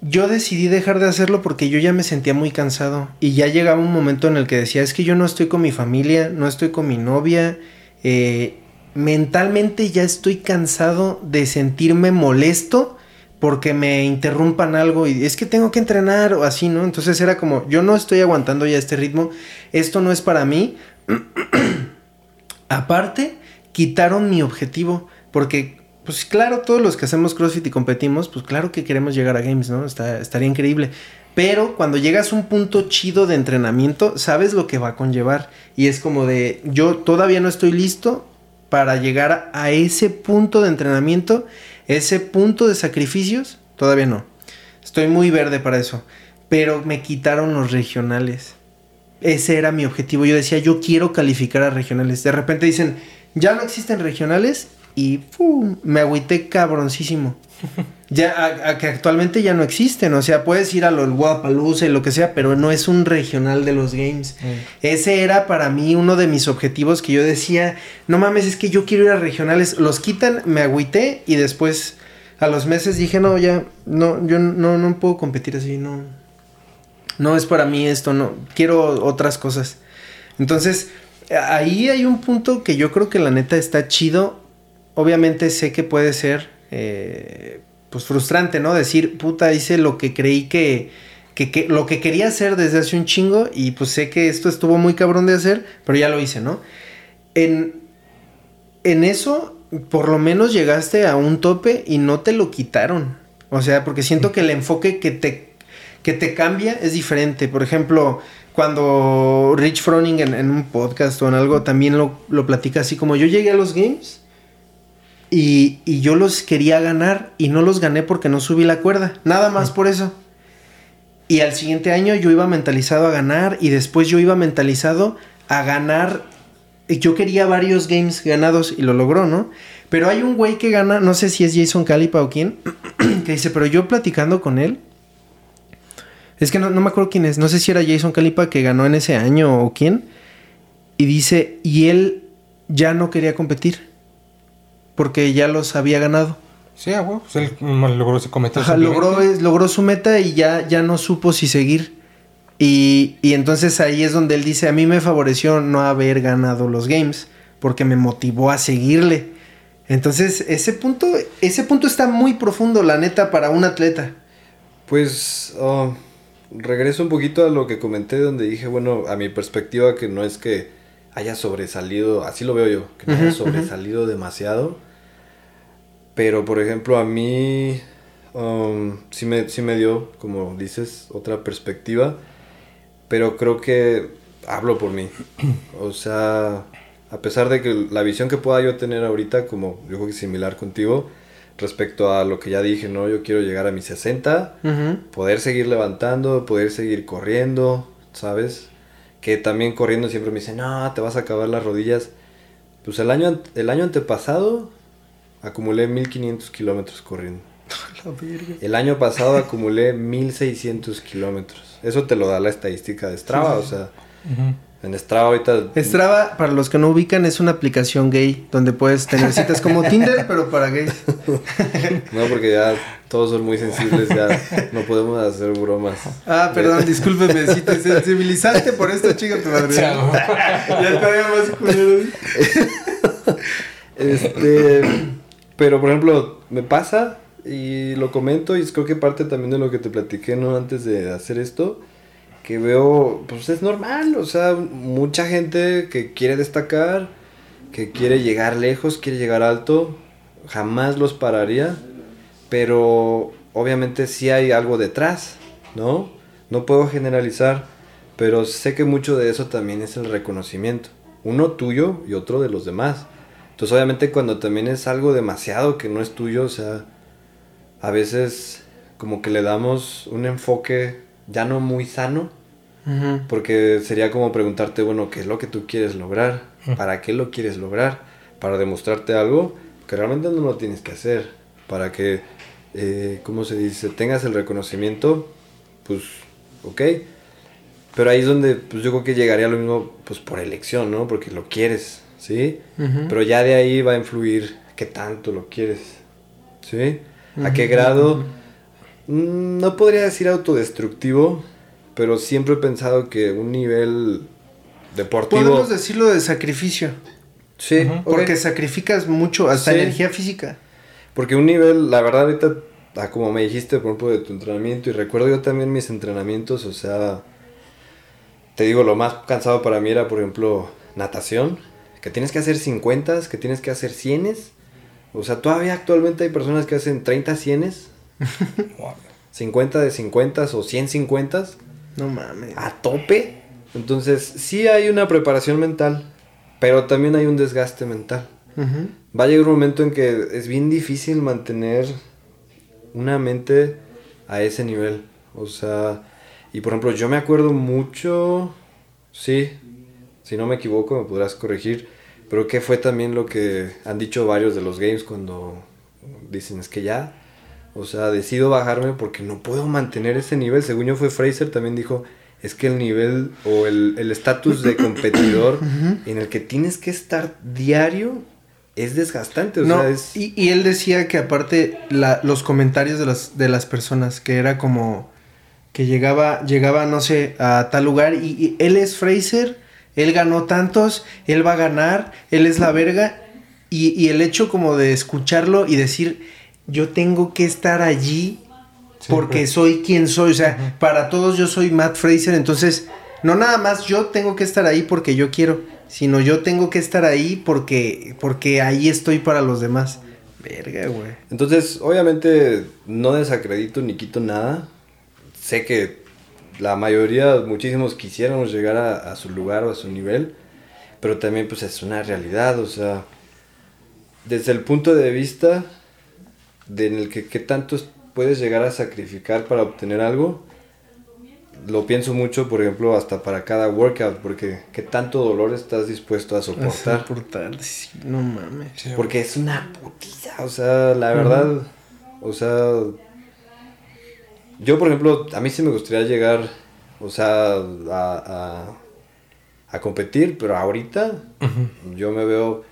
Yo decidí dejar de hacerlo porque yo ya me sentía muy cansado. Y ya llegaba un momento en el que decía, es que yo no estoy con mi familia, no estoy con mi novia. eh, mentalmente ya estoy cansado de sentirme molesto porque me interrumpan algo y es que tengo que entrenar o así, ¿no? Entonces era como, yo no estoy aguantando ya este ritmo, esto no es para mí. Aparte, quitaron mi objetivo, porque, pues claro, todos los que hacemos CrossFit y competimos, pues claro que queremos llegar a Games, ¿no? Estaría increíble. Pero cuando llegas a un punto chido de entrenamiento, sabes lo que va a conllevar. Y es como de, yo todavía no estoy listo para llegar a ese punto de entrenamiento, ese punto de sacrificios, todavía no. Estoy muy verde para eso. Pero me quitaron los regionales. Ese era mi objetivo. Yo decía, yo quiero calificar a regionales. De repente dicen, ya no existen regionales y me agüité cabroncísimo. ya, a, que actualmente ya no existen. O sea, puedes ir a lo Guadalajara y lo que sea, pero no es un regional de los games. Mm. Ese era para mí uno de mis objetivos que yo decía, no mames, es que yo quiero ir a regionales. Los quitan, me agüité y después a los meses dije, no, ya, no, yo no, no puedo competir así, no. No es para mí esto, no. Quiero otras cosas. Entonces, ahí hay un punto que yo creo que la neta está chido. Obviamente sé que puede ser eh, pues frustrante, ¿no? Decir, puta, hice lo que creí que, que, lo que quería hacer desde hace un chingo y pues sé que esto estuvo muy cabrón de hacer, pero ya lo hice, ¿no? En, en eso, por lo menos llegaste a un tope y no te lo quitaron. O sea, porque siento que el enfoque que te, que te cambia es diferente. Por ejemplo, cuando Rich Froning en, un podcast o en algo también lo, lo, platica así como yo llegué a los games y, y, yo los quería ganar y no los gané porque no subí la cuerda, nada más por eso. Y al siguiente año yo iba mentalizado a ganar y después yo iba mentalizado a ganar. Yo quería varios games ganados y lo logró, ¿no? Pero hay un güey que gana, no sé si es Jason Calipa o quién, que dice, pero yo platicando con él, es que no, me acuerdo quién es. No sé si era Jason Calipa que ganó en ese año o quién. Y dice, y él ya no quería competir. Porque ya los había ganado. Sí, ah, pues él logró su cometa. logró, logró su meta y ya, ya no supo si seguir. Y, y entonces ahí es donde él dice, a mí me favoreció no haber ganado los games. Porque me motivó a seguirle. Entonces, ese punto, ese punto está muy profundo, la neta, para un atleta. Pues, oh, regreso un poquito a lo que comenté donde dije, bueno, a mi perspectiva que no es que haya sobresalido, así lo veo yo, que no haya sobresalido demasiado. Pero, por ejemplo, a mí um, sí, me, sí me dio, como dices, otra perspectiva. Pero creo que hablo por mí. O sea, a pesar de que la visión que pueda yo tener ahorita, como yo creo que similar contigo, respecto a lo que ya dije, ¿no? Yo quiero llegar a mis 60, poder seguir levantando, poder seguir corriendo, ¿sabes? Que también corriendo siempre me dicen, no, te vas a acabar las rodillas. Pues el año, el año antepasado acumulé 1500 kilómetros corriendo. El año pasado acumulé 1600 kilómetros. Eso te lo da la estadística de Strava, o sea. En Strava ahorita. Strava, para los que no ubican, es una aplicación gay donde puedes tener citas como Tinder, pero para gays. no, porque ya todos son muy sensibles, ya no podemos hacer bromas. Ah, perdón, discúlpeme, si te sensibilizaste por esto, chica tu madre. ya todavía más culero. este. Pero por ejemplo, me pasa y lo comento, y creo que parte también de lo que te platiqué, ¿no? Antes de hacer esto que veo, pues es normal, o sea, mucha gente que quiere destacar, que quiere llegar lejos, quiere llegar alto, jamás los pararía, pero obviamente sí hay algo detrás, ¿no? No puedo generalizar, pero sé que mucho de eso también es el reconocimiento, uno tuyo y otro de los demás. Entonces obviamente cuando también es algo demasiado que no es tuyo, o sea, a veces como que le damos un enfoque ya no muy sano. Porque sería como preguntarte, bueno, ¿qué es lo que tú quieres lograr? ¿Para qué lo quieres lograr? ¿Para demostrarte algo? Que realmente no lo tienes que hacer. Para que, eh, ¿cómo se dice? Tengas el reconocimiento, pues, ok. Pero ahí es donde, pues yo creo que llegaría a lo mismo, pues por elección, ¿no? Porque lo quieres, ¿sí? Pero ya de ahí va a influir qué tanto lo quieres, ¿sí? ¿A qué grado? Mm, no podría decir autodestructivo, pero siempre he pensado que un nivel deportivo... Podemos decirlo de sacrificio. Sí. Porque sacrificas mucho, hasta energía física. Porque un nivel, la verdad ahorita a como me dijiste, por ejemplo, de tu entrenamiento, y recuerdo yo también mis entrenamientos, o sea, te digo, lo más cansado para mí era, por ejemplo, natación, que tienes que hacer 50, que tienes que hacer 100. O sea, todavía actualmente hay personas que hacen 30 100, 50 de 50 o 100 50. No mames. A tope. Entonces, sí hay una preparación mental, pero también hay un desgaste mental. Va a llegar un momento en que es bien difícil mantener una mente a ese nivel. O sea, y por ejemplo, yo me acuerdo mucho, sí, si no me equivoco, me podrás corregir, pero que fue también lo que han dicho varios de los games cuando dicen es que ya, o sea, decido bajarme porque no puedo mantener ese nivel. Según yo fue Fraser, también dijo, es que el nivel o el estatus de competidor en el que tienes que estar diario es desgastante. O sea, es... y, y, él decía que aparte la, los comentarios de las, de las personas, que era como que llegaba, llegaba, no sé, a tal lugar y, él es Fraser, él ganó tantos, él va a ganar, él es la verga. Y, y el hecho como de escucharlo y decir, yo tengo que estar allí porque soy quien soy. O sea, para todos yo soy Matt Fraser, entonces no nada más yo tengo que estar ahí porque yo quiero, sino yo tengo que estar ahí porque, porque ahí estoy para los demás. Verga, güey. Entonces, obviamente no desacredito ni quito nada sé que la mayoría, muchísimos quisiéramos llegar a, su lugar o a su nivel, pero también pues es una realidad, o sea, desde el punto de vista de en el que qué tanto puedes llegar a sacrificar para obtener algo, lo pienso mucho, por ejemplo, hasta para cada workout, porque qué tanto dolor estás dispuesto a soportar. A soportar, sí, no mames. Porque es una putiza, o sea, la verdad, o sea, yo, por ejemplo, a mí sí me gustaría llegar, o sea, a, a, competir, pero ahorita yo me veo,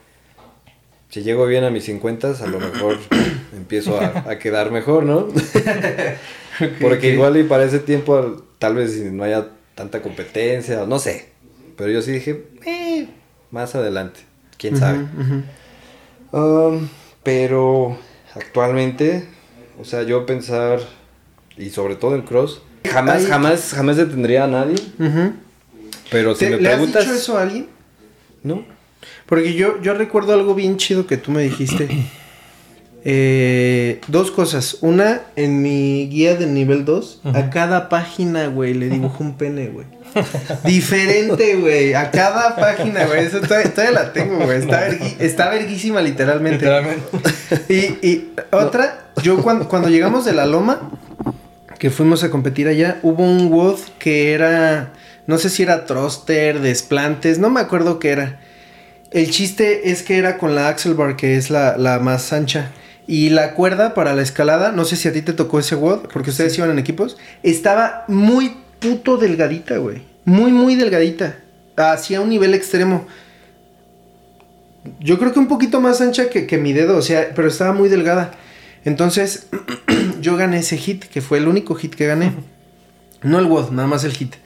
si llego bien a mis 50, a lo mejor empiezo a, quedar mejor, ¿no? Porque igual y para ese tiempo tal vez no haya tanta competencia, no sé. Pero yo sí dije, eh, más adelante, quién sabe. Um, pero actualmente, o sea, yo pensar y sobre todo en cross, jamás, jamás, jamás detendría a nadie. Pero si me preguntas... ¿Le has dicho eso a alguien? No. Porque yo, yo recuerdo algo bien chido que tú me dijiste. Eh, dos cosas. Una, en mi guía del nivel 2, a cada página, güey, le dibujo un pene, güey. Diferente, güey. A cada página, güey. Eso todavía, la tengo, güey. Está, está verguísima, literalmente. Literalmente. Y, y otra, yo cuando, cuando llegamos de la loma, que fuimos a competir allá, hubo un WOD que era, no sé si era thruster, desplantes, no me acuerdo qué era. El chiste es que era con la axle bar, que es la, más ancha. Y la cuerda para la escalada, no sé si a ti te tocó ese WOD, porque ustedes iban en equipos, estaba muy puto delgadita, güey. Muy, muy delgadita. Hacia un nivel extremo. Yo creo que un poquito más ancha que, que mi dedo, o sea, pero estaba muy delgada. Entonces, yo gané ese hit, que fue el único hit que gané. No el WOD, nada más el hit.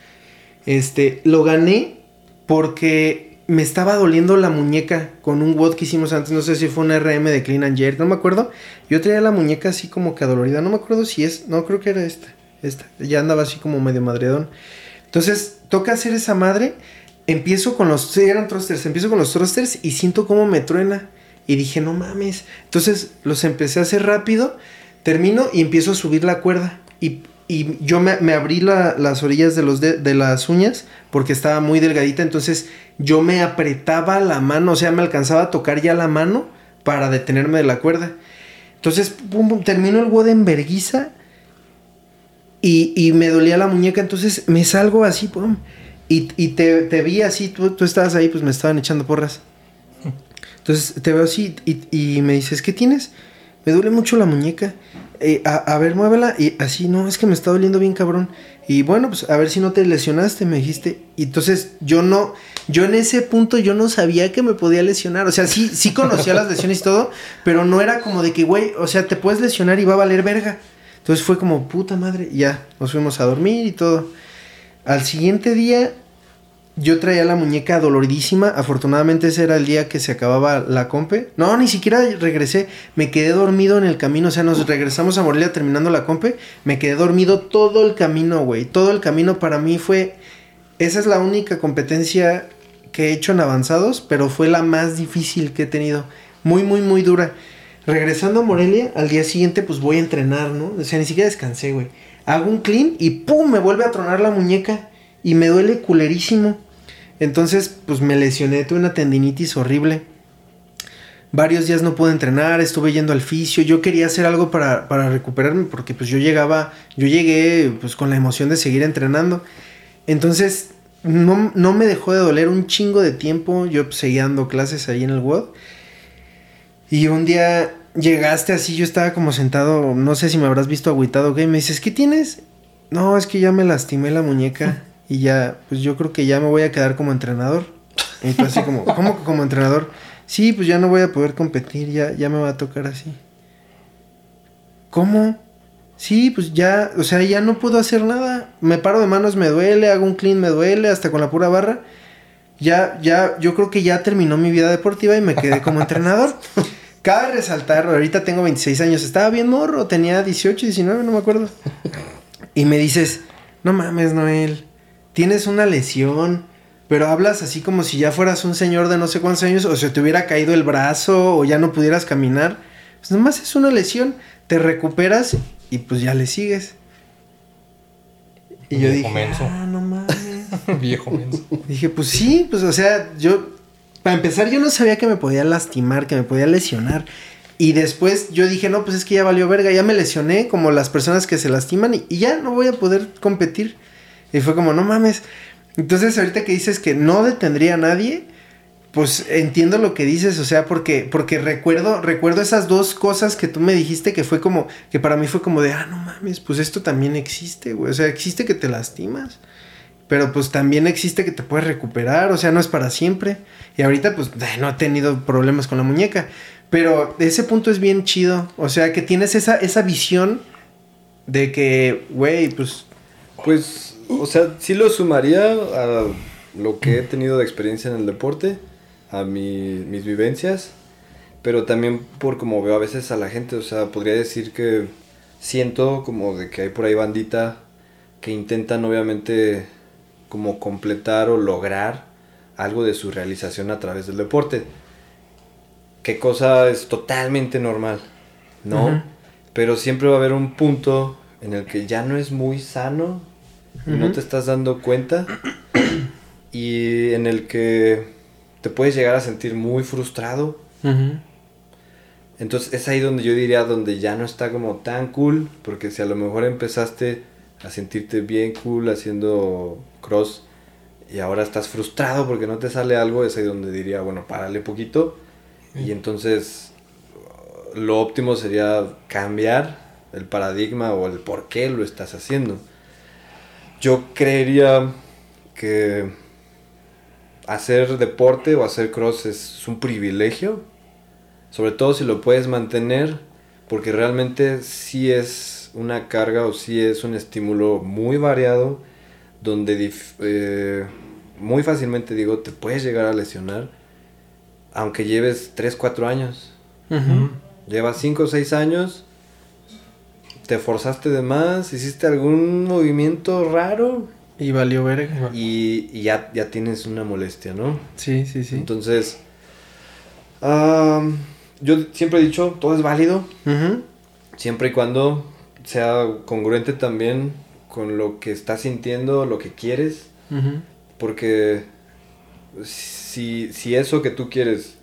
Este, lo gané porque me estaba doliendo la muñeca con un WOD que hicimos antes. No sé si fue un RM de Clean and Jerk, no me acuerdo. Yo traía la muñeca así como que adolorida. No me acuerdo si es, no creo que era esta. Esta. Ya andaba así como medio madreadón. Entonces, toca hacer esa madre. Empiezo con los. Sí, eran thrusters. Empiezo con los thrusters y siento como me truena. Y dije, no mames. Entonces los empecé a hacer rápido. Termino y empiezo a subir la cuerda. Y, yo me, abrí las orillas de, los de, las uñas porque estaba muy delgadita. Entonces yo me apretaba la mano. O sea, me alcanzaba a tocar ya la mano para detenerme de la cuerda. Entonces, pum, pum, termino el WOD en verguiza. Y, me dolía la muñeca. Entonces me salgo así, pum. Y, te, vi así, tú, tú estabas ahí, pues me estaban echando porras. Entonces te veo así y, me dices, ¿qué tienes? Me duele mucho la muñeca. Eh, a, ver, muévela. Y así, no, es que me está doliendo bien cabrón. Y bueno, pues a ver si no te lesionaste, me dijiste. Y entonces yo no, yo en ese punto yo no sabía que me podía lesionar. O sea, sí, sí conocía las lesiones y todo, pero no era como de que, güey, o sea, te puedes lesionar y va a valer verga. Entonces fue como, puta madre, ya, nos fuimos a dormir y todo. Al siguiente día yo traía la muñeca doloridísima. Afortunadamente ese era el día que se acababa la compe. No, ni siquiera regresé. Me quedé dormido en el camino. O sea, nos regresamos a Morelia terminando la compe. Me quedé dormido todo el camino, güey. Todo el camino para mí fue... Esa es la única competencia que he hecho en avanzados, pero fue la más difícil que he tenido. Muy, muy, muy dura. Regresando a Morelia, al día siguiente pues voy a entrenar, ¿no? O sea, ni siquiera descansé, güey. Hago un clean y ¡pum! Me vuelve a tronar la muñeca. Y me duele culerísimo. Entonces, pues me lesioné, tuve una tendinitis horrible. Varios días no pude entrenar, estuve yendo al fisio. Yo quería hacer algo para, para recuperarme porque pues yo llegaba, yo llegué pues con la emoción de seguir entrenando. Entonces, no, no me dejó de doler un chingo de tiempo. Yo pues, seguía dando clases ahí en el WOD. Y un día llegaste así, yo estaba como sentado, no sé si me habrás visto agüitado, ¿qué? Me dices, ¿qué tienes? No, es que ya me lastimé la muñeca y ya, pues yo creo que ya me voy a quedar como entrenador. Y tú así como, ¿cómo que como entrenador? Sí, pues ya no voy a poder competir, ya, ya me va a tocar así. ¿Cómo? Sí, pues ya, o sea, ya no puedo hacer nada. Me paro de manos, me duele, hago un clean, me duele, hasta con la pura barra. Ya, ya, yo creo que ya terminó mi vida deportiva y me quedé como entrenador. Cabe resaltar, ahorita tengo 26 años, estaba bien morro, tenía 18, 19, no me acuerdo. Y me dices, no mames, Noel, tienes una lesión, pero hablas así como si ya fueras un señor de no sé cuántos años, o se te hubiera caído el brazo, o ya no pudieras caminar. Pues nomás es una lesión, te recuperas y pues ya le sigues. Y yo Viejo dije, menso. ah, no mames. Viejo menso. Dije, pues sí, pues o sea, yo, para empezar, yo no sabía que me podía lastimar, que me podía lesionar. Y después yo dije, no, pues es que ya valió verga, ya me lesioné como las personas que se lastiman y, y ya no voy a poder competir. Y fue como, no mames. Entonces ahorita que dices que no detendría a nadie, pues entiendo lo que dices, o sea, porque, porque recuerdo, recuerdo esas dos cosas que tú me dijiste que fue como, que para mí fue como de, ah, no mames, pues esto también existe, güey. O sea, existe que te lastimas. Pero pues también existe que te puedes recuperar, o sea, no es para siempre. Y ahorita pues ay, no he tenido problemas con la muñeca. Pero ese punto es bien chido. O sea, que tienes esa, esa visión de que, güey, pues... Pues, o sea, sí lo sumaría a lo que he tenido de experiencia en el deporte, a mi- mis vivencias, pero también por como veo a veces a la gente, o sea, podría decir que siento como de que hay por ahí bandita que intentan obviamente como completar o lograr algo de su realización a través del deporte. Que cosa es totalmente normal, ¿no? Pero siempre va a haber un punto en el que ya no es muy sano y no te estás dando cuenta y en el que te puedes llegar a sentir muy frustrado. Entonces es ahí donde yo diría donde ya no está como tan cool, porque si a lo mejor empezaste a sentirte bien cool haciendo cross y ahora estás frustrado porque no te sale algo, es ahí donde diría, bueno, párale poquito y entonces uh, lo óptimo sería cambiar el paradigma o el por qué lo estás haciendo. Yo creería que hacer deporte o hacer cross es un privilegio, sobre todo si lo puedes mantener, porque realmente sí es una carga o sí es un estímulo muy variado, donde eh, muy fácilmente digo, te puedes llegar a lesionar, aunque lleves 3, 4 años. Llevas 5 o 6 años, te forzaste de más, hiciste algún movimiento raro Y valió verga. y, y ya, ya tienes una molestia, ¿no? Sí, sí, sí. Entonces, yo siempre he dicho, todo es válido, siempre y cuando sea congruente también con lo que estás sintiendo, lo que quieres, porque si, si eso que tú quieres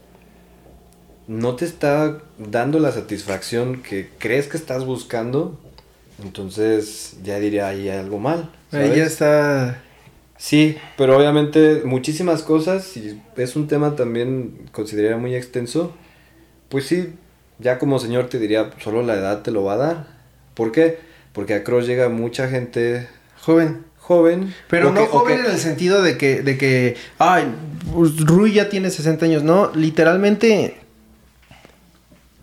no te está dando la satisfacción que crees que estás buscando, entonces ya diría ahí algo mal. Ahí ya está. Sí, pero obviamente muchísimas cosas, y es un tema también consideraría muy extenso, pues sí, ya como señor te diría, solo la edad te lo va a dar. ¿Por qué? Porque a Cross llega mucha gente Joven. joven. Pero no joven en el sentido de que, de que, ay, pues, Rui ya tiene 60 años. No, literalmente,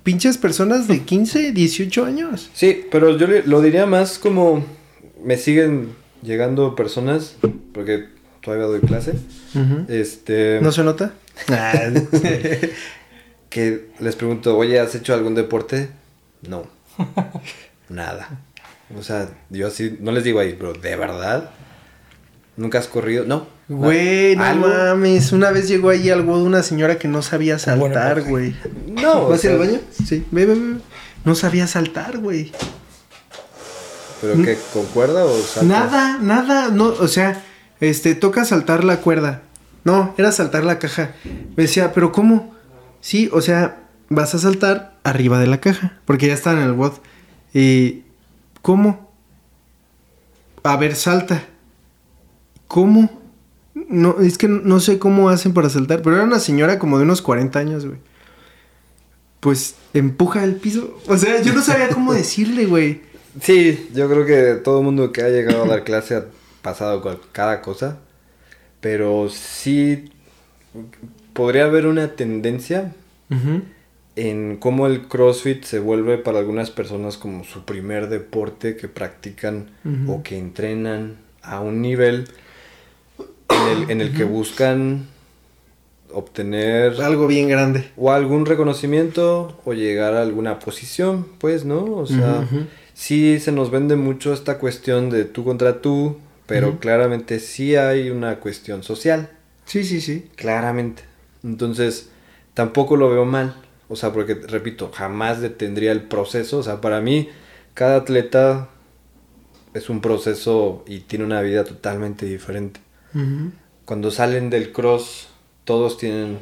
pinches personas de 15, 18 años. Sí, pero yo lo diría más como me siguen llegando personas, porque todavía doy clase. Este. ¿No se nota? Que les pregunto, oye, ¿has hecho algún deporte? No. Nada. O sea, yo así, no les digo ahí, pero ¿de verdad? ¿Nunca has corrido? No. Güey, no ¿Algo? mames. Una vez llegó ahí algo de una señora que no sabía saltar, güey. No. ¿Vas a ir al baño? Sí. Ve, ve, ve. No sabía saltar, güey. ¿Pero qué? ¿Con cuerda o salto? Nada, nada. No, o sea, este, toca saltar la cuerda. No, era saltar la caja. Me decía, ¿pero cómo? Sí, o sea, vas a saltar arriba de la caja. Porque ya está en el WOD. Y. ¿Cómo? A ver, salta. ¿Cómo? No, es que no sé cómo hacen para saltar. Pero era una señora como de unos 40 años, güey. Pues empuja el piso. O sea, yo no sabía cómo decirle, güey. Sí, yo creo que todo el mundo que ha llegado a dar clase ha pasado con cada cosa. Pero sí podría haber una tendencia en cómo el CrossFit se vuelve para algunas personas como su primer deporte que practican o que entrenan a un nivel en el, en el que buscan obtener Algo bien grande. o algún reconocimiento o llegar a alguna posición, pues, ¿no? O sea, sí se nos vende mucho esta cuestión de tú contra tú, pero claramente sí hay una cuestión social. Sí, sí, sí. Claramente. Entonces, tampoco lo veo mal. O sea, porque, repito, jamás detendría el proceso. O sea, para mí, cada atleta es un proceso y tiene una vida totalmente diferente. Cuando salen del cross, todos tienen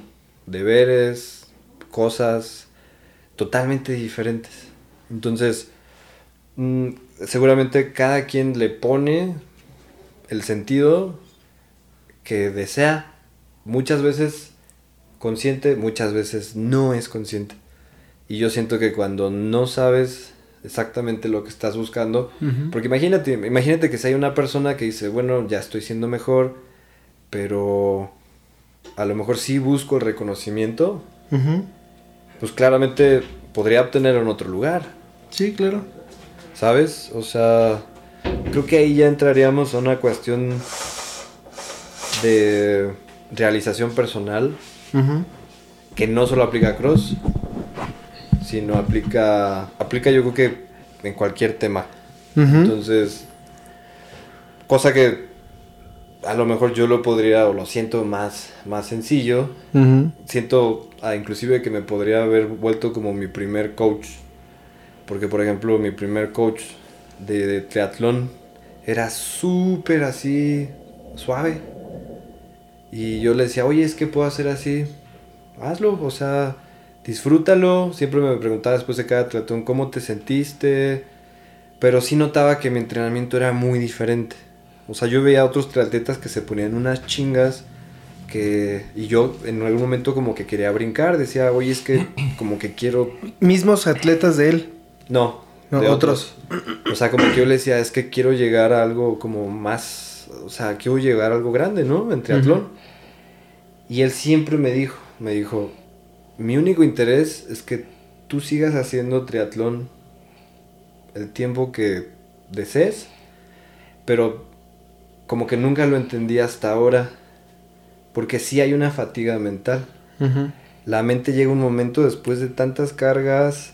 deberes, cosas totalmente diferentes. Entonces, mm, seguramente cada quien le pone el sentido que desea. Muchas veces consciente, muchas veces no es consciente. Y yo siento que cuando no sabes exactamente lo que estás buscando, porque imagínate, imagínate que si hay una persona que dice, bueno, ya estoy siendo mejor, pero a lo mejor sí busco el reconocimiento, pues claramente podría obtenerlo en otro lugar, Sí, claro. ¿sabes? O sea, creo que ahí ya entraríamos a una cuestión de realización personal que no solo aplica a cross, sino aplica, aplica yo creo que en cualquier tema. Entonces, cosa que a lo mejor yo lo podría o lo siento más, más sencillo. Siento ah, inclusive que me podría haber vuelto como mi primer coach. Porque por ejemplo mi primer coach de, de triatlón era súper así suave. Y yo le decía, oye, es que puedo hacer así. Hazlo, o sea, disfrútalo. Siempre me preguntaba después de cada triatlón cómo te sentiste. Pero sí notaba que mi entrenamiento era muy diferente. O sea, yo veía a otros triatletas que se ponían unas chingas que... Y yo en algún momento como que quería brincar. Decía, oye, es que como que quiero... Mismos atletas de él. No, No, de otros. otros. O sea, como que yo le decía, es que quiero llegar a algo como más... O sea, quiero llegar a algo grande, ¿no? En triatlón. Y él siempre me dijo, me dijo, mi único interés es que tú sigas haciendo triatlón el tiempo que desees, pero como que nunca lo entendí hasta ahora, porque sí hay una fatiga mental. La mente llega un momento después de tantas cargas,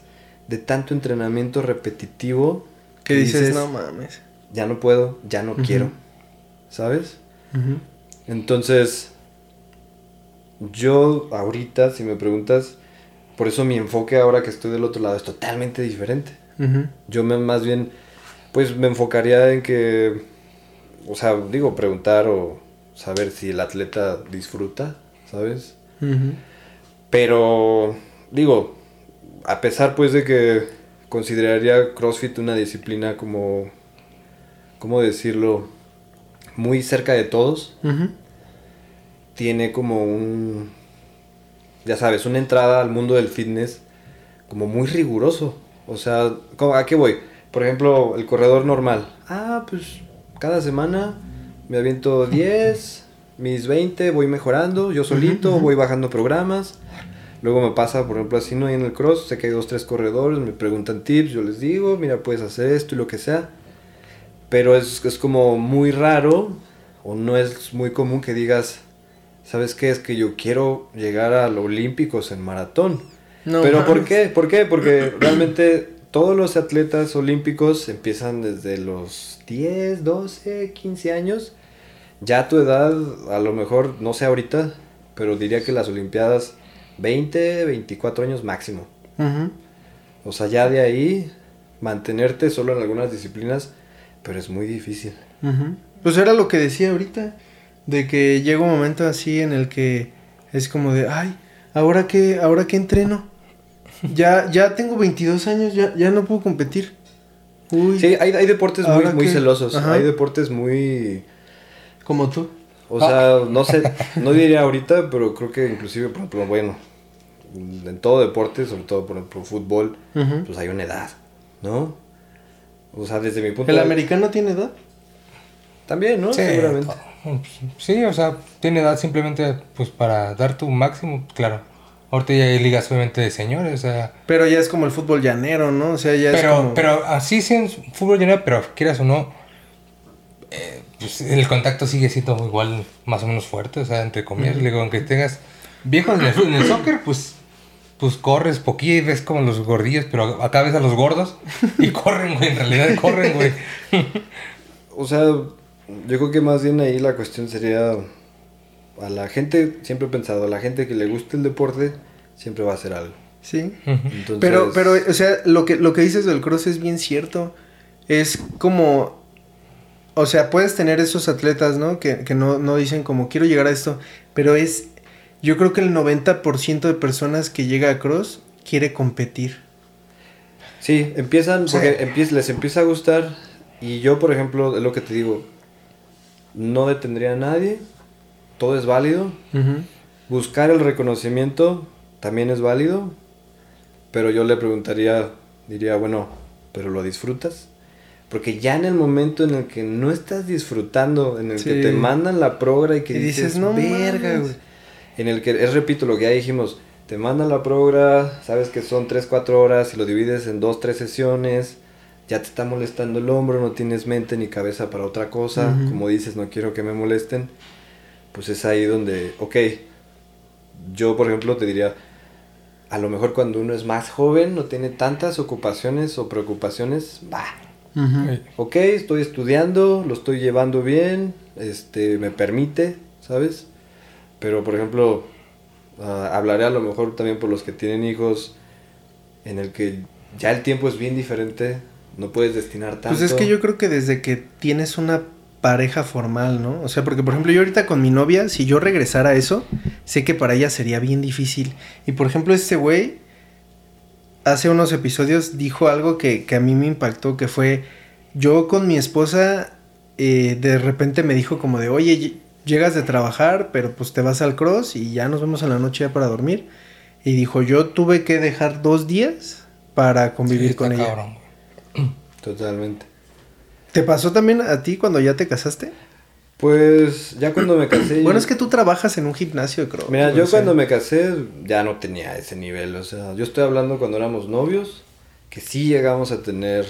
de tanto entrenamiento repetitivo, Que dices, no mames. ya no puedo, ya no quiero, ¿sabes? Entonces, yo ahorita, si me preguntas, por eso mi enfoque ahora que estoy del otro lado es totalmente diferente. Yo me, más bien, pues me enfocaría en que, o sea, digo, preguntar o saber si el atleta disfruta, ¿sabes? Pero, digo, a pesar pues de que consideraría CrossFit una disciplina como, ¿cómo decirlo? Muy cerca de todos. Tiene como un, ya sabes, una entrada al mundo del fitness como muy riguroso. O sea, ¿cómo- ¿a qué voy? Por ejemplo, el corredor normal. Ah, pues cada semana me aviento 10, mis 20, voy mejorando, yo solito, voy bajando programas. Luego me pasa, por ejemplo, así no hay en el cross, sé que hay dos, tres corredores, me preguntan tips, yo les digo, mira, puedes hacer esto y lo que sea. Pero es, es como muy raro, o no es muy común que digas, ¿sabes qué? Es que yo quiero llegar a los Olímpicos en maratón. No Pero ¿por qué? ¿Por qué? Porque realmente todos los atletas olímpicos empiezan desde los 10, 12, 15 años. Ya a tu edad, a lo mejor, no sé ahorita, pero diría que las Olimpiadas 20, 24 años máximo. O sea, ya de ahí mantenerte solo en algunas disciplinas, pero es muy difícil. Pues era lo que decía ahorita, de que llega un momento así en el que es como de, ay, ¿ahora qué, ahora qué entreno? Ya, ya tengo 22 años, ya, ya no puedo competir. Uy, Sí, hay, hay deportes muy, ¿Ahora muy celosos. Ajá. Hay deportes muy... como tú. O sea, no sé, no diría ahorita, pero creo que inclusive, por ejemplo, bueno, en todo deporte, sobre todo por ejemplo fútbol, pues hay una edad, ¿no? O sea, desde mi punto ¿El de americano tiene edad? También, ¿no? Seguramente. Sí, o sea, tiene edad simplemente pues para dar tu máximo, claro. Ahorita ya hay ligas obviamente de señores, o sea... Pero ya es como el fútbol llanero, ¿no? O sea, ya es Pero, como... pero así sí en fútbol llanero, pero quieras o no, eh, pues el contacto sigue siendo igual más o menos fuerte, o sea, entre comillas. Digo, aunque tengas viejos en el, fut- en el soccer, pues, pues corres poquillo y ves como los gordillos, pero acá ves a los gordos y corren, güey, en realidad corren, güey. O sea, yo creo que más bien ahí la cuestión sería a la gente, siempre he pensado, a la gente que le guste el deporte, siempre va a hacer algo. Sí. Entonces, Pero, pero, o sea, lo que, lo que dices del cross es bien cierto. Es como. O sea, puedes tener esos atletas, ¿no? Que, que no, no dicen como quiero llegar a esto. Pero es. Yo creo que el 90% de personas que llega a cross quiere competir. Sí, empiezan, porque empie- les empieza a gustar. Y yo, por ejemplo, es lo que te digo, no detendría a nadie, todo es válido. Buscar el reconocimiento también es válido, pero yo le preguntaría, diría, bueno, ¿pero lo disfrutas? Porque ya en el momento en el que no estás disfrutando, en el que te mandan la progra y que Y dices, dices, "No verga. En el que, es repito lo que ya dijimos, te mandan la progra, sabes que son 3, 4 horas y lo divides en 2, 3 sesiones, ya te está molestando el hombro, no tienes mente ni cabeza para otra cosa, como dices, no quiero que me molesten, pues es ahí donde, ok, yo por ejemplo te diría, a lo mejor cuando uno es más joven, no tiene tantas ocupaciones o preocupaciones, va, ok, estoy estudiando, lo estoy llevando bien, este, me permite, ¿sabes? Pero por ejemplo, ah, hablaré a lo mejor también por los que tienen hijos, en el que ya el tiempo es bien diferente, no puedes destinar tanto. Pues es que yo creo que desde que tienes una pareja formal, ¿no? O sea, porque por ejemplo yo ahorita con mi novia, si yo regresara a eso, sé que para ella sería bien difícil. Y por ejemplo este güey, hace unos episodios dijo algo que, que a mí me impactó, que fue, yo con mi esposa, eh, de repente me dijo como de, oye, ll- llegas de trabajar, pero pues te vas al cross y ya nos vemos en la noche ya para dormir. Y dijo, yo tuve que dejar dos días para convivir Sí, con ella. cabrón. Totalmente. ¿Te pasó también a ti cuando ya te casaste? Pues ya cuando me casé... Bueno, es que tú trabajas en un gimnasio, creo. Mira, yo sea. cuando me casé ya no tenía ese nivel, o sea, yo estoy hablando cuando éramos novios, que sí llegamos a tener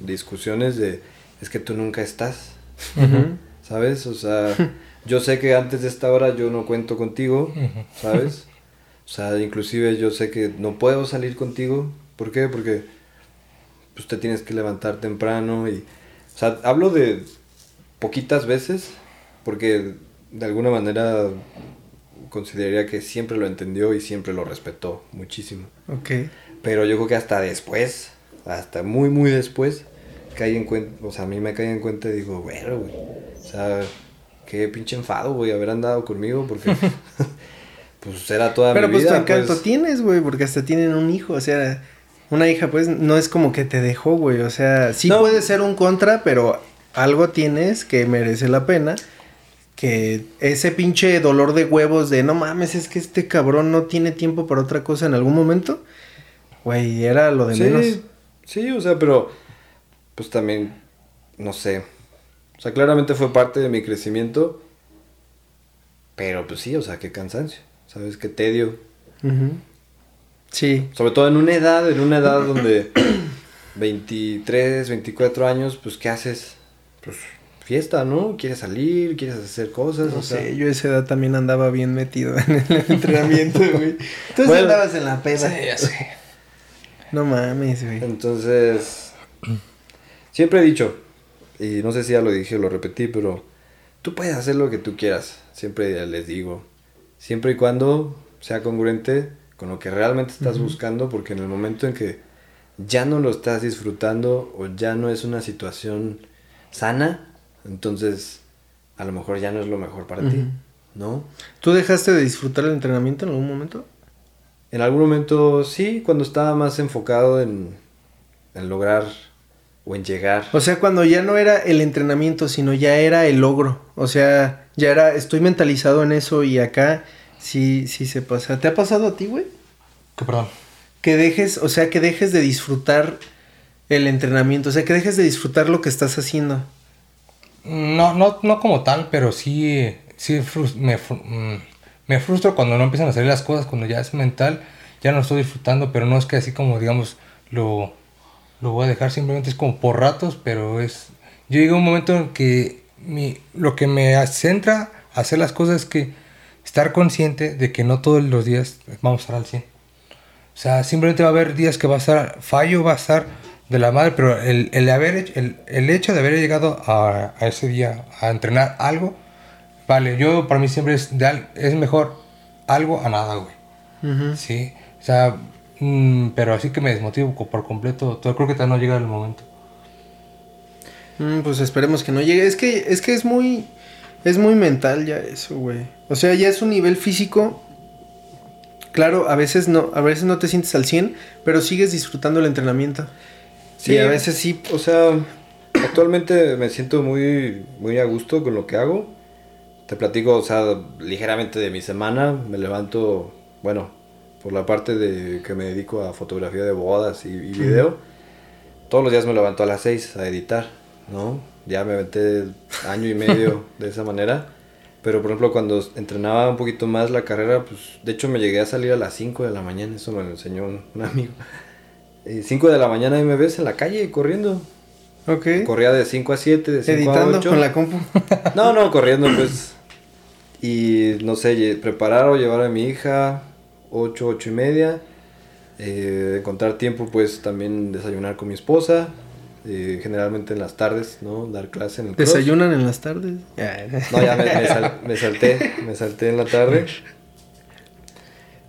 discusiones de, es que tú nunca estás. ¿sabes? O sea, yo sé que antes de esta hora yo no cuento contigo. ¿sabes? O sea, inclusive yo sé que no puedo salir contigo, ¿por qué? Porque pues te tienes que levantar temprano y, o sea, hablo de poquitas veces, porque de alguna manera consideraría que siempre lo entendió y siempre lo respetó muchísimo. Ok. Pero yo creo que hasta después, hasta muy, muy después, caí en cuenta, o sea, a mí me caí en cuenta y digo, bueno, güey, o sea, qué pinche enfado, güey, haber andado conmigo porque, pues, era toda Pero mi pues tu vida. encanto pues. tienes, güey, porque hasta tienen un hijo, o sea, una hija, pues, no es como que te dejó, güey, o sea, sí No. puede ser un contra, pero algo tienes que merece la pena. Que ese pinche dolor de huevos de no mames, es que este cabrón no tiene tiempo para otra cosa en algún momento, güey, era lo de sí, menos. sí, o sea, pero, pues también, no sé, o sea, claramente fue parte de mi crecimiento, pero pues sí, o sea, qué cansancio, ¿sabes? Qué tedio. Ujú. Sí, Sobre todo en una edad, en una edad donde 23, 24 años, pues ¿qué haces? Pues fiesta, ¿no? Quieres salir, quieres hacer cosas. No o sea, sé, yo a esa edad también andaba bien metido en el entrenamiento, güey. Tú Bueno, andabas en la peda. Sí, ya sé. No mames, güey. Entonces, siempre he dicho, y no sé si ya lo dije o lo repetí, pero tú puedes hacer lo que tú quieras. Siempre les digo, siempre y cuando sea congruente con lo que realmente estás buscando, porque en el momento en que ya no lo estás disfrutando o ya no es una situación sana, entonces a lo mejor ya no es lo mejor para ti. ¿no? ¿Tú dejaste de disfrutar el entrenamiento en algún momento? En algún momento sí, cuando estaba más enfocado en, en lograr o en llegar. O sea, cuando ya no era el entrenamiento, sino ya era el logro. O sea, ya era, estoy mentalizado en eso y acá sí, sí se pasa. ¿Te ha pasado a ti, güey? Que perdón. Que dejes, o sea, que dejes de disfrutar el entrenamiento. O sea, que dejes de disfrutar lo que estás haciendo. No, no, no como tal, pero sí, sí me, mm, me frustro cuando no empiezan a salir las cosas, cuando ya es mental, ya no estoy disfrutando, pero no es que así como, digamos, lo, lo voy a dejar, simplemente es como por ratos, pero es... Yo llegué a un momento en que mi, lo que me centra a hacer las cosas es que estar consciente de que no todos los días vamos a estar al 100. O sea, simplemente va a haber días que va a estar fallo, va a estar de la madre, pero el, el, haber hecho, el, el hecho de haber llegado a, a ese día a entrenar algo, vale, yo para mí siempre es, de es mejor algo a nada, güey. Sí, o sea, mm, pero así que me desmotivo por completo, todo, creo que todavía no llega el momento. Mm, pues esperemos que no llegue. Es que, es que es muy. Es muy mental ya eso, güey. O sea, ya es un nivel físico. Claro, a veces no, a veces no te sientes al 100, pero sigues disfrutando el entrenamiento. Sí, y a veces sí. O sea, actualmente me siento muy, muy a gusto con lo que hago. Te platico, o sea, ligeramente de mi semana. Me levanto, bueno, por la parte de que me dedico a fotografía de bodas y, y video. Todos los días me levanto a las 6 a editar, ¿no? Ya me aventé año y medio de esa manera. Pero por ejemplo, cuando entrenaba un poquito más la carrera, pues de hecho me llegué a salir a las 5 de la mañana. Eso me lo enseñó un, un amigo. 5 de la mañana y me ves en la calle corriendo. Ok. Corría de 5 a 7, de 5 a Editando 8. con la compu. No, no, corriendo pues. Y no sé, preparar o llevar a mi hija 8, 8 y media. Eh, encontrar tiempo pues también desayunar con mi esposa. Eh, generalmente en las tardes, ¿no? Dar clase en el cross. ¿Desayunan en las tardes? No, ya me, me sal- me salté, me salté en la tarde.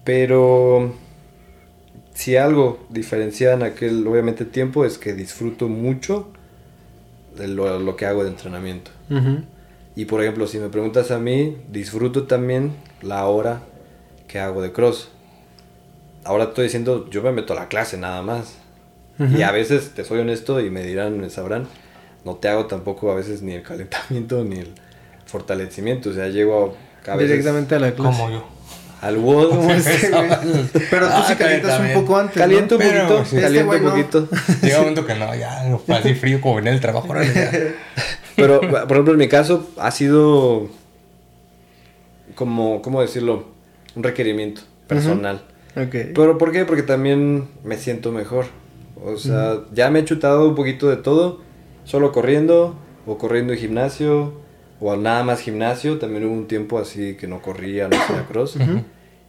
Pero si algo diferencia en aquel, obviamente, tiempo es que disfruto mucho de lo, lo que hago de entrenamiento. Y por ejemplo, si me preguntas a mí, disfruto también la hora que hago de cross. Ahora estoy diciendo, yo me meto a la clase nada más. Y a veces, te soy honesto y me dirán, me sabrán, no te hago tampoco a veces ni el calentamiento ni el fortalecimiento. O sea, llego a, veces Directamente a la clase. Como yo. al WOD. Este. Pero tú Ah, sí calientas un poco antes. ¿no? Caliento un poquito, sí. caliento Este un no. poquito. Llega un momento que no, ya, así frío como venía del trabajo. ya. Pero, por ejemplo, en mi caso ha sido como, ¿cómo decirlo? Un requerimiento personal. Ok. ¿Pero por qué? Porque también me siento mejor. O sea, ya me he chutado un poquito de todo, solo corriendo, o corriendo en gimnasio, o nada más gimnasio. También hubo un tiempo así que no corría, no hacía cross.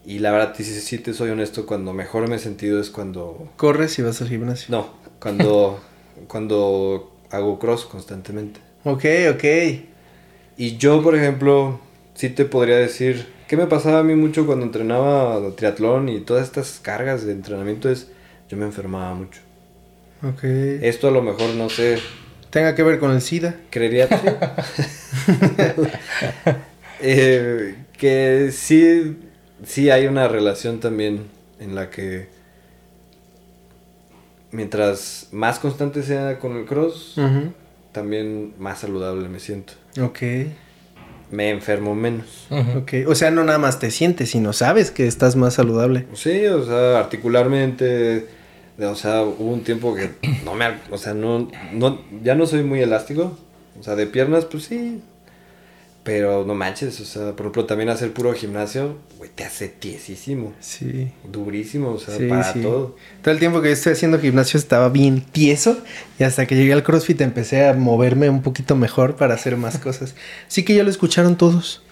Y la verdad, sí, sí, sí te soy honesto, cuando mejor me he sentido es cuando... Corres y vas al gimnasio. No, cuando, cuando hago cross constantemente. Ok, ok. Y yo, por ejemplo, sí te podría decir, ¿qué me pasaba a mí mucho cuando entrenaba triatlón y todas estas cargas de entrenamiento? Es, yo me enfermaba mucho. Ok. Esto a lo mejor, no sé, Tenga que ver con el SIDA. creería eh, que sí, sí hay una relación también en la que mientras más constante sea con el cross, también más saludable me siento. Ok. Me enfermo menos. Ujú. Ok. O sea, no nada más te sientes, sino sabes que estás más saludable. Sí, o sea, articularmente, o sea, hubo un tiempo que no me, o sea, no, no, ya no soy muy elástico, o sea, de piernas, pues sí, Pero no manches, o sea, por ejemplo, también hacer puro gimnasio, güey, te hace tiesísimo. Sí. Durísimo, o sea, Sí, para sí. todo. Todo el tiempo que yo estoy haciendo gimnasio estaba bien tieso y hasta que llegué al CrossFit empecé a moverme un poquito mejor para hacer más cosas. Así que ya lo escucharon todos.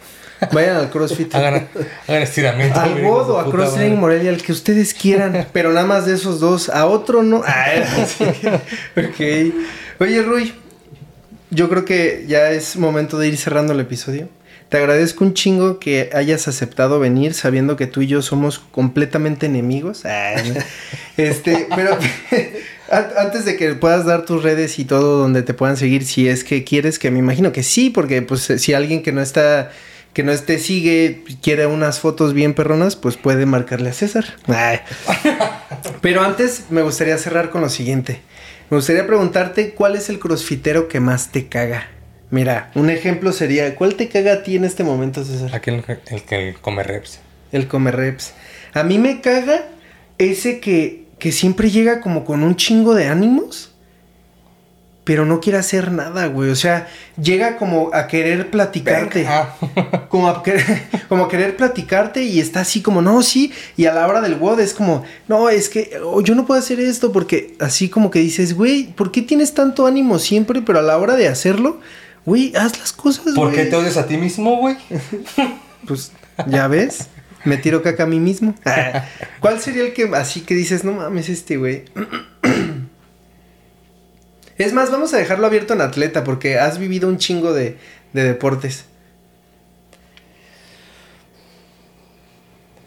Vayan al CrossFit. Hagan, hagan estiramiento. Al hijo de a puta Cross Training madre. Morelia, al que ustedes quieran, pero nada más de esos dos. A otro no. Ah, ok. Oye, Rui, yo creo que ya es momento de ir cerrando el episodio. Te agradezco un chingo que hayas aceptado venir sabiendo que tú y yo somos completamente enemigos. Ah. Este, pero an- antes de que puedas dar tus redes y todo donde te puedan seguir, si es que quieres, que me imagino que sí, porque pues si alguien que no está que no te sigue, quiere unas fotos bien perronas, pues puede marcarle a César. Ay. Pero antes me gustaría cerrar con lo siguiente. Me gustaría preguntarte cuál es el crossfitero que más te caga. Mira, un ejemplo sería, ¿cuál te caga a ti en este momento, César? Aquel el que come reps. El come reps. A mí me caga ese que, que siempre llega como con un chingo de ánimos, pero no quiere hacer nada, güey. O sea, llega como a querer platicarte. Ah, Como a, querer, como a querer platicarte y está así como, no, sí. Y a la hora del WOD es como, no, es que oh, yo no puedo hacer esto porque así como que dices, güey, ¿por qué tienes tanto ánimo siempre? Pero a la hora de hacerlo, güey, haz las cosas, ¿Por qué güey. te odias a ti mismo, güey? Pues, ya ves, me tiro caca a mí mismo. ¿Cuál sería el que así que dices, no mames, este güey? Es más, vamos a dejarlo abierto en atleta porque has vivido un chingo de, de deportes.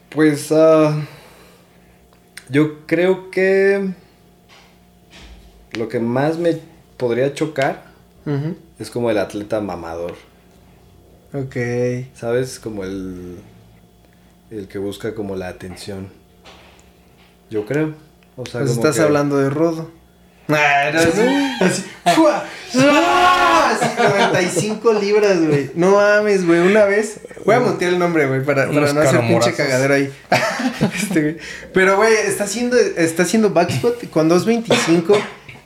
Pues ah, yo creo que lo que más me podría chocar es como el atleta mamador, Ok. ¿sabes? Como el, el que busca como la atención. Yo creo. O sea, Pues como estás que- hablando de Rodo. Ah, no, así, así, ¡fua! ¡Ah! Así, 95 libras, güey. No mames, güey. Una vez. Voy a montear el nombre, güey, para, para no hacer pinche cagadero ahí. Este, güey. Pero, güey, está haciendo, está haciendo backspot con 2.25.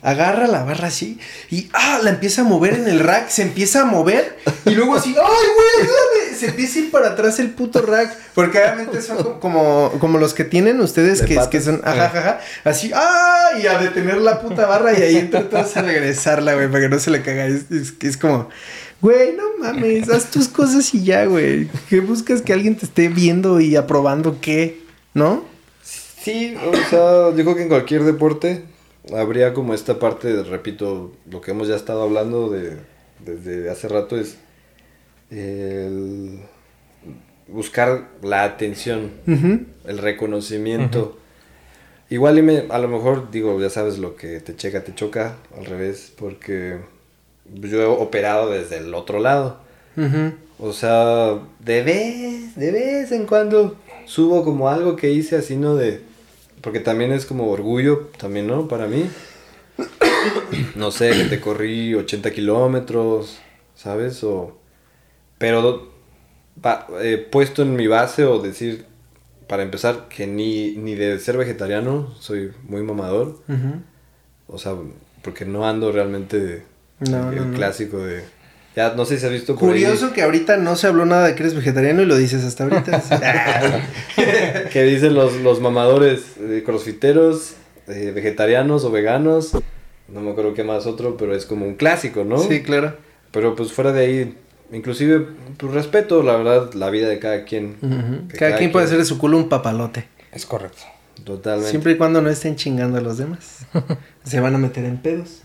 Agarra la barra así y ah, la empieza a mover en el rack, se empieza a mover y luego así, ¡ay, güey, ayúdame! Se empieza a ir para atrás el puto rack, porque obviamente son co- como, como los que tienen ustedes De que, que son, ajá, ajá, ajá, así, ¡ah! Y a detener la puta barra y ahí tratas a regresarla, güey, para que no se le caiga. Es, es, es como, güey, no mames, haz tus cosas y ya, güey. ¿Qué buscas que alguien te esté viendo y aprobando qué? ¿No? Sí, o sea, yo creo que en cualquier deporte habría como esta parte, de, repito, lo que hemos ya estado hablando de, desde hace rato es el buscar la atención, el reconocimiento. Igual y me, a lo mejor digo, ya sabes lo que te checa, te choca, al revés, porque yo he operado desde el otro lado. O sea, de vez, de vez en cuando subo como algo que hice así, ¿no? De... Porque también es como orgullo, también, ¿no? Para mí. No sé, que te corrí 80 kilómetros, ¿sabes? O... Pero pa- eh, puesto en mi base o decir, para empezar, que ni, ni de ser vegetariano soy muy mamador. O sea, porque no ando realmente No, el no. clásico de... Ya no sé si has visto por ahí- Curioso que ahorita no se habló nada de que eres vegetariano y lo dices hasta ahorita. Ah, que dicen los, los mamadores eh, crossfiteros, eh, vegetarianos o veganos. No me acuerdo qué más otro, pero es como un clásico, ¿no? Sí, claro. Pero pues fuera de ahí, inclusive, pues respeto, la verdad, la vida de cada quien. Cada quien puede hacer de su culo un papalote. Es correcto. Totalmente. Siempre y cuando no estén chingando a los demás. Se van a meter en pedos.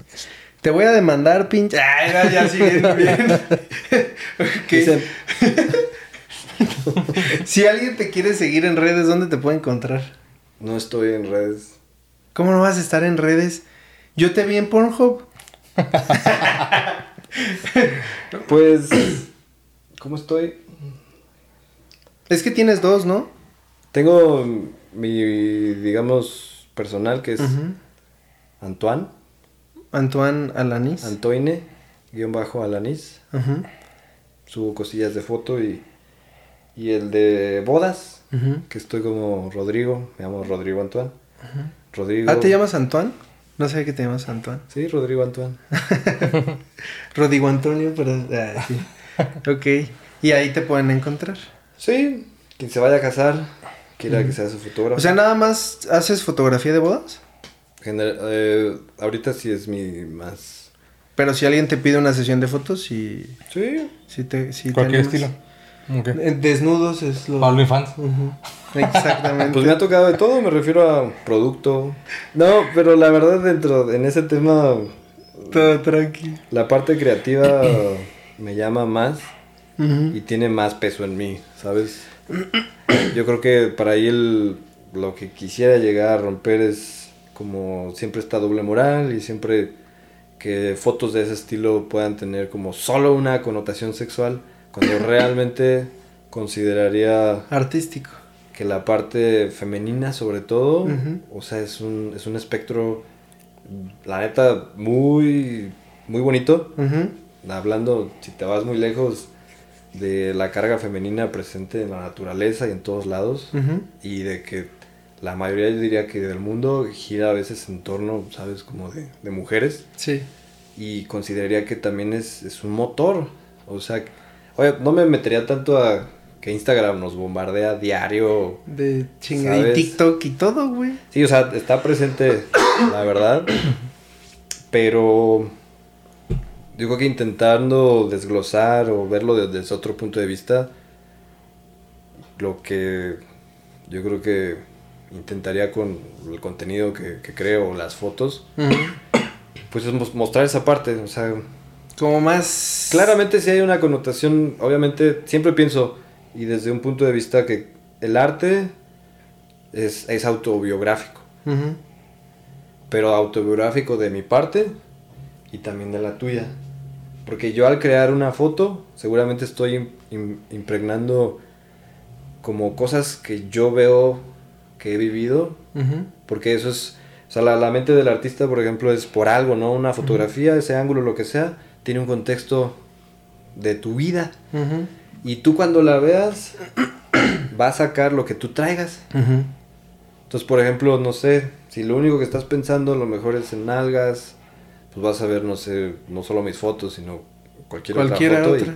Te voy a demandar, pinche. Ay, no, ya sí, bien, bien. Ok. Dicen, Si alguien te quiere seguir en redes, ¿dónde te puede encontrar? no estoy en redes. ¿Cómo no vas a estar en redes? Yo te vi en Pornhub. Pues, ¿cómo estoy? Es que tienes dos, ¿no? Tengo mi, digamos, personal que es. Antoine, Antoine Alanis. Antoine, guion bajo Alanis. Ujú, Subo cosillas de foto y, y el de bodas, que estoy como Rodrigo, me llamo Rodrigo Antoine. Rodrigo. Ah, ¿te llamas Antoine? No sé que te llamas Antoine. Sí, Rodrigo Antoine. Rodrigo Antonio, pero... ah, sí. ok. Y ahí te pueden encontrar. Sí, quien se vaya a casar, quiera que sea su fotógrafo. O sea, nada más haces fotografía de bodas. Eh, ahorita sí es mi más... Pero si alguien te pide una sesión de fotos, sí, Sí, sí te, sí Cualquier estilo. Eh, Desnudos es lo. OnlyFans. Ujú. Exactamente. Pues me ha tocado de todo, me refiero a producto. No, pero la verdad dentro, en ese tema, Todo tranqui. la parte creativa me llama más y tiene más peso en mí, ¿sabes? Yo creo que para ahí el, lo que quisiera llegar a romper es como siempre esta doble moral y siempre que fotos de ese estilo puedan tener como solo una connotación sexual, cuando realmente consideraría Artístico. que la parte femenina sobre todo, o sea, es un, es un espectro, la neta, muy, muy bonito. Hablando, si te vas muy lejos de la carga femenina presente en la naturaleza y en todos lados, y de que la mayoría, yo diría que del mundo gira a veces en torno, ¿sabes? Como de, de mujeres, Sí. y consideraría que también es, es un motor, o sea, oye, no me metería tanto a que Instagram nos bombardea diario De chinga. Y. TikTok y todo, güey. Sí, o sea, está presente, la verdad. Pero yo creo que intentando desglosar o verlo de- desde otro punto de vista, lo que yo creo que intentaría con el contenido que, que creo, las fotos, pues es mos- mostrar esa parte. O sea, Como más. claramente si hay una connotación, obviamente siempre pienso, y desde un punto de vista que el arte es, es autobiográfico. Pero autobiográfico de mi parte y también de la tuya. Porque yo al crear una foto, seguramente estoy im- im- impregnando como cosas que yo veo que he vivido, Ujú. porque eso es, o sea, la, la mente del artista, por ejemplo, es por algo, ¿no? Una fotografía, ese ángulo, lo que sea, tiene un contexto de tu vida. Ujú. Y tú cuando la veas, va a sacar lo que tú traigas. Entonces, por ejemplo, no sé, si lo único que estás pensando a lo mejor es en nalgas, pues vas a ver, no sé, no solo mis fotos, sino cualquier, otra foto. y- otra.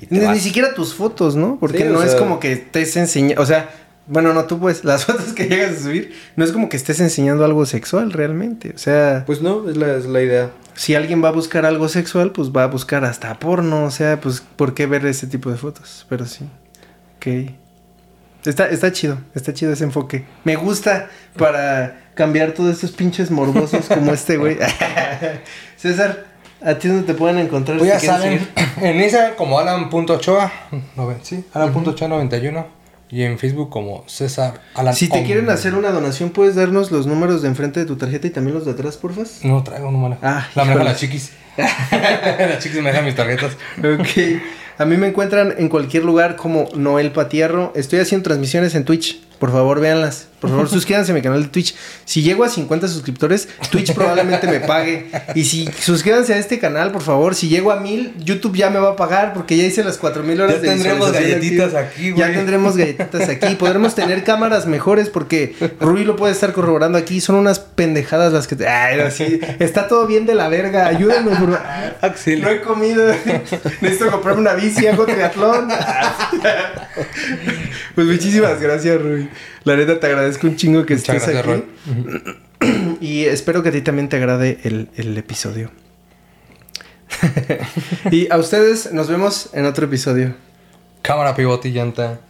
Y, te Ni, vas. ni siquiera tus fotos, ¿no? Porque Sí, no es sea- como que estés enseñando. O sea, bueno, no tú pues, las fotos que llegas a subir, no es como que estés enseñando algo sexual realmente. O sea, Pues no, es la, es la idea. si alguien va a buscar algo sexual, pues va a buscar hasta porno. O sea, pues, ¿por qué ver ese tipo de fotos? Pero sí. Ok. Está, está chido, está chido ese enfoque. Me gusta para cambiar todos estos pinches morbosos como este güey. César, ¿a ti dónde te pueden encontrar? Pues ya si quieres saben, seguir? en Instagram como Alan.ochoa, no, sí, Alan.ochoa91 y en Facebook como César Alan. Si te Om. quieren hacer una donación, ¿puedes darnos los números de enfrente de tu tarjeta y también los de atrás, porfas? No traigo, no manejo. Ah, la híjole. las chiquis. las chiquis me dejan mis tarjetas. Ok. A mí me encuentran en cualquier lugar como Noel Patierro. Estoy haciendo transmisiones en Twitch. Por favor, véanlas. Por favor, suscríbanse a mi canal de Twitch. Si llego a 50 suscriptores, Twitch probablemente me pague. Y si suscríbanse a este canal, por favor. Si llego a 1000, YouTube ya me va a pagar porque ya hice las 4000 horas Ya de tendremos galletitas activa. aquí, Ya güey. tendremos galletitas aquí. Podremos tener cámaras mejores porque Rui lo puede estar corroborando aquí. Son unas pendejadas las que te... Ay, así. Está todo bien de la verga. Ayúdenme, por favor. Axel. No he comido. Necesito comprarme una bici, hago triatlón. pues muchísimas gracias, Rui. La neta te agradezco un chingo que Muchas estés gracias, aquí. Y espero que a ti también te agrade el, el episodio. y a ustedes nos vemos en otro episodio. Cámara, pivote y llanta.